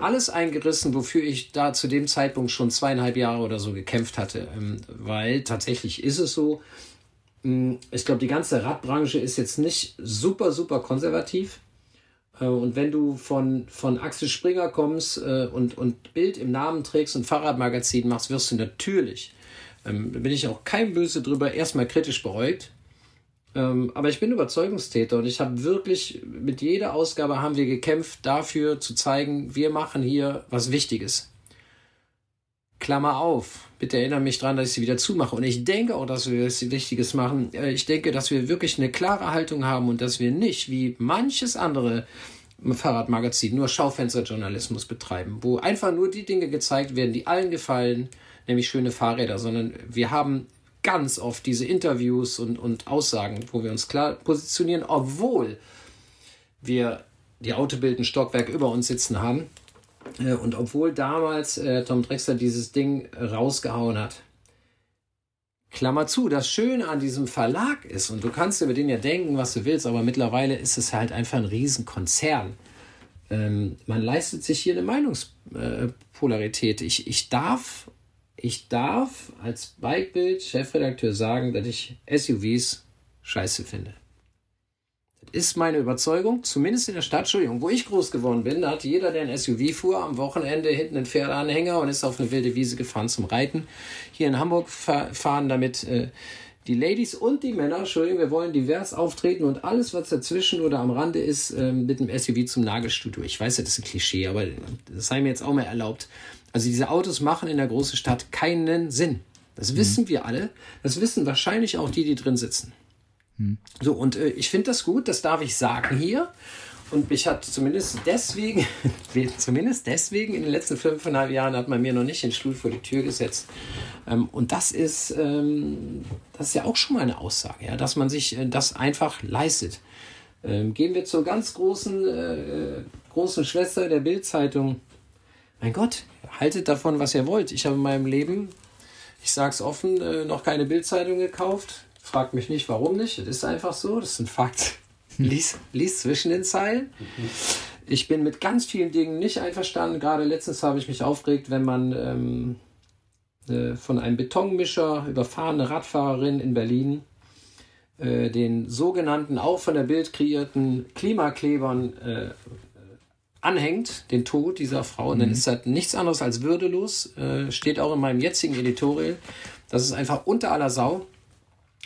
alles eingerissen, wofür ich da zu dem Zeitpunkt schon zweieinhalb Jahre oder so gekämpft hatte. Ähm, weil tatsächlich ist es so, hm, ich glaube, die ganze Radbranche ist jetzt nicht super, super konservativ. Äh, und wenn du von, von Axel Springer kommst äh, und, und Bild im Namen trägst und Fahrradmagazin machst, wirst du natürlich, ähm, da bin ich auch kein Böse drüber, erstmal kritisch beäugt. Ähm, aber ich bin Überzeugungstäter und ich habe wirklich mit jeder Ausgabe haben wir gekämpft dafür zu zeigen, wir machen hier was Wichtiges. Klammer auf. Bitte erinnere mich daran, dass ich sie wieder zumache. Und ich denke auch, dass wir was Wichtiges machen. Äh, ich denke, dass wir wirklich eine klare Haltung haben und dass wir nicht, wie manches andere Fahrradmagazin, nur Schaufensterjournalismus betreiben, wo einfach nur die Dinge gezeigt werden, die allen gefallen, nämlich schöne Fahrräder, sondern wir haben ganz oft diese Interviews und, und Aussagen, wo wir uns klar positionieren, obwohl wir die Autobild ein Stockwerk über uns sitzen haben äh, und obwohl damals äh, Tom Drexler dieses Ding rausgehauen hat. Klammer zu, das Schöne an diesem Verlag ist, und du kannst über den ja denken, was du willst, aber mittlerweile ist es halt einfach ein Riesenkonzern. Ähm, man leistet sich hier eine Meinungspolarität. Ich, ich darf ich darf als Bikebild-Chefredakteur sagen, dass ich SUVs scheiße finde. Das ist meine Überzeugung, zumindest in der Stadt, Entschuldigung, wo ich groß geworden bin, da hatte jeder, der ein SUV fuhr, am Wochenende hinten einen Pferdeanhänger und ist auf eine wilde Wiese gefahren zum Reiten. Hier in Hamburg fahren damit äh, die Ladies und die Männer, Entschuldigung, wir wollen divers auftreten und alles, was dazwischen oder am Rande ist, ähm, mit dem SUV zum Nagelstudio. Ich weiß ja, das ist ein Klischee, aber das sei mir jetzt auch mal erlaubt. Also diese Autos machen in der großen Stadt keinen Sinn. Das mhm. wissen wir alle. Das wissen wahrscheinlich auch die, die drin sitzen. Mhm. So, und äh, ich finde das gut, das darf ich sagen hier. Und mich hat zumindest deswegen, zumindest deswegen in den letzten fünfeinhalb Jahren hat man mir noch nicht den Stuhl vor die Tür gesetzt. Ähm, und das ist, ähm, das ist ja auch schon mal eine Aussage, ja, dass man sich äh, das einfach leistet. Ähm, gehen wir zur ganz großen, äh, großen Schwester der Bildzeitung. Mein Gott, haltet davon, was ihr wollt. Ich habe in meinem Leben, ich sage es offen, äh, noch keine Bildzeitung gekauft. Fragt mich nicht, warum nicht. Das ist einfach so, das ist ein Fakt. lies, lies zwischen den Zeilen. Ich bin mit ganz vielen Dingen nicht einverstanden. Gerade letztens habe ich mich aufgeregt, wenn man ähm, äh, von einem Betonmischer überfahrene Radfahrerin in Berlin äh, den sogenannten, auch von der Bild kreierten Klimaklebern äh, anhängt, den Tod dieser Frau. Und dann mhm. ist das nichts anderes als würdelos. Äh, steht auch in meinem jetzigen Editorial. Das ist einfach unter aller Sau.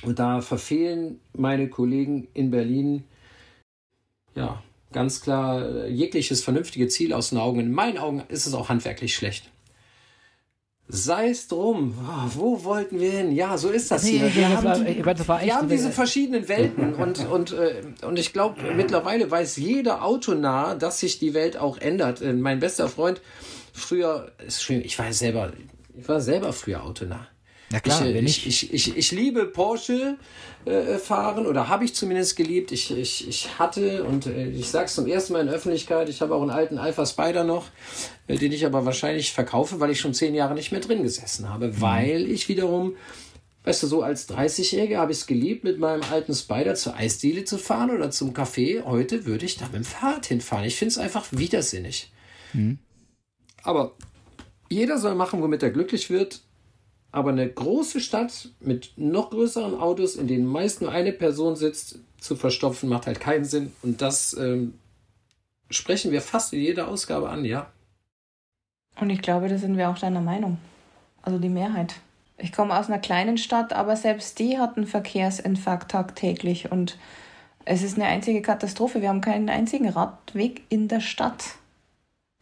Und da verfehlen meine Kollegen in Berlin ja, ganz klar äh, jegliches vernünftige Ziel aus den Augen. In meinen Augen ist es auch handwerklich schlecht. Sei es drum, ah, wo wollten wir hin? Ja, so ist das hier. Wir haben, die, wir haben diese verschiedenen Welten und, und, äh, und ich glaube, mittlerweile weiß jeder Autonah, dass sich die Welt auch ändert. Äh, mein bester Freund früher, ich war selber, ich war selber früher Autonah. Ja klar, ich, ich, ich, ich, ich liebe Porsche äh, fahren oder habe ich zumindest geliebt. Ich, ich, ich hatte und äh, ich sage es zum ersten Mal in der Öffentlichkeit, ich habe auch einen alten Alpha Spider noch, äh, den ich aber wahrscheinlich verkaufe, weil ich schon zehn Jahre nicht mehr drin gesessen habe, mhm. weil ich wiederum Weißt du, so als 30-Jähriger habe ich es geliebt, mit meinem alten Spider zur Eisdiele zu fahren oder zum Café. Heute würde ich da mit dem Fahrrad hinfahren. Ich finde es einfach widersinnig. Mhm. Aber jeder soll machen, womit er glücklich wird. Aber eine große Stadt mit noch größeren Autos, in denen meist nur eine Person sitzt, zu verstopfen, macht halt keinen Sinn. Und das ähm, sprechen wir fast in jeder Ausgabe an, ja. Und ich glaube, da sind wir auch deiner Meinung. Also die Mehrheit. Ich komme aus einer kleinen Stadt, aber selbst die hat einen Verkehrsinfarkt tagtäglich. Und es ist eine einzige Katastrophe. Wir haben keinen einzigen Radweg in der Stadt.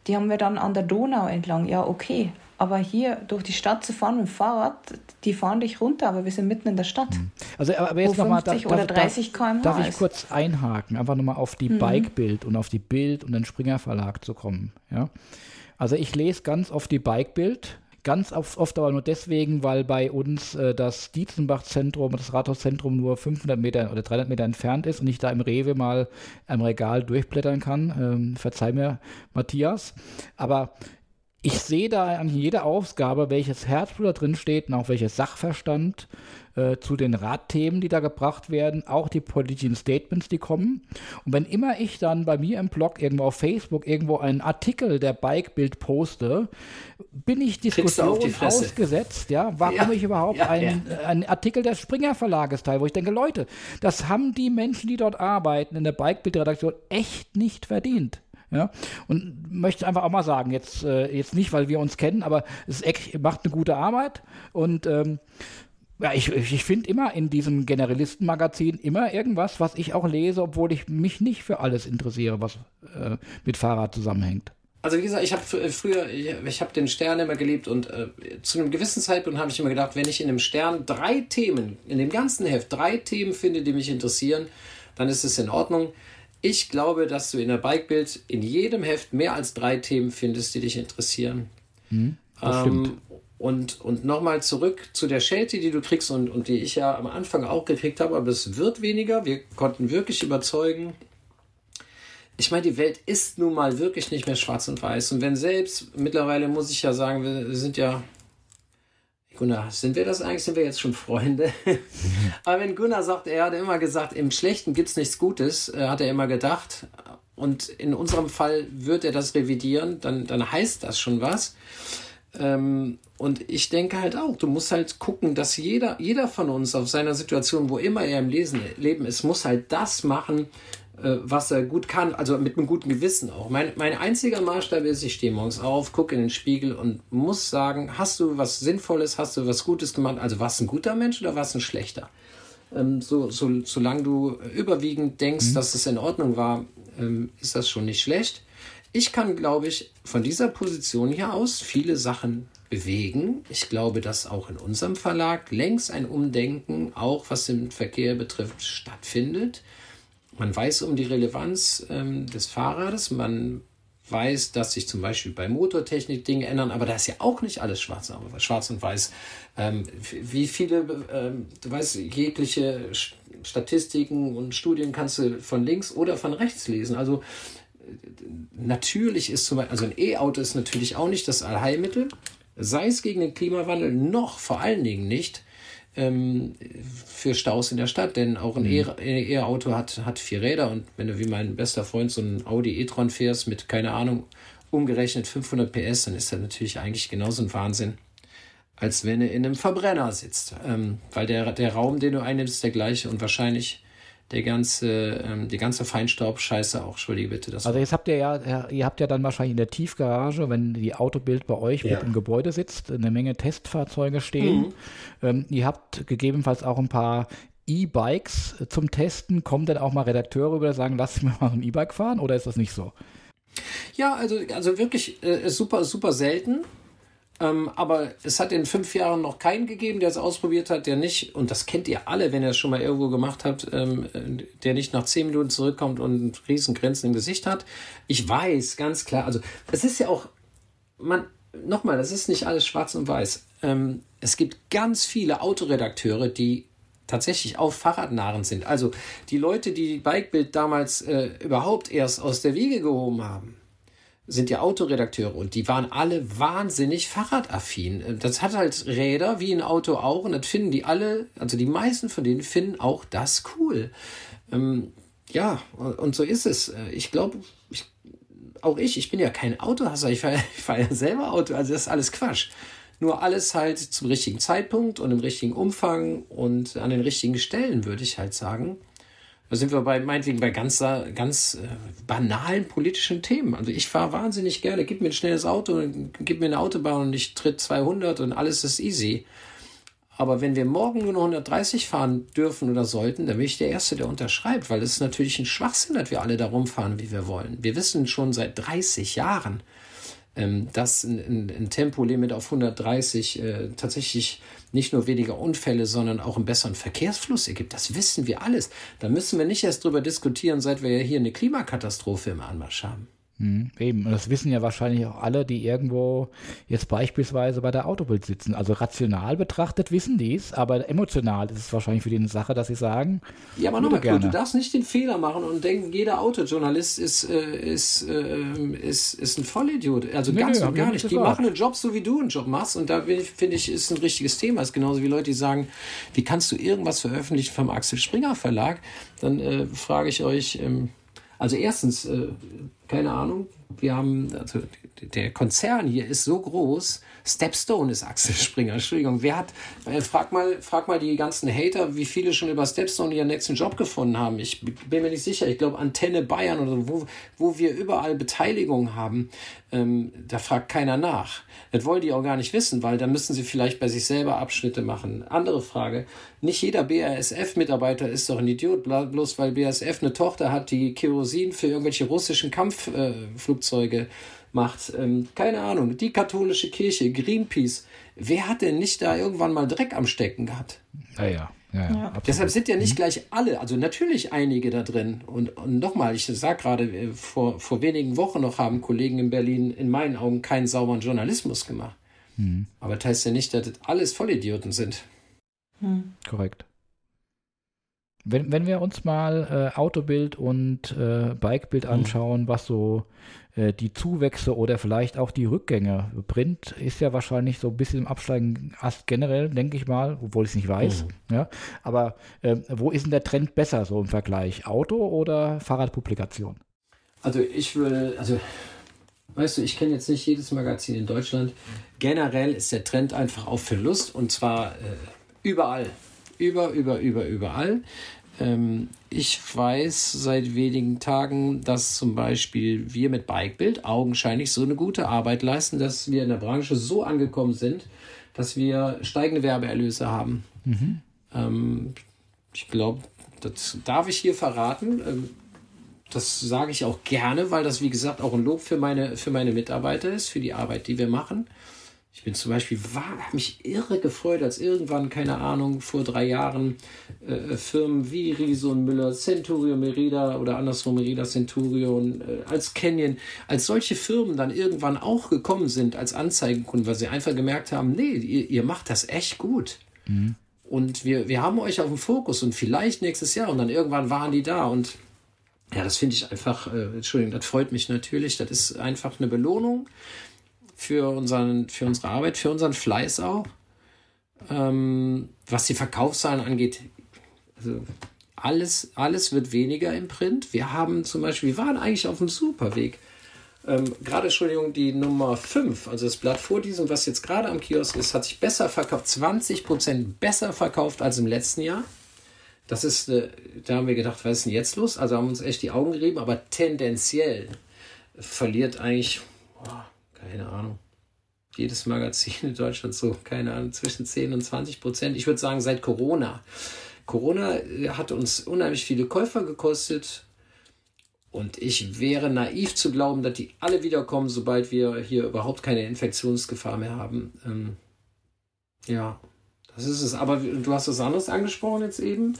Die haben wir dann an der Donau entlang. Ja, okay. Aber hier durch die Stadt zu fahren mit dem Fahrrad, die fahren dich runter, aber wir sind mitten in der Stadt. Mhm. Also, aber jetzt nochmal. oder 30 km/h. Darf ich kurz einhaken, einfach nochmal auf die mhm. Bike-Bild und auf die Bild und den Springer Verlag zu kommen. Ja? Also, ich lese ganz oft die Bike-Bild. Ganz oft aber nur deswegen, weil bei uns äh, das Dietzenbach-Zentrum, das Rathauszentrum nur 500 Meter oder 300 Meter entfernt ist und ich da im Rewe mal am Regal durchblättern kann. Ähm, verzeih mir, Matthias. Aber ich sehe da an jeder Ausgabe, welches Herzblut da drin steht und auch welches Sachverstand äh, zu den Radthemen, die da gebracht werden, auch die politischen Statements, die kommen. Und wenn immer ich dann bei mir im Blog irgendwo auf Facebook irgendwo einen Artikel der Bike-Bild poste, bin ich Diskussion ausgesetzt, ja, warum ja, ich überhaupt ja, einen, ja. Äh, einen Artikel des Springer Verlages teile, wo ich denke, Leute, das haben die Menschen, die dort arbeiten in der Bike-Bild-Redaktion echt nicht verdient. Ja? Und möchte einfach auch mal sagen, jetzt, äh, jetzt nicht, weil wir uns kennen, aber es macht eine gute Arbeit und ähm, ja, ich, ich finde immer in diesem Generalistenmagazin immer irgendwas, was ich auch lese, obwohl ich mich nicht für alles interessiere, was äh, mit Fahrrad zusammenhängt. Also wie gesagt, ich habe früher, ich, ich habe den Stern immer geliebt und äh, zu einem gewissen Zeitpunkt habe ich immer gedacht, wenn ich in dem Stern drei Themen, in dem ganzen Heft drei Themen finde, die mich interessieren, dann ist es in Ordnung. Ich glaube, dass du in der Bikebild in jedem Heft mehr als drei Themen findest, die dich interessieren. Hm, ähm, und, und nochmal zurück zu der Schelte, die du kriegst und, und die ich ja am Anfang auch gekriegt habe, aber es wird weniger. Wir konnten wirklich überzeugen. Ich meine, die Welt ist nun mal wirklich nicht mehr schwarz und weiß. Und wenn selbst, mittlerweile muss ich ja sagen, wir sind ja Gunnar, sind wir das eigentlich? Sind wir jetzt schon Freunde? Aber wenn Gunnar sagt, er hat immer gesagt, im Schlechten gibt es nichts Gutes, äh, hat er immer gedacht. Und in unserem Fall wird er das revidieren, dann, dann heißt das schon was. Ähm, und ich denke halt auch, du musst halt gucken, dass jeder, jeder von uns auf seiner Situation, wo immer er im Lesen, Leben ist, muss halt das machen, was er gut kann, also mit einem guten Gewissen auch. Mein, mein einziger Maßstab ist, ich stehe morgens auf, gucke in den Spiegel und muss sagen, hast du was Sinnvolles, hast du was Gutes gemacht, also warst du ein guter Mensch oder warst du ein schlechter? Ähm, so, so, solange du überwiegend denkst, mhm. dass es in Ordnung war, ähm, ist das schon nicht schlecht. Ich kann, glaube ich, von dieser Position hier aus viele Sachen bewegen. Ich glaube, dass auch in unserem Verlag längst ein Umdenken, auch was den Verkehr betrifft, stattfindet. Man weiß um die Relevanz ähm, des Fahrrades, man weiß, dass sich zum Beispiel bei Motortechnik Dinge ändern, aber da ist ja auch nicht alles schwarz, schwarz und weiß. Ähm, wie viele, ähm, du weißt, jegliche Statistiken und Studien kannst du von links oder von rechts lesen. Also natürlich ist zum Beispiel, also ein E-Auto ist natürlich auch nicht das Allheilmittel, sei es gegen den Klimawandel, noch vor allen Dingen nicht ähm, für Staus in der Stadt, denn auch ein mhm. E-Auto hat, hat vier Räder und wenn du wie mein bester Freund so ein Audi e-tron fährst mit, keine Ahnung, umgerechnet 500 PS, dann ist das natürlich eigentlich genauso ein Wahnsinn, als wenn du in einem Verbrenner sitzt, ähm, weil der, der Raum, den du einnimmst, ist der gleiche und wahrscheinlich der ganze, ähm, die ganze Feinstaubscheiße auch. Entschuldige bitte. Das also jetzt habt ihr ja, ihr habt ja dann wahrscheinlich in der Tiefgarage, wenn die Autobild bei euch ja. mit im Gebäude sitzt, eine Menge Testfahrzeuge stehen. Mhm. Ähm, ihr habt gegebenenfalls auch ein paar E-Bikes zum Testen. Kommen denn auch mal Redakteure rüber, die sagen, lass mich mal ein E-Bike fahren oder ist das nicht so? Ja, also, also wirklich äh, super, super selten. Ähm, aber es hat in fünf Jahren noch keinen gegeben, der es ausprobiert hat, der nicht, und das kennt ihr alle, wenn ihr es schon mal irgendwo gemacht habt, ähm, der nicht nach zehn Minuten zurückkommt und riesen Grenzen im Gesicht hat. Ich weiß, ganz klar, also es ist ja auch, man, nochmal, das ist nicht alles schwarz und weiß. Ähm, es gibt ganz viele Autoredakteure, die tatsächlich auch Fahrradnarren sind. Also die Leute, die Bikebild damals äh, überhaupt erst aus der Wiege gehoben haben sind ja Autoredakteure und die waren alle wahnsinnig fahrradaffin. Das hat halt Räder wie ein Auto auch und das finden die alle, also die meisten von denen finden auch das cool. Ähm, ja, und so ist es. Ich glaube, auch ich, ich bin ja kein Autohasser, ich fahre fahr ja selber Auto, also das ist alles Quatsch. Nur alles halt zum richtigen Zeitpunkt und im richtigen Umfang und an den richtigen Stellen, würde ich halt sagen. Sind wir bei, meinetwegen, bei ganz, ganz äh, banalen politischen Themen. Also ich fahre wahnsinnig gerne, gib mir ein schnelles Auto, gib mir eine Autobahn und ich tritt 200 und alles ist easy. Aber wenn wir morgen nur noch 130 fahren dürfen oder sollten, dann bin ich der Erste, der unterschreibt, weil es ist natürlich ein Schwachsinn, dass wir alle da rumfahren, wie wir wollen. Wir wissen schon seit 30 Jahren, ähm, dass ein, ein, ein Tempolimit auf 130 äh, tatsächlich nicht nur weniger Unfälle, sondern auch einen besseren Verkehrsfluss ergibt. Das wissen wir alles. Da müssen wir nicht erst drüber diskutieren, seit wir ja hier eine Klimakatastrophe im Anmarsch haben. Mhm, eben, und das wissen ja wahrscheinlich auch alle, die irgendwo jetzt beispielsweise bei der Autobild sitzen. Also rational betrachtet wissen die es, aber emotional ist es wahrscheinlich für die eine Sache, dass sie sagen. Ja, aber nochmal, du darfst nicht den Fehler machen und denken, jeder Autojournalist ist, äh, ist, äh, ist, ist ein Vollidiot. Also nee, ganz nee, und gar nicht. Die machen einen Job so, wie du einen Job machst. Und da finde ich, ist ein richtiges Thema. Ist genauso wie Leute, die sagen, wie kannst du irgendwas veröffentlichen vom Axel Springer Verlag? Dann äh, frage ich euch, ähm, also erstens, äh, keine Ahnung, wir haben, also der Konzern hier ist so groß, Stepstone ist Axel Springer, Entschuldigung, wer hat, äh, frag mal, frag mal die ganzen Hater, wie viele schon über Stepstone ihren nächsten Job gefunden haben. Ich bin mir nicht sicher, ich glaube Antenne Bayern oder wo, wo wir überall Beteiligung haben, ähm, da fragt keiner nach. Das wollen die auch gar nicht wissen, weil da müssen sie vielleicht bei sich selber Abschnitte machen. Andere Frage, nicht jeder BASF-Mitarbeiter ist doch ein Idiot, bloß weil BASF eine Tochter hat, die Kerosin für irgendwelche russischen Kampfflugzeuge äh, macht. Ähm, keine Ahnung, die katholische Kirche, Greenpeace. Wer hat denn nicht da irgendwann mal Dreck am Stecken gehabt? Ja, ja. Ja, ja, Deshalb sind ja nicht mhm. gleich alle, also natürlich einige da drin. Und, und nochmal, ich sage gerade, äh, vor, vor wenigen Wochen noch haben Kollegen in Berlin in meinen Augen keinen sauberen Journalismus gemacht. Mhm. Aber das heißt ja nicht, dass das alles Vollidioten sind. Mhm. Korrekt. Wenn, wenn wir uns mal äh, Autobild und äh, Bikebild mhm. anschauen, was so die Zuwächse oder vielleicht auch die Rückgänge. Print ist ja wahrscheinlich so ein bisschen im Absteigen Ast generell, denke ich mal, obwohl ich es nicht weiß. Mhm. Ja? Aber äh, wo ist denn der Trend besser so im Vergleich? Auto oder Fahrradpublikation? Also ich würde, also weißt du, ich kenne jetzt nicht jedes Magazin in Deutschland. Generell ist der Trend einfach auf Verlust und zwar äh, überall. Über, über, über, überall. Ähm, ich weiß seit wenigen Tagen, dass zum Beispiel wir mit Bikebild augenscheinlich so eine gute Arbeit leisten, dass wir in der Branche so angekommen sind, dass wir steigende Werbeerlöse haben. Mhm. Ähm, ich glaube, das darf ich hier verraten. Ähm, das sage ich auch gerne, weil das, wie gesagt, auch ein Lob für meine, für meine Mitarbeiter ist, für die Arbeit, die wir machen. Ich bin zum Beispiel, war, mich irre gefreut, als irgendwann, keine Ahnung, vor drei Jahren äh, Firmen wie Rison Müller, Centurion Merida oder andersrum Merida Centurion, äh, als Canyon, als solche Firmen dann irgendwann auch gekommen sind als Anzeigenkunden, weil sie einfach gemerkt haben, nee, ihr, ihr macht das echt gut. Mhm. Und wir, wir haben euch auf dem Fokus und vielleicht nächstes Jahr und dann irgendwann waren die da und ja, das finde ich einfach, äh, Entschuldigung, das freut mich natürlich. Das ist einfach eine Belohnung für, unseren, für unsere Arbeit, für unseren Fleiß auch. Ähm, was die Verkaufszahlen angeht, also alles, alles wird weniger im Print. Wir haben zum Beispiel, wir waren eigentlich auf einem super Weg. Ähm, gerade, Entschuldigung, die Nummer 5, also das Blatt vor diesem, was jetzt gerade am Kiosk ist, hat sich besser verkauft, 20% besser verkauft als im letzten Jahr. Das ist, äh, da haben wir gedacht, was ist denn jetzt los? Also haben uns echt die Augen gerieben, aber tendenziell verliert eigentlich, oh, keine Ahnung, jedes Magazin in Deutschland so, keine Ahnung, zwischen 10 und 20 Prozent. Ich würde sagen, seit Corona. Corona äh, hat uns unheimlich viele Käufer gekostet. Und ich wäre naiv zu glauben, dass die alle wiederkommen, sobald wir hier überhaupt keine Infektionsgefahr mehr haben. Ähm, ja, das ist es. Aber du hast was anderes angesprochen jetzt eben.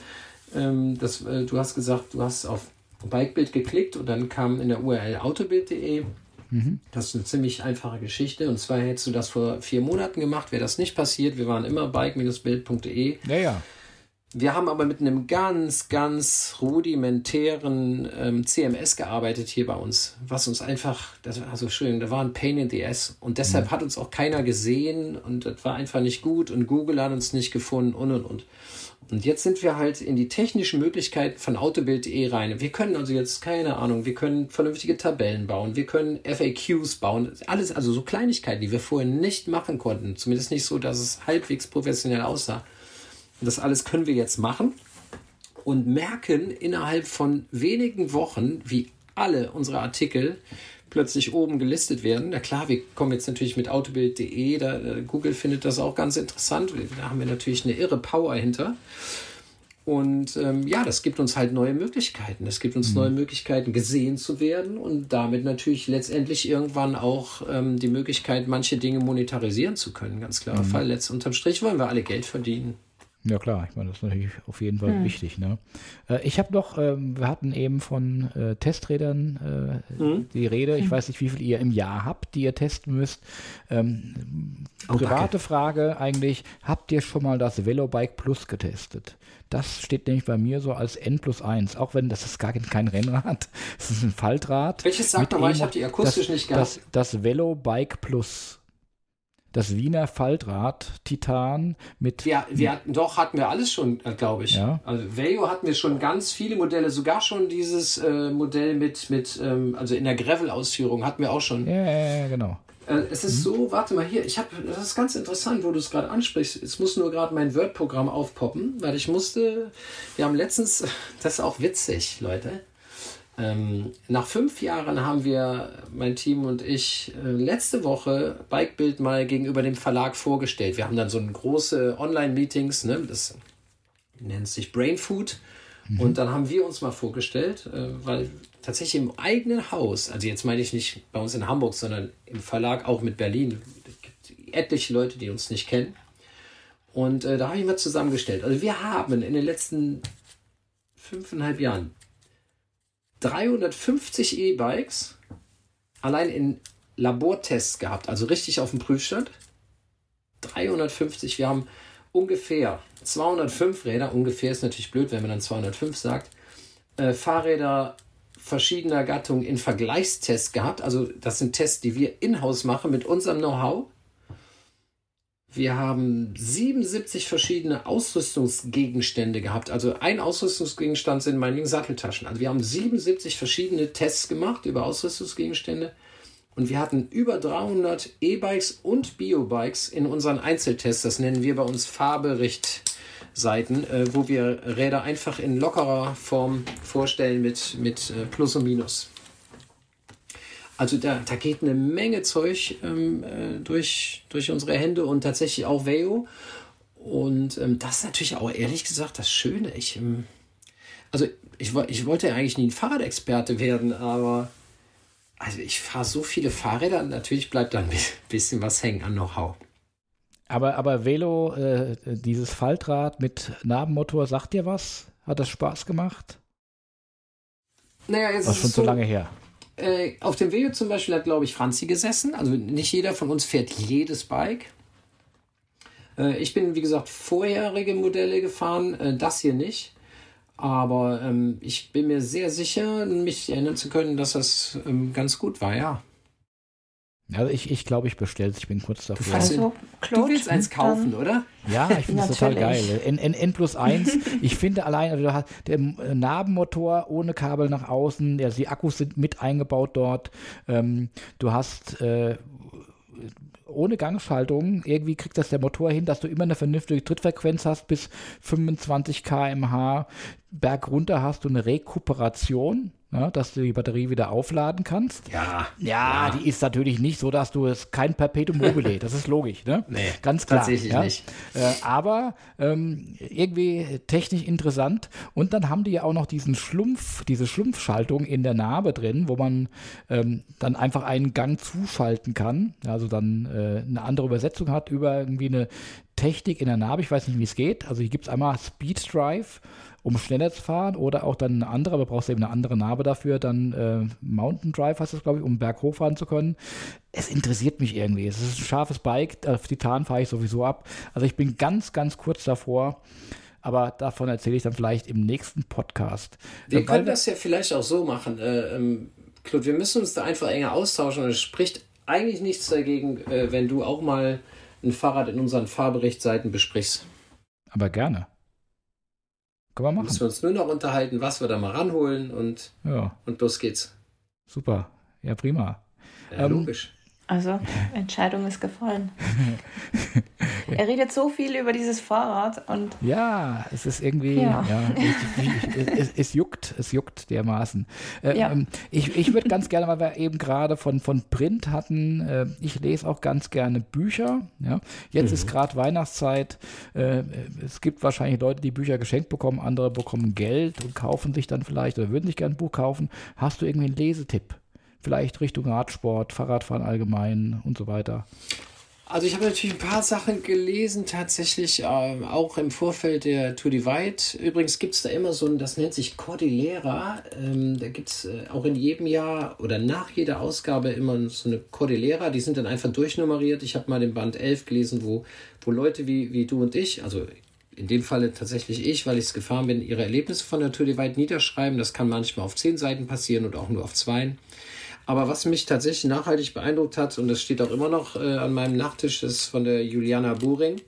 Ähm, das, äh, du hast gesagt, du hast auf Bikebild geklickt und dann kam in der URL autobild.de. Mhm. Das ist eine ziemlich einfache Geschichte. Und zwar hättest du das vor vier Monaten gemacht, wäre das nicht passiert. Wir waren immer bike-bild.de. Ja, ja. Wir haben aber mit einem ganz, ganz rudimentären ähm, CMS gearbeitet hier bei uns, was uns einfach, das war also schön, da war ein Pain in the Ass und deshalb mhm. hat uns auch keiner gesehen und das war einfach nicht gut und Google hat uns nicht gefunden und und und. Und jetzt sind wir halt in die technischen Möglichkeiten von Autobild.de rein. Wir können also jetzt, keine Ahnung, wir können vernünftige Tabellen bauen, wir können FAQs bauen, alles, also so Kleinigkeiten, die wir vorher nicht machen konnten. Zumindest nicht so, dass es halbwegs professionell aussah. Und das alles können wir jetzt machen und merken innerhalb von wenigen Wochen, wie alle unsere Artikel plötzlich oben gelistet werden. Na klar, wir kommen jetzt natürlich mit autobild.de, da, äh, Google findet das auch ganz interessant. Da haben wir natürlich eine irre Power hinter. Und ähm, ja, das gibt uns halt neue Möglichkeiten. Es gibt uns mhm. neue Möglichkeiten, gesehen zu werden und damit natürlich letztendlich irgendwann auch ähm, die Möglichkeit, manche Dinge monetarisieren zu können. Ganz klarer mhm. Fall. Letzt unterm Strich wollen wir alle Geld verdienen. Ja klar, ich meine, das ist natürlich auf jeden Fall hm. wichtig. Ne? Äh, ich habe noch, ähm, wir hatten eben von äh, Testrädern äh, hm. die Rede. Ich hm. weiß nicht, wie viel ihr im Jahr habt, die ihr testen müsst. Ähm, oh, private danke. Frage eigentlich, habt ihr schon mal das Velobike Plus getestet? Das steht nämlich bei mir so als N plus 1, auch wenn das ist gar kein Rennrad, das ist ein Faltrad. Welches sagt nochmal, ich habe die akustisch das, nicht gehabt. Das, das Velobike Plus das Wiener Faltrad Titan mit. Ja, wir hatten doch, hatten wir alles schon, äh, glaube ich. Ja. Also Veio hatten wir schon ganz viele Modelle, sogar schon dieses äh, Modell mit, mit ähm, also in der Gravel-Ausführung hatten wir auch schon. Ja, ja, ja genau. Äh, es ist mhm. so, warte mal hier, ich habe, das ist ganz interessant, wo du es gerade ansprichst. Es muss nur gerade mein Word-Programm aufpoppen, weil ich musste, wir haben letztens, das ist auch witzig, Leute. Ähm, nach fünf Jahren haben wir, mein Team und ich, äh, letzte Woche Bikebild mal gegenüber dem Verlag vorgestellt. Wir haben dann so eine große Online-Meetings, ne, das nennt sich Brain Food. Mhm. Und dann haben wir uns mal vorgestellt, äh, weil tatsächlich im eigenen Haus, also jetzt meine ich nicht bei uns in Hamburg, sondern im Verlag auch mit Berlin, es gibt etliche Leute, die uns nicht kennen. Und äh, da habe ich mal zusammengestellt. Also wir haben in den letzten fünfeinhalb Jahren 350 E-Bikes allein in Labortests gehabt, also richtig auf dem Prüfstand. 350, wir haben ungefähr 205 Räder, ungefähr ist natürlich blöd, wenn man dann 205 sagt, äh, Fahrräder verschiedener Gattungen in Vergleichstests gehabt. Also das sind Tests, die wir in-house machen mit unserem Know-how. Wir haben 77 verschiedene Ausrüstungsgegenstände gehabt. Also ein Ausrüstungsgegenstand sind meine Satteltaschen. Also wir haben 77 verschiedene Tests gemacht über Ausrüstungsgegenstände. Und wir hatten über 300 E-Bikes und Bio-Bikes in unseren Einzeltests. Das nennen wir bei uns Fahrbericht Seiten, äh, wo wir Räder einfach in lockerer Form vorstellen mit, mit äh, Plus und Minus. Also da, da geht eine Menge Zeug ähm, äh, durch, durch unsere Hände und tatsächlich auch Veo. Und ähm, das ist natürlich auch ehrlich gesagt das Schöne. Ich, ähm, also ich, ich wollte ja eigentlich nie ein Fahrradexperte werden, aber also ich fahre so viele Fahrräder, natürlich bleibt da ein bisschen was hängen an Know-how. Aber, aber Velo, äh, dieses Faltrad mit Nabenmotor, sagt dir was? Hat das Spaß gemacht? Naja, jetzt das ist schon so, zu lange her. Äh, auf dem Velo zum Beispiel hat, glaube ich, Franzi gesessen. Also nicht jeder von uns fährt jedes Bike. Äh, ich bin, wie gesagt, vorherige Modelle gefahren, äh, das hier nicht. Aber ähm, ich bin mir sehr sicher, mich erinnern zu können, dass das ähm, ganz gut war, ja. Also ich, ich glaube, ich bestelle es. Ich bin kurz davor. Du, also, du willst eins kaufen, dann, oder? Ja, ich finde es total geil. N, N, N plus 1. ich finde allein, also der Nabenmotor ohne Kabel nach außen, also die Akkus sind mit eingebaut dort. Ähm, du hast äh, ohne Gangschaltung, irgendwie kriegt das der Motor hin, dass du immer eine vernünftige Trittfrequenz hast bis 25 km/h. Bergunter hast du eine Rekuperation ja, dass du die Batterie wieder aufladen kannst. Ja, ja. Ja, die ist natürlich nicht so, dass du es kein Perpetuum mobile, das ist logisch, ne? Nee, ganz klar. Tatsächlich ja? nicht. Äh, aber ähm, irgendwie technisch interessant. Und dann haben die ja auch noch diesen Schlumpf, diese Schlumpfschaltung in der Narbe drin, wo man ähm, dann einfach einen Gang zuschalten kann. Also dann äh, eine andere Übersetzung hat über irgendwie eine Technik in der Narbe. Ich weiß nicht, wie es geht. Also hier gibt es einmal Speed Drive um schneller zu fahren oder auch dann eine andere, aber brauchst eben eine andere Narbe dafür, dann äh, Mountain Drive heißt das, glaube ich, um Berg hochfahren zu können. Es interessiert mich irgendwie. Es ist ein scharfes Bike, auf Titan fahre ich sowieso ab. Also ich bin ganz, ganz kurz davor. Aber davon erzähle ich dann vielleicht im nächsten Podcast. Wir Weil können das ja vielleicht auch so machen. Äh, ähm, Claude, wir müssen uns da einfach enger austauschen und es spricht eigentlich nichts dagegen, äh, wenn du auch mal ein Fahrrad in unseren Fahrberichtsseiten besprichst. Aber gerne. Können wir machen. Müssen wir uns nur noch unterhalten, was wir da mal ranholen und, ja. und los geht's. Super. Ja, prima. Ja, ähm, logisch. Also, Entscheidung ist gefallen. er redet so viel über dieses Fahrrad und. Ja, es ist irgendwie. Ja. ja ich, ich, es, es, juckt, es juckt dermaßen. Äh, ja. Ähm, ich ich würde ganz gerne, weil wir eben gerade von, von Print hatten, äh, ich lese auch ganz gerne Bücher. Ja? Jetzt mhm. ist gerade Weihnachtszeit. Äh, es gibt wahrscheinlich Leute, die Bücher geschenkt bekommen, andere bekommen Geld und kaufen sich dann vielleicht oder würden sich gerne ein Buch kaufen. Hast du irgendwie einen Lesetipp? Vielleicht Richtung Radsport, Fahrradfahren allgemein und so weiter? Also ich habe natürlich ein paar Sachen gelesen, tatsächlich äh, auch im Vorfeld der Tour Divide. Übrigens gibt es da immer so ein, das nennt sich Cordillera. Ähm, da gibt es äh, auch in jedem Jahr oder nach jeder Ausgabe immer so eine Cordillera. Die sind dann einfach durchnummeriert. Ich habe mal den Band 11 gelesen, wo, wo Leute wie, wie du und ich, also in dem Falle tatsächlich ich, weil ich es gefahren bin, ihre Erlebnisse von der Tour Divide niederschreiben. Das kann manchmal auf zehn Seiten passieren und auch nur auf zwei. Aber was mich tatsächlich nachhaltig beeindruckt hat, und das steht auch immer noch äh, an meinem Nachttisch, ist von der Juliana Buring.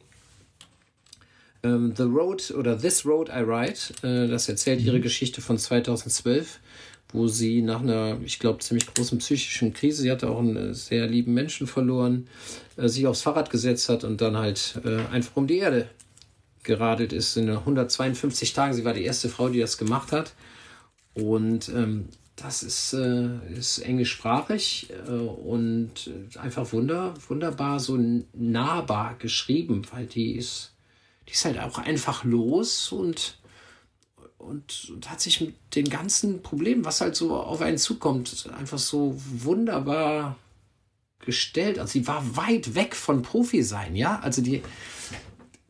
Ähm, The Road oder This Road I Ride. Äh, das erzählt ihre mhm. Geschichte von 2012, wo sie nach einer, ich glaube, ziemlich großen psychischen Krise, sie hatte auch einen äh, sehr lieben Menschen verloren, äh, sich aufs Fahrrad gesetzt hat und dann halt äh, einfach um die Erde geradelt ist in 152 Tagen. Sie war die erste Frau, die das gemacht hat. Und ähm, das ist, äh, ist englischsprachig äh, und einfach wunder, wunderbar so nahbar geschrieben, weil die ist, die ist halt auch einfach los und, und, und hat sich mit den ganzen Problemen, was halt so auf einen zukommt, einfach so wunderbar gestellt. Also sie war weit weg von Profi sein, ja. Also die,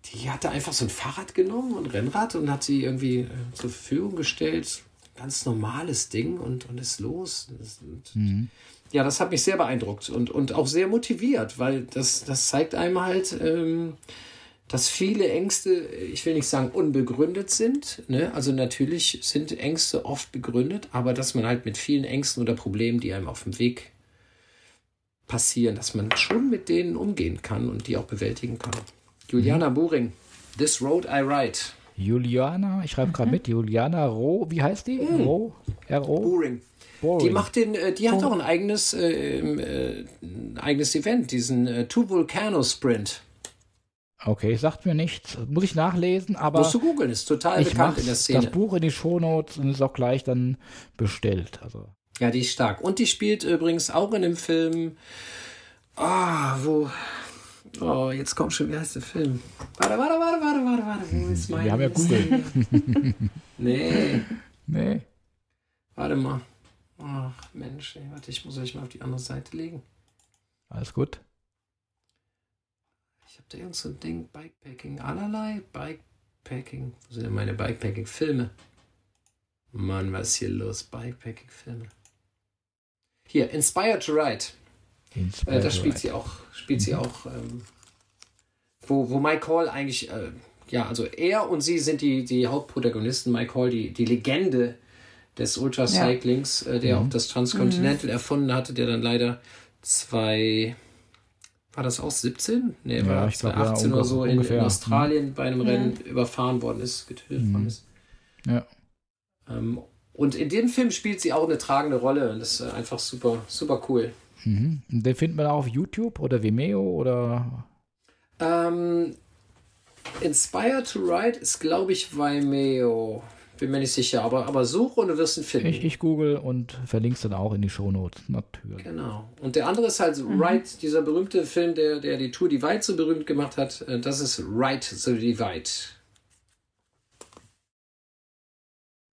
die hatte einfach so ein Fahrrad genommen und Rennrad und hat sie irgendwie äh, zur Verfügung gestellt ganz normales Ding und, und ist los. Und, mhm. Ja, das hat mich sehr beeindruckt und, und auch sehr motiviert, weil das, das zeigt einem halt, ähm, dass viele Ängste, ich will nicht sagen unbegründet sind. Ne? Also natürlich sind Ängste oft begründet, aber dass man halt mit vielen Ängsten oder Problemen, die einem auf dem Weg passieren, dass man schon mit denen umgehen kann und die auch bewältigen kann. Juliana mhm. Buring, This Road I Ride. Juliana, ich schreibe gerade mhm. mit, Juliana Roh, wie heißt die? Mhm. Roh? R-O? Boring. Boring. Die macht den, äh, die hat auch ein eigenes, äh, äh, ein eigenes Event, diesen äh, Two Volcano Sprint. Okay, sagt mir nichts. Muss ich nachlesen, aber. Musst du googeln, ist total ich bekannt in der Szene. das Buch in die Shownotes und ist auch gleich dann bestellt. Also. Ja, die ist stark. Und die spielt übrigens auch in dem Film. Ah, wo. Oh, jetzt kommt schon, wie heißt der Film? Warte, warte, warte, warte, warte, warte. Wo ist mein. Wir haben ja Google. nee, Nee. warte mal. Ach, Mensch, ey, warte, ich muss euch mal auf die andere Seite legen. Alles gut. Ich habe da irgend so ein Ding, Bikepacking, allerlei Bikepacking. Wo sind denn meine Bikepacking-Filme? Mann, was ist hier los? Bikepacking-Filme. Hier, Inspired to Ride. Äh, da spielt sie auch, spielt sie auch, ähm, wo, wo Mike Hall eigentlich, äh, ja, also er und sie sind die, die Hauptprotagonisten. Mike Hall, die, die Legende des Ultracyclings, äh, der auch das Transcontinental erfunden hatte, der dann leider zwei, war das auch 17? Nee, Ja, war ich glaub, 2018 ja, oder so in, ungefähr. in Australien bei einem Rennen überfahren worden ist, getötet worden ist. Ja. Ähm, und in dem Film spielt sie auch eine tragende Rolle und das ist einfach super, super cool. Mhm. Und Den findet man auch auf YouTube oder Vimeo oder. Ähm, Inspired to Ride ist, glaube ich, Vimeo. Bin mir nicht sicher, aber, aber suche und du wirst ihn finden. Ich, ich google und verlinke dann auch in die Shownotes. Natürlich. Genau. Und der andere ist halt Ride, dieser berühmte Film, der, der die Tour Divide so berühmt gemacht hat. Äh, Das ist Ride the Divide.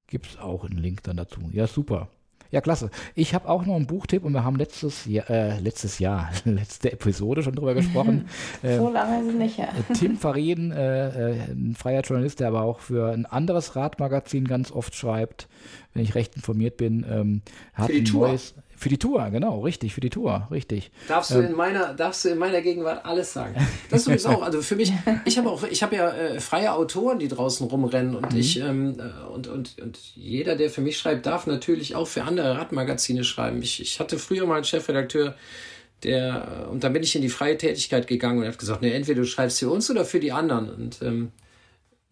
Gibt es auch einen Link dann dazu. Ja, super. Ja, klasse. Ich habe auch noch einen Buchtipp und wir haben letztes Jahr, äh, letztes Jahr, letzte Episode schon drüber gesprochen. äh, So lange ist es nicht her. Tim Farin, äh, äh, ein freier Journalist, der aber auch für ein anderes Radmagazin ganz oft schreibt, wenn ich recht informiert bin, ähm, hat ein Tour. neues. Für die Tour, genau, richtig, für die Tour, richtig. Darfst du, in meiner, darfst du in meiner Gegenwart alles sagen. Das ist übrigens auch, also für mich, ich habe auch, ich habe ja äh, freie Autoren, die draußen rumrennen und ich, ähm, äh, und, und, und jeder, der für mich schreibt, darf natürlich auch für andere Radmagazine schreiben. Ich, ich hatte früher mal einen Chefredakteur, der, und dann bin ich in die freie Tätigkeit gegangen und hat gesagt, ne, entweder du schreibst für uns oder für die anderen. Und ähm,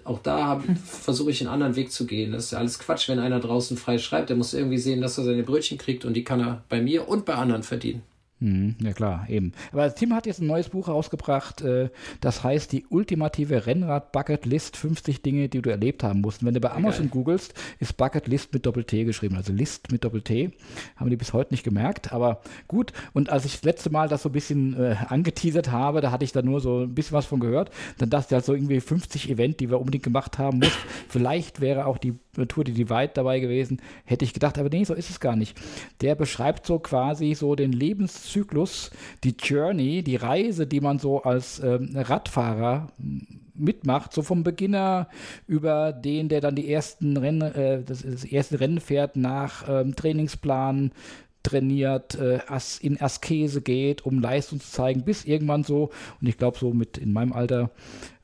auch da versuche ich einen anderen Weg zu gehen. Das ist ja alles Quatsch, wenn einer draußen frei schreibt. Der muss irgendwie sehen, dass er seine Brötchen kriegt und die kann er bei mir und bei anderen verdienen. Mhm, ja klar, eben. Aber Tim hat jetzt ein neues Buch rausgebracht, äh, das heißt die ultimative Rennrad-Bucket-List, 50 Dinge, die du erlebt haben musst. Und wenn du bei Amazon googelst, ist Bucket List mit Doppel-T geschrieben, also List mit Doppel-T. Haben die bis heute nicht gemerkt, aber gut. Und als ich das letzte Mal das so ein bisschen äh, angeteasert habe, da hatte ich da nur so ein bisschen was von gehört. Dann dachte ich halt so irgendwie 50 Event, die wir unbedingt gemacht haben mussten. Vielleicht wäre auch die Tour die Divide dabei gewesen, hätte ich gedacht, aber nee, so ist es gar nicht. Der beschreibt so quasi so den Lebenszyklus, die Journey, die Reise, die man so als ähm, Radfahrer mitmacht, so vom Beginner über den, der dann die ersten Rennen, äh, das, das erste Rennen fährt nach ähm, Trainingsplan, trainiert, äh, as, in Askese geht, um Leistung zu zeigen, bis irgendwann so, und ich glaube so mit in meinem Alter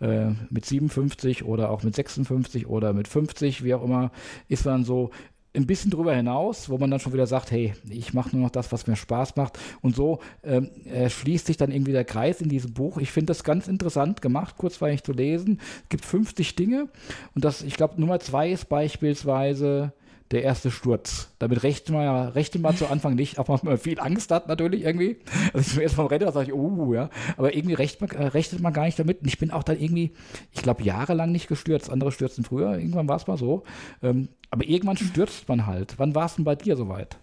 äh, mit 57 oder auch mit 56 oder mit 50, wie auch immer, ist man so ein bisschen drüber hinaus, wo man dann schon wieder sagt, hey, ich mache nur noch das, was mir Spaß macht. Und so ähm, äh, schließt sich dann irgendwie der Kreis in diesem Buch. Ich finde das ganz interessant gemacht, kurzweilig zu lesen. Es gibt 50 Dinge und das, ich glaube, Nummer zwei ist beispielsweise der erste Sturz. Damit rechnet man ja, rechnet man zu Anfang nicht, auch wenn man viel Angst hat natürlich irgendwie. Also ich bin erst vom Rennen, sage ich, oh ja, aber irgendwie rechnet man, äh, rechnet man gar nicht damit. Und ich bin auch dann irgendwie, ich glaube, jahrelang nicht gestürzt. Andere stürzen früher, irgendwann war es mal so. Ähm, aber irgendwann stürzt man halt. Wann war es denn bei dir soweit?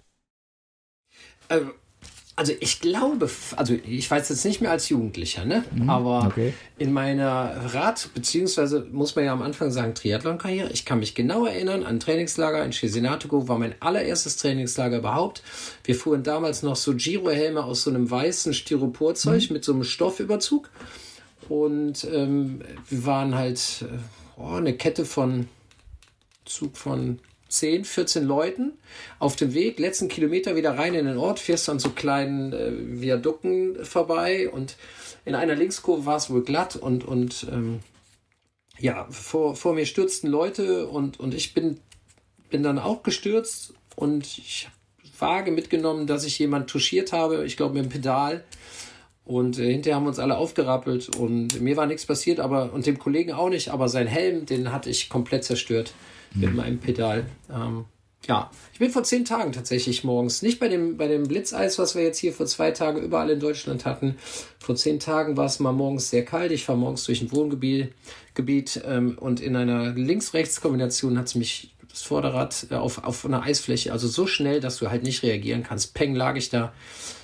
Ähm, Also ich glaube, also ich weiß jetzt nicht mehr als Jugendlicher, ne? Aber Mhm. okay. in meiner Rad- beziehungsweise muss man ja am Anfang sagen Triathlon-Karriere, ich kann mich genau erinnern an Trainingslager in Cesenatico, war mein allererstes Trainingslager überhaupt. Wir fuhren damals noch so Giro-Helme aus so einem weißen Styroporzeug mit so einem Stoffüberzug. Und ähm, wir waren halt äh, oh, eine Kette von Zug von 10, 14 Leuten auf dem Weg, letzten Kilometer wieder rein in den Ort, fährst an so kleinen äh, Viadukten vorbei und in einer Linkskurve war es wohl glatt und, und ähm, ja, vor, vor mir stürzten Leute und, und ich bin, bin dann auch gestürzt und ich habe vage mitgenommen, dass ich jemand touchiert habe, ich glaube mit dem Pedal. Und äh, hinterher haben wir uns alle aufgerappelt und mir war nichts passiert, aber und dem Kollegen auch nicht, aber sein Helm, den hatte ich komplett zerstört mit meinem Pedal. Ähm, Ja, ich bin vor zehn Tagen tatsächlich morgens, nicht bei dem, bei dem Blitzeis, was wir jetzt hier vor zwei Tagen überall in Deutschland hatten. Vor zehn Tagen war es mal morgens sehr kalt. Ich fahre morgens durch ein Wohngebiet Gebiet, ähm, und in einer Links-Rechts-Kombination hat es mich das Vorderrad äh, auf, auf einer Eisfläche, also so schnell, dass du halt nicht reagieren kannst. Peng lag ich da.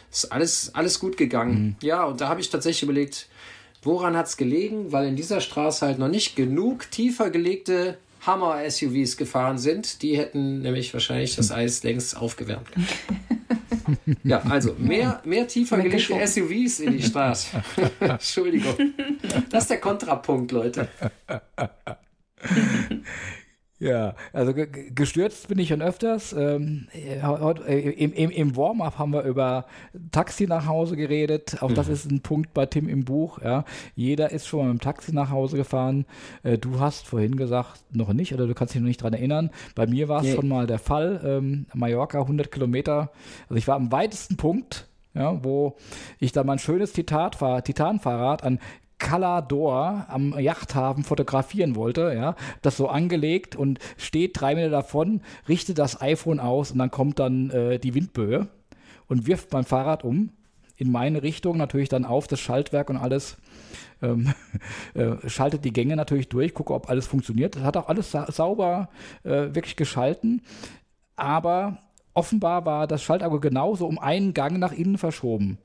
Ist alles, alles gut gegangen. Mhm. Ja, und da habe ich tatsächlich überlegt, woran hat es gelegen? Weil in dieser Straße halt noch nicht genug tiefer gelegte Hammer-SUVs gefahren sind. Die hätten nämlich wahrscheinlich das Eis längst aufgewärmt. ja, also mehr, mehr tiefer gelegte SUVs in die Straße. Entschuldigung. Das ist der Kontrapunkt, Leute. Ja, also gestürzt bin ich schon öfters. Ähm, äh, Im im, im Warm-up haben wir über Taxi nach Hause geredet. Auch mhm. das ist ein Punkt bei Tim im Buch. Ja. Jeder ist schon mal mit dem Taxi nach Hause gefahren. Äh, du hast vorhin gesagt, noch nicht, oder du kannst dich noch nicht dran erinnern. Bei mir war es nee. schon mal der Fall. Ähm, Mallorca, 100 Kilometer. Also ich war am weitesten Punkt ja, wo ich da mein schönes Titanfahrrad an Calador am Yachthafen fotografieren wollte, ja, das so angelegt und steht drei Meter davon, richtet das iPhone aus und dann kommt dann äh, die Windböe und wirft mein Fahrrad um in meine Richtung, natürlich dann auf das Schaltwerk und alles. Ähm, äh, schaltet die Gänge natürlich durch, gucke, ob alles funktioniert. Das hat auch alles sa sauber äh, wirklich geschalten, aber offenbar war das Schaltauge genauso um einen Gang nach innen verschoben.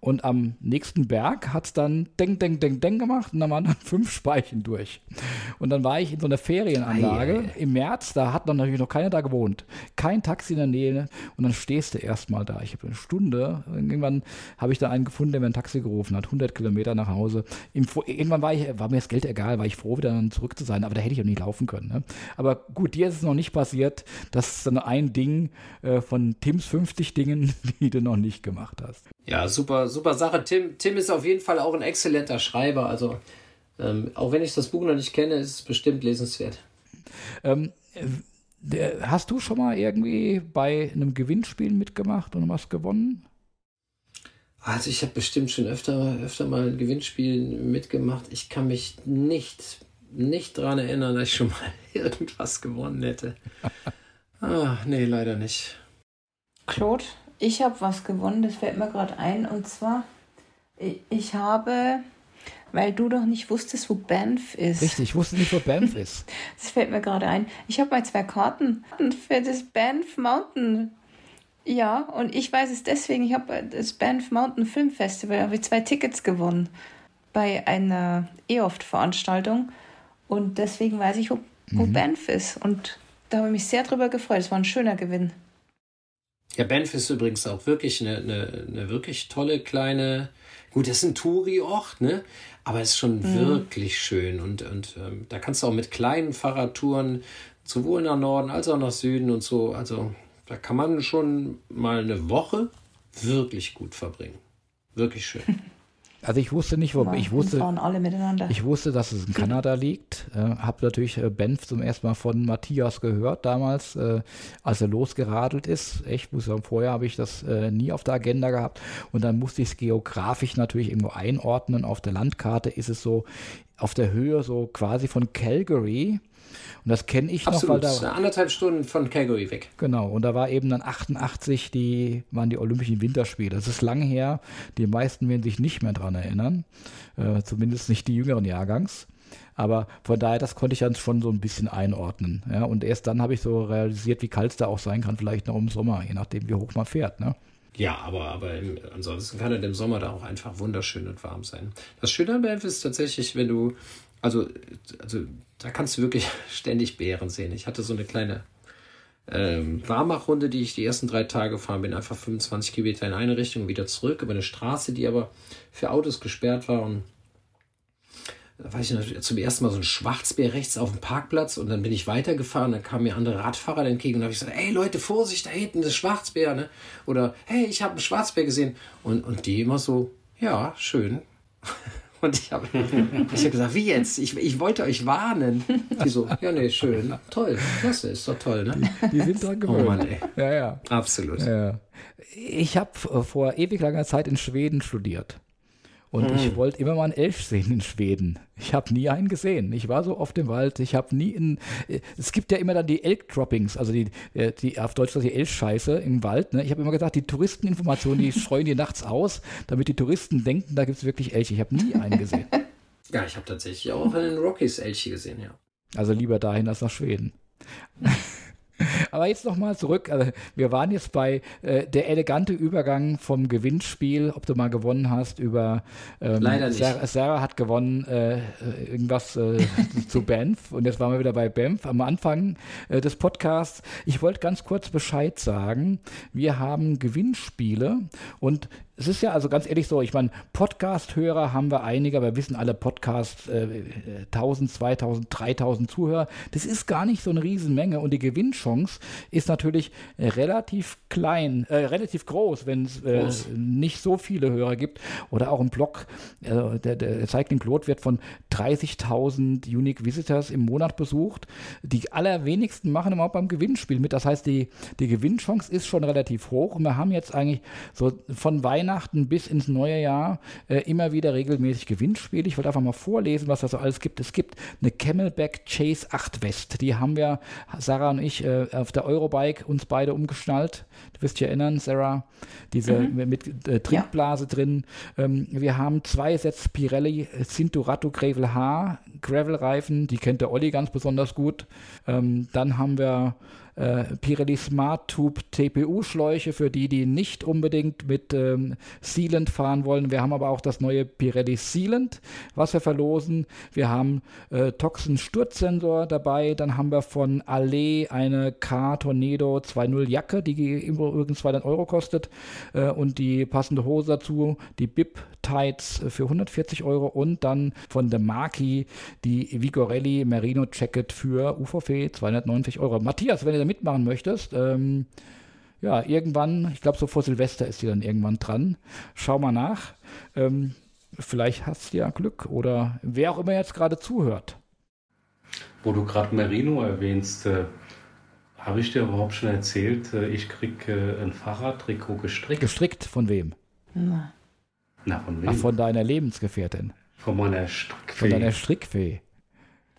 Und am nächsten Berg hat es dann Deng, Deng, Deng, Deng gemacht und dann waren dann fünf Speichen durch. Und dann war ich in so einer Ferienanlage Ei, im März, da hat dann natürlich noch keiner da gewohnt. Kein Taxi in der Nähe und dann stehst du erstmal da. Ich habe eine Stunde, irgendwann habe ich da einen gefunden, der mir ein Taxi gerufen hat, 100 Kilometer nach Hause. Im, irgendwann war, ich, war mir das Geld egal, war ich froh, wieder dann zurück zu sein, aber da hätte ich auch nicht laufen können. Ne? Aber gut, dir ist es noch nicht passiert. Das ist dann ein Ding äh, von Tims 50 Dingen, die du noch nicht gemacht hast. Ja, super, super Sache. Tim, Tim ist auf jeden Fall auch ein exzellenter Schreiber. Also, ähm, auch wenn ich das Buch noch nicht kenne, ist es bestimmt lesenswert. Ähm, hast du schon mal irgendwie bei einem Gewinnspiel mitgemacht und was gewonnen? Also ich habe bestimmt schon öfter, öfter mal ein Gewinnspiel mitgemacht. Ich kann mich nicht, nicht daran erinnern, dass ich schon mal irgendwas gewonnen hätte. ah, nee, leider nicht. Claude, ich habe was gewonnen, das fällt mir gerade ein. Und zwar, ich habe, weil du doch nicht wusstest, wo Banff ist. Richtig, ich wusste nicht, wo Banff ist. das fällt mir gerade ein. Ich habe mal zwei Karten für das Banff Mountain. Ja, und ich weiß es deswegen. Ich habe das Banff Mountain Film Festival, habe ich zwei Tickets gewonnen bei einer EOFT-Veranstaltung. Und deswegen weiß ich, wo, wo mhm. Banff ist. Und da habe ich mich sehr drüber gefreut. Es war ein schöner Gewinn. Ja, Banff ist übrigens auch wirklich eine, eine, eine wirklich tolle kleine, gut, das ist ein Touri-Ort, ne? Aber es ist schon mhm. wirklich schön und, und ähm, da kannst du auch mit kleinen Fahrradtouren sowohl nach Norden als auch nach Süden und so, also da kann man schon mal eine Woche wirklich gut verbringen. Wirklich schön. Also ich wusste nicht, wo ja, ich wusste, ich wusste, dass es in Kanada liegt. Äh, habe natürlich äh, Benf zum ersten Mal von Matthias gehört damals, äh, als er losgeradelt ist. Echt, muss sagen, vorher habe ich das äh, nie auf der Agenda gehabt. Und dann musste ich es geografisch natürlich irgendwo einordnen. Auf der Landkarte ist es so auf der Höhe so quasi von Calgary und das kenne ich Absolut. noch, weil da anderthalb Stunden von Calgary weg. Genau, und da war eben dann 88, die waren die Olympischen Winterspiele. Das ist lang her. Die meisten werden sich nicht mehr daran erinnern. Äh, zumindest nicht die jüngeren Jahrgangs. Aber von daher, das konnte ich dann schon so ein bisschen einordnen. Ja? Und erst dann habe ich so realisiert, wie kalt es da auch sein kann, vielleicht noch im Sommer, je nachdem, wie hoch man fährt. Ne? Ja, aber, aber im, ansonsten kann es im Sommer da auch einfach wunderschön und warm sein. Das Schöne an Banff ist tatsächlich, wenn du also, also da kannst du wirklich ständig Bären sehen. Ich hatte so eine kleine ähm, Warmachrunde, die ich die ersten drei Tage gefahren bin, einfach 25 Kilometer in eine Richtung wieder zurück über eine Straße, die aber für Autos gesperrt war und da war ich zum ersten Mal so ein Schwarzbär rechts auf dem Parkplatz und dann bin ich weitergefahren, dann kamen mir andere Radfahrer entgegen und habe ich gesagt, ey Leute, Vorsicht, da hinten ist Schwarzbär, ne? Oder hey, ich habe einen Schwarzbär gesehen. Und, und die immer so, ja, schön. Und ich habe ich hab gesagt, wie jetzt? Ich, ich wollte euch warnen. Die so, ja, nee, schön, toll, klasse, ist doch toll, ne? Die, die sind dran gewöhnt. Oh Mann, ey. Ja, ja. Absolut. Ja. Ich habe vor ewig langer Zeit in Schweden studiert. Und mhm. ich wollte immer mal einen Elch sehen in Schweden. Ich habe nie einen gesehen. Ich war so oft im Wald. Ich habe nie in. Es gibt ja immer dann die Elk-Droppings, also die, äh, die auf Deutsch die Elch-Scheiße im Wald. Ne? Ich habe immer gesagt, die Touristeninformationen, die streuen die nachts aus, damit die Touristen denken, da gibt es wirklich Elche. Ich habe nie einen gesehen. Ja, ich habe tatsächlich auch in den Rockies Elche gesehen, ja. Also lieber dahin als nach Schweden. Aber jetzt nochmal zurück. Also wir waren jetzt bei äh, der elegante Übergang vom Gewinnspiel, ob du mal gewonnen hast, über ähm, Leider nicht. Sarah, Sarah hat gewonnen äh, irgendwas äh, zu Banff und jetzt waren wir wieder bei Banff am Anfang äh, des Podcasts. Ich wollte ganz kurz Bescheid sagen. Wir haben Gewinnspiele und es ist ja also ganz ehrlich so, ich meine, Podcast-Hörer haben wir einige, aber wir wissen alle Podcasts, äh, 1000, 2000, 3000 Zuhörer. Das ist gar nicht so eine Riesenmenge und die Gewinnchance ist natürlich relativ klein, äh, relativ groß, wenn es äh, nicht so viele Hörer gibt. Oder auch ein Blog, äh, der, der Cycling Plot wird von 30.000 Unique Visitors im Monat besucht. Die allerwenigsten machen überhaupt beim Gewinnspiel mit. Das heißt, die, die Gewinnchance ist schon relativ hoch und wir haben jetzt eigentlich so von Weihnachten Weihnachten bis ins neue Jahr äh, immer wieder regelmäßig Gewinnspiele. Ich wollte einfach mal vorlesen, was da so alles gibt. Es gibt eine Camelback Chase 8 West. Die haben wir, Sarah und ich, äh, auf der Eurobike uns beide umgeschnallt. Du wirst dich erinnern, Sarah, diese mhm. mit äh, Trinkblase ja. drin. Ähm, wir haben zwei Sets Pirelli Cinturato Gravel H Gravel-Reifen. Die kennt der Olli ganz besonders gut. Ähm, dann haben wir äh, Pirelli Smart Tube TPU-Schläuche für die, die nicht unbedingt mit ähm, Sealant fahren wollen. Wir haben aber auch das neue Pirelli Sealant, was wir verlosen. Wir haben äh, Toxen-Sturzsensor dabei. Dann haben wir von Allee eine K-Tornado 2.0 Jacke, die übrigens 200 Euro kostet. Äh, und die passende Hose dazu, die Bib Tights für 140 Euro. Und dann von der Marki die Vigorelli Merino Jacket für UVP 290 Euro. Matthias, wenn ihr mitmachen möchtest, ähm, ja, irgendwann, ich glaube so vor Silvester ist sie dann irgendwann dran. Schau mal nach. Ähm, vielleicht hast du ja Glück oder wer auch immer jetzt gerade zuhört. Wo du gerade Merino erwähnst, äh, habe ich dir überhaupt schon erzählt, äh, ich kriege äh, ein Fahrradtrikot gestrickt. Gestrickt von wem? Na. Na, von wem? Ach, von deiner Lebensgefährtin. Von meiner Strickfee. Von deiner Strickfee.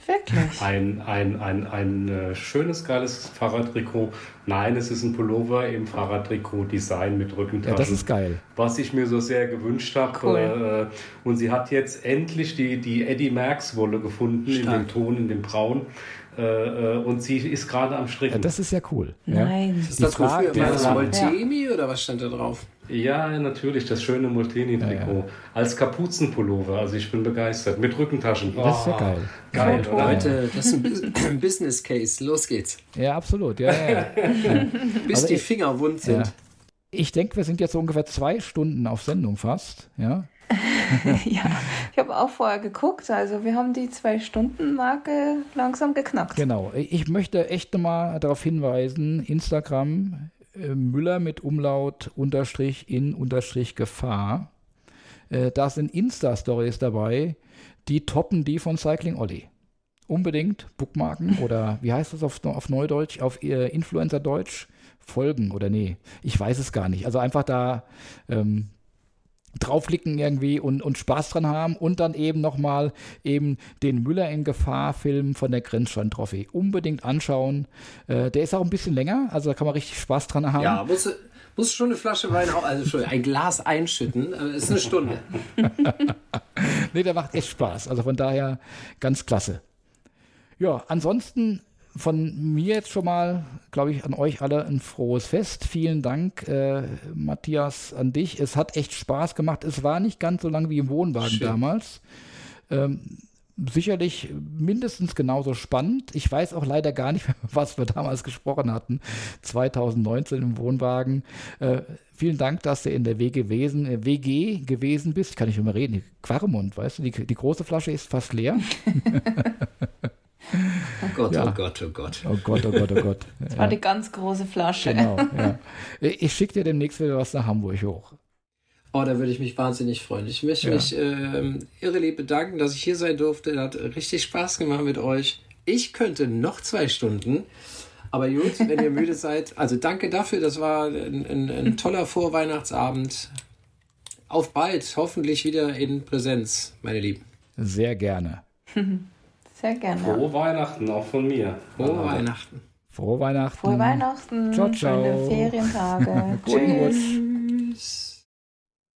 Wirklich? Ein, ein, ein, ein äh, schönes, geiles Fahrradtrikot. Nein, es ist ein Pullover im Fahrradtrikot-Design mit Rückentaschen. Ja, das ist geil. Was ich mir so sehr gewünscht habe. Cool. Äh, und sie hat jetzt endlich die, die Eddie Merckx Wolle gefunden, Stark. in dem Ton, in dem Braun. Äh, äh, und sie ist gerade am Stricken. Ja, das ist ja cool. Nein. Ja. Ist das Frage, war das Moltemi ja. oder was stand da drauf? Ja, natürlich, das schöne Molteni-Trikot. Ja, ja. Als Kapuzenpullover, also ich bin begeistert. Mit Rückentaschen. Oh, das ist ja geil. Geil, oder? Leute, das ist ein Business Case. Los geht's. Ja, absolut. Ja, ja, Bis also die Finger wund sind. Ich denke, wir sind jetzt so ungefähr zwei Stunden auf Sendung fast. Ja. ja, ich habe auch vorher geguckt. Also wir haben die Zwei-Stunden-Marke langsam geknackt. Genau. Ich möchte echt nochmal darauf hinweisen, Instagram Müller mit Umlaut unterstrich in unterstrich Gefahr. Äh, da sind Insta-Stories dabei, die toppen die von Cycling Olli. Unbedingt Bookmarken oder wie heißt das auf, auf Neudeutsch, auf äh, Influencer-Deutsch folgen oder nee, ich weiß es gar nicht. Also einfach da ähm, draufklicken irgendwie und, und Spaß dran haben und dann eben nochmal eben den Müller in Gefahr Film von der Grenzstein Trophy unbedingt anschauen. Äh, der ist auch ein bisschen länger, also da kann man richtig Spaß dran haben. Ja, muss, muss schon eine Flasche Wein, auch, also schon ein Glas einschütten, äh, ist eine Stunde. nee, der macht echt Spaß, also von daher ganz klasse. Ja, ansonsten von mir jetzt schon mal, glaube ich, an euch alle ein frohes Fest. Vielen Dank, äh, Matthias, an dich. Es hat echt Spaß gemacht. Es war nicht ganz so lang wie im Wohnwagen Schön. damals. Ähm, sicherlich mindestens genauso spannend. Ich weiß auch leider gar nicht, was wir damals gesprochen hatten. 2019 im Wohnwagen. Äh, vielen Dank, dass du in der WG gewesen, äh, WG gewesen bist. Kann ich immer reden. Quarmund, weißt du, die, die große Flasche ist fast leer. Oh Gott, ja. oh Gott, oh Gott. Oh Gott, oh Gott, oh Gott. Das war die ganz große Flasche. Genau, ja. Ich schicke dir demnächst wieder was nach Hamburg hoch. Oh, da würde ich mich wahnsinnig freuen. Ich möchte ja. mich äh, irrelieb bedanken, dass ich hier sein durfte. Hat richtig Spaß gemacht mit euch. Ich könnte noch zwei Stunden. Aber gut, wenn ihr müde seid. Also danke dafür. Das war ein, ein, ein toller Vorweihnachtsabend. auf bald, hoffentlich wieder in Präsenz, meine Lieben. Sehr gerne. Sehr gerne. Frohe Weihnachten auch von mir. Frohe Weihnachten. Frohe Weihnachten. Frohe Weihnachten. Ciao, ciao. Schöne Ferientage. Tschüss.